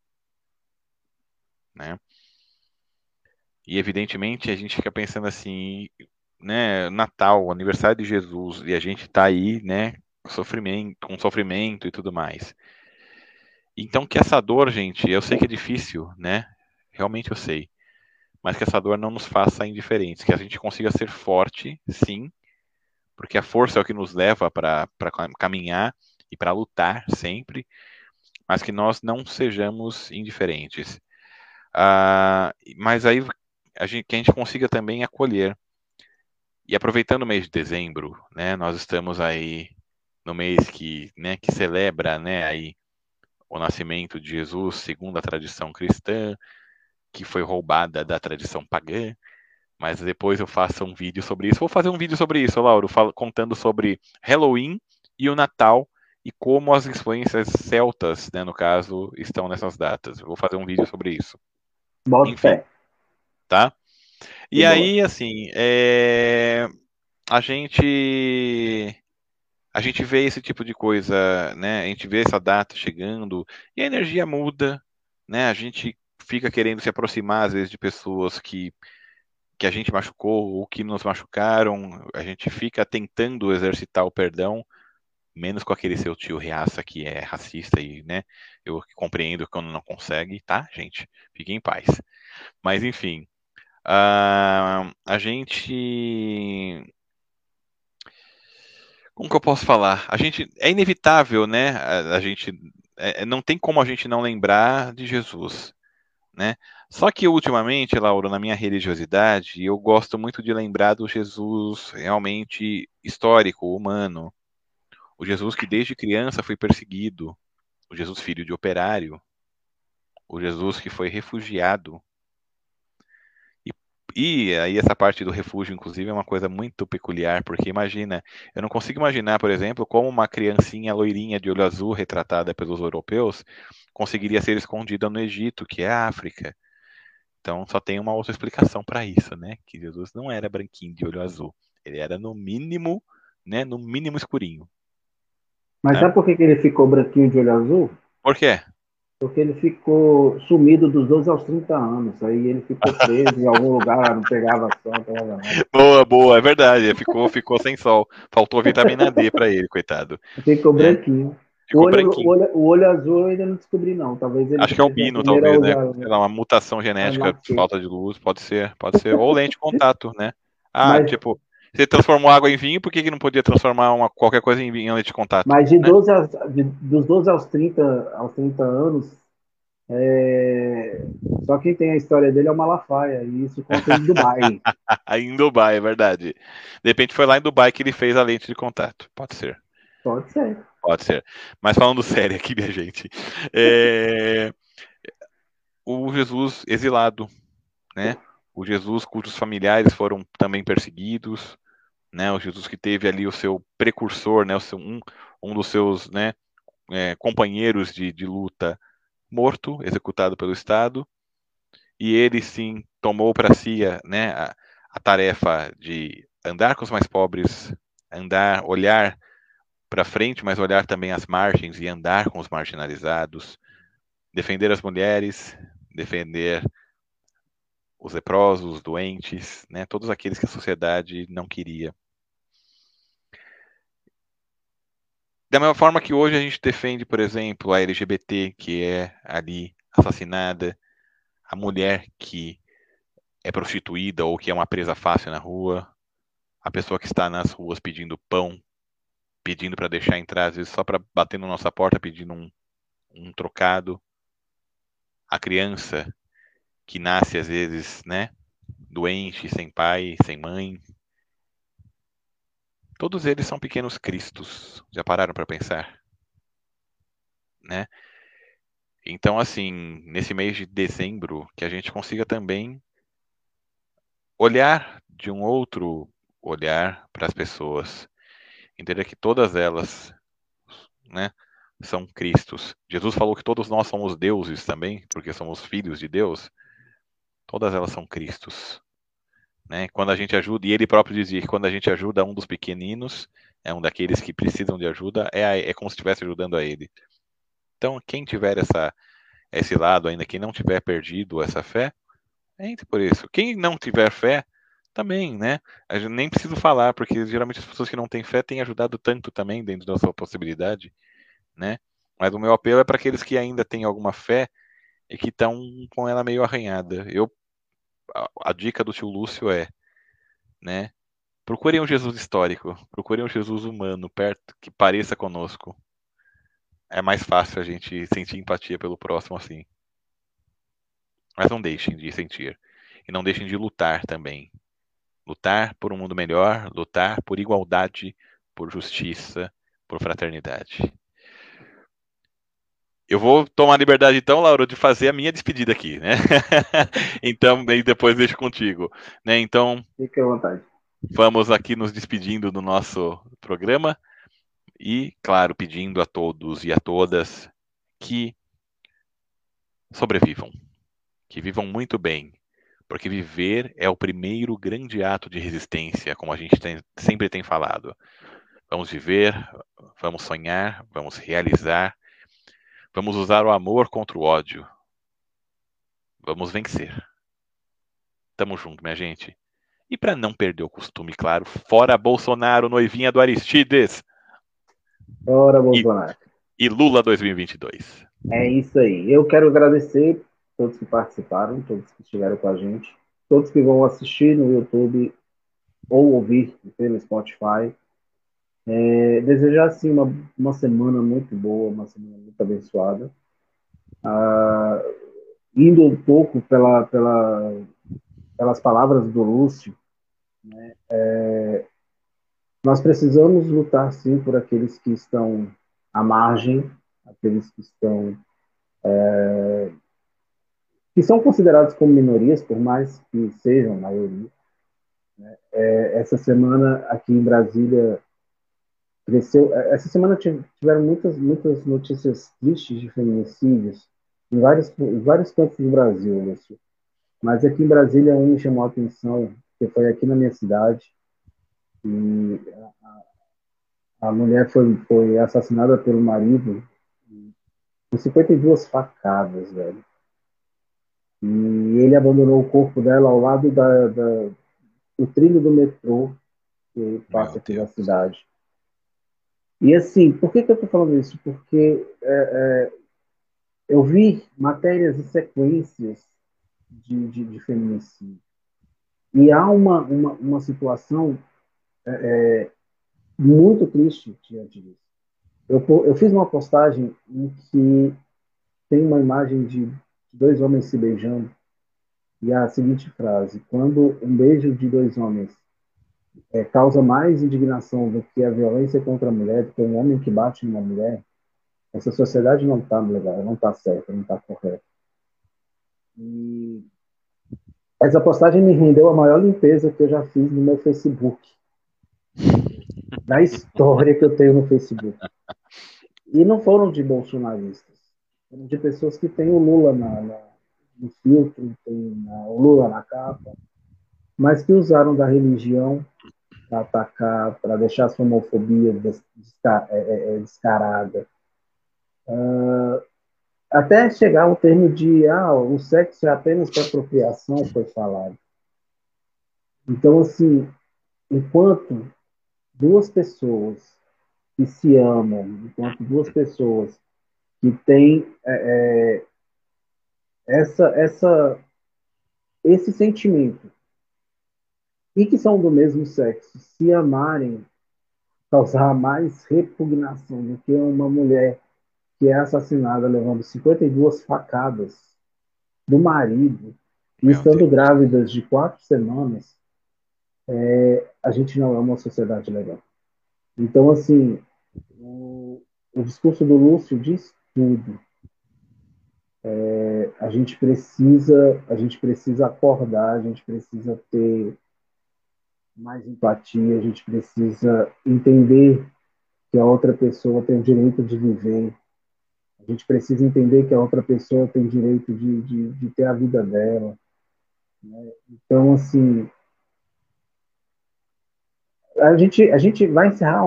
né? E evidentemente a gente fica pensando assim, né? Natal, aniversário de Jesus, e a gente está aí, né? sofrimento, com sofrimento e tudo mais. Então que essa dor, gente, eu sei que é difícil, né? Realmente eu sei. Mas que essa dor não nos faça indiferentes, que a gente consiga ser forte, sim, porque a força é o que nos leva para caminhar e para lutar sempre, mas que nós não sejamos indiferentes. Ah, mas aí a gente, que a gente consiga também acolher. E aproveitando o mês de dezembro, né, nós estamos aí no mês que, né, que celebra, né, aí o nascimento de Jesus segundo a tradição cristã, que foi roubada da tradição pagã. Mas depois eu faço um vídeo sobre isso. Vou fazer um vídeo sobre isso, Lauro, contando sobre Halloween e o Natal e como as influências celtas, né, no caso, estão nessas datas. Eu vou fazer um vídeo sobre isso. Bota Enfim, tá? E, e aí, bom. assim, é... a gente a gente vê esse tipo de coisa, né? A gente vê essa data chegando e a energia muda, né? A gente fica querendo se aproximar às vezes de pessoas que que a gente machucou ou que nos machucaram, a gente fica tentando exercitar o perdão, menos com aquele seu tio reaça que é racista e, né, eu compreendo quando não consegue, tá, gente? Fiquem em paz. Mas, enfim, uh, a gente... Como que eu posso falar? A gente, é inevitável, né, a, a gente, é, não tem como a gente não lembrar de Jesus, né? Só que ultimamente, Laura, na minha religiosidade, eu gosto muito de lembrar do Jesus realmente histórico, humano. O Jesus que desde criança foi perseguido, o Jesus filho de operário, o Jesus que foi refugiado. E, e aí essa parte do refúgio, inclusive, é uma coisa muito peculiar, porque imagina, eu não consigo imaginar, por exemplo, como uma criancinha loirinha de olho azul retratada pelos europeus conseguiria ser escondida no Egito, que é a África. Então só tem uma outra explicação para isso, né? Que Jesus não era branquinho de olho azul. Ele era no mínimo, né? No mínimo escurinho. Mas né? sabe por que, ele ficou branquinho de olho azul? Por quê? Porque ele ficou sumido dos 12 aos 30 anos. Aí ele ficou preso em algum lugar, não pegava sol, não pegava nada. Boa, boa, é verdade. Ficou, ficou sem sol. Faltou vitamina D para ele, coitado. Ficou é. Branquinho. O olho, o, olho, o olho, azul eu ainda não descobri, não. Talvez ele Acho que é albino, talvez, né? Lá, uma mutação genética, falta de luz, pode ser, pode ser. Ou lente de contato, né? Ah, mas, tipo, você transformou água em vinho, por que, que não podia transformar uma, qualquer coisa em vinho em lente de contato? Mas de né? 12 aos, de, dos 12 aos 30, aos 30 anos, é... só quem tem a história dele é o Malafaia, e isso conta em Dubai. em Dubai, é verdade. De repente foi lá em Dubai que ele fez a lente de contato. Pode ser. Pode ser. Pode ser. Mas falando sério aqui, minha gente. É... O Jesus exilado, né? O Jesus cujos familiares foram também perseguidos, né? O Jesus que teve ali o seu precursor, né? O seu, um, um dos seus, né? É, companheiros de, de luta morto, executado pelo Estado, e ele sim tomou para si, né? A, a tarefa de andar com os mais pobres, andar, olhar para frente, mas olhar também as margens e andar com os marginalizados, defender as mulheres, defender os leprosos, os doentes, né, todos aqueles que a sociedade não queria. Da mesma forma que hoje a gente defende, por exemplo, a LGBT que é ali assassinada, a mulher que é prostituída ou que é uma presa fácil na rua, a pessoa que está nas ruas pedindo pão pedindo para deixar entrar, às vezes só para bater na nossa porta pedindo um, um trocado. A criança que nasce às vezes, né, doente, sem pai, sem mãe. Todos eles são pequenos cristos. Já pararam para pensar? Né? Então, assim, nesse mês de dezembro, que a gente consiga também olhar de um outro olhar para as pessoas entender que todas elas, né, são Cristos. Jesus falou que todos nós somos deuses também, porque somos filhos de Deus. Todas elas são Cristos. Né? Quando a gente ajuda, e ele próprio dizia que quando a gente ajuda um dos pequeninos, é um daqueles que precisam de ajuda, é, é como se estivesse ajudando a ele. Então, quem tiver essa, esse lado ainda, quem não tiver perdido essa fé, entre por isso. Quem não tiver fé, também, né? Gente nem preciso falar, porque geralmente as pessoas que não têm fé têm ajudado tanto também dentro da sua possibilidade, né? Mas o meu apelo é para aqueles que ainda têm alguma fé e que estão com ela meio arranhada. Eu a, a, dica do tio Lúcio é, né? Procurem um Jesus histórico, procurem um Jesus humano perto que pareça conosco. É mais fácil a gente sentir empatia pelo próximo assim. Mas não deixem de sentir e não deixem de lutar também lutar por um mundo melhor, lutar por igualdade, por justiça, por fraternidade. Eu vou tomar a liberdade então, Laura, de fazer a minha despedida aqui, né? então, e depois deixo contigo, né? Então, fique à vontade. Vamos aqui nos despedindo do nosso programa e, claro, pedindo a todos e a todas que sobrevivam, que vivam muito bem, porque viver é o primeiro grande ato de resistência, como a gente tem, sempre tem falado. Vamos viver, vamos sonhar, vamos realizar, vamos usar o amor contra o ódio. Vamos vencer. Tamo junto, minha gente. E para não perder o costume, claro, fora Bolsonaro, noivinha do Aristides. Fora Bolsonaro. E, e Lula 2022. É isso aí. Eu quero agradecer todos que participaram, todos que estiveram com a gente, todos que vão assistir no YouTube ou ouvir pelo Spotify. É, desejar, assim, uma, uma semana muito boa, uma semana muito abençoada. Ah, indo um pouco pela, pela, pelas palavras do Lúcio, né, é, nós precisamos lutar, sim, por aqueles que estão à margem, aqueles que estão é, que são considerados como minorias, por mais que sejam maioria. Né? É, essa semana aqui em Brasília cresceu. É, essa semana tiveram muitas muitas notícias tristes de feminicídios em vários em vários cantos do Brasil, Lúcio. Mas aqui em Brasília um me chamou a atenção, que foi aqui na minha cidade e a, a mulher foi foi assassinada pelo marido com 52 facadas, velho. E ele abandonou o corpo dela ao lado da, da do trilho do metrô que passa aqui na cidade. E assim, por que, que eu estou falando isso? Porque é, é, eu vi matérias e sequências de, de, de feminicídio. E há uma, uma, uma situação é, é muito triste diante disso. Eu, eu fiz uma postagem em que tem uma imagem de dois homens se beijando e a seguinte frase: quando um beijo de dois homens é, causa mais indignação do que a violência contra a mulher, do que um homem que bate numa mulher, essa sociedade não está legal, não está certa, não está correta. E essa postagem me rendeu a maior limpeza que eu já fiz no meu Facebook, da história que eu tenho no Facebook. E não foram de bolsonaristas de pessoas que têm o Lula na, na, no filtro, tem o Lula na capa, mas que usaram da religião para atacar, para deixar a homofobia desca, é, é, é, descarada. Uh, até chegar ao termo de ah, o sexo é apenas para apropriação, foi falado. Então, assim, enquanto duas pessoas que se amam, enquanto duas pessoas que tem é, é, essa, essa, esse sentimento. E que são do mesmo sexo. Se amarem causar mais repugnação do que uma mulher que é assassinada levando 52 facadas do marido e estando grávidas de quatro semanas, é, a gente não é uma sociedade legal. Então, assim, o, o discurso do Lúcio diz tudo. É, a gente precisa, a gente precisa acordar, a gente precisa ter mais empatia, a gente precisa entender que a outra pessoa tem o direito de viver. A gente precisa entender que a outra pessoa tem direito de, de, de ter a vida dela. Né? Então, assim, a gente, a gente vai encerrar,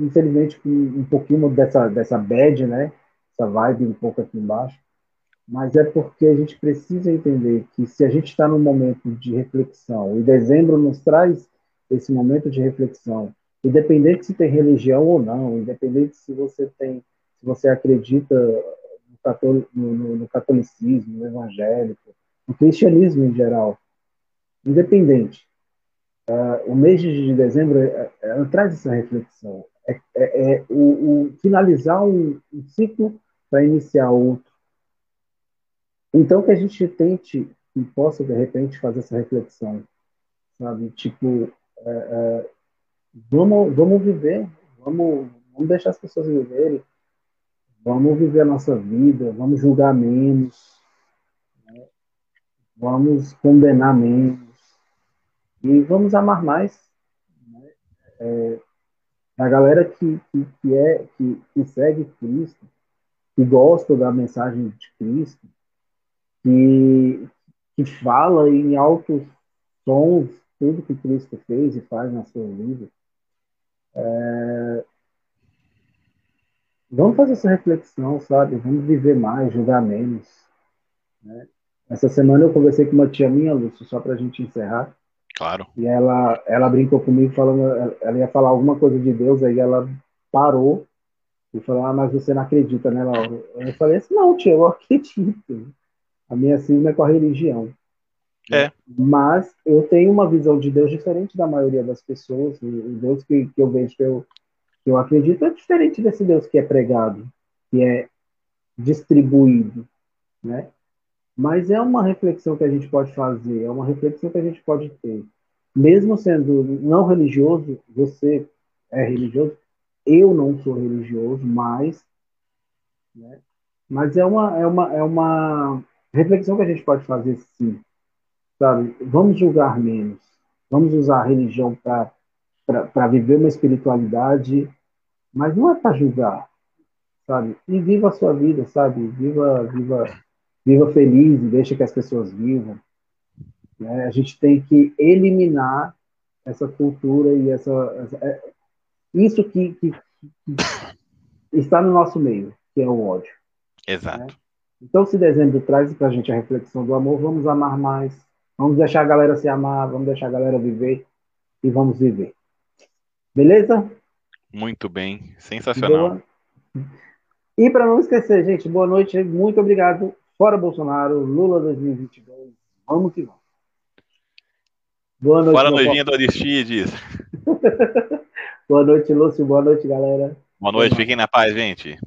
infelizmente, com um pouquinho dessa, dessa bad, né? Essa vibe um pouco aqui embaixo. mas é porque a gente precisa entender que se a gente está num momento de reflexão, e dezembro nos traz esse momento de reflexão, independente se tem religião ou não, independente se você tem, se você acredita no, no, no catolicismo, no evangélico, no cristianismo em geral, independente. Uh, o mês de dezembro é, é, traz essa reflexão. É, é, é o, o, finalizar um, um ciclo para iniciar outro. Então, que a gente tente e possa, de repente, fazer essa reflexão, sabe? Tipo, é, é, vamos, vamos viver, vamos, vamos deixar as pessoas viverem, vamos viver a nossa vida, vamos julgar menos, né? vamos condenar menos e vamos amar mais. Né? É, a galera que, que, que, é, que, que segue Cristo, que gosta da mensagem de Cristo, que, que fala em altos tons tudo que Cristo fez e faz na sua vida. É... Vamos fazer essa reflexão, sabe? Vamos viver mais, julgar menos. Né? Essa semana eu conversei com uma tia minha, Lúcio, só para a gente encerrar. Claro. E ela, ela brincou comigo falando, ela ia falar alguma coisa de Deus, aí ela parou e falou, ah, mas você não acredita, né, Laura? Eu falei assim, não, tia, eu acredito. A minha cisma é com a religião. É. Mas eu tenho uma visão de Deus diferente da maioria das pessoas. O Deus que, que eu vejo, que eu, que eu acredito, é diferente desse Deus que é pregado, que é distribuído, né? Mas é uma reflexão que a gente pode fazer, é uma reflexão que a gente pode ter. Mesmo sendo não religioso, você é religioso, eu não sou religioso, mas, né? mas é uma, é uma, é uma reflexão que a gente pode fazer sim sabe? Vamos julgar menos. Vamos usar a religião para viver uma espiritualidade, mas não é para julgar, sabe? E viva a sua vida, sabe? Viva, viva, viva feliz e deixa que as pessoas vivam. Né? A gente tem que eliminar essa cultura e essa, essa é, isso que, que, está no nosso meio, que é o ódio. Exato. Né? Então, se dezembro traz para a gente a reflexão do amor, vamos amar mais, Vamos deixar a galera se amar, vamos deixar a galera viver e vamos viver. Beleza? Muito bem, sensacional. Boa. E para não esquecer, gente, boa noite, muito obrigado. Fora Bolsonaro, Lula 2022, vamos que vamos. Boa noite. Fora novinha do Aristides. boa noite, Lúcio, boa noite, galera. Boa noite, fiquem na paz, gente.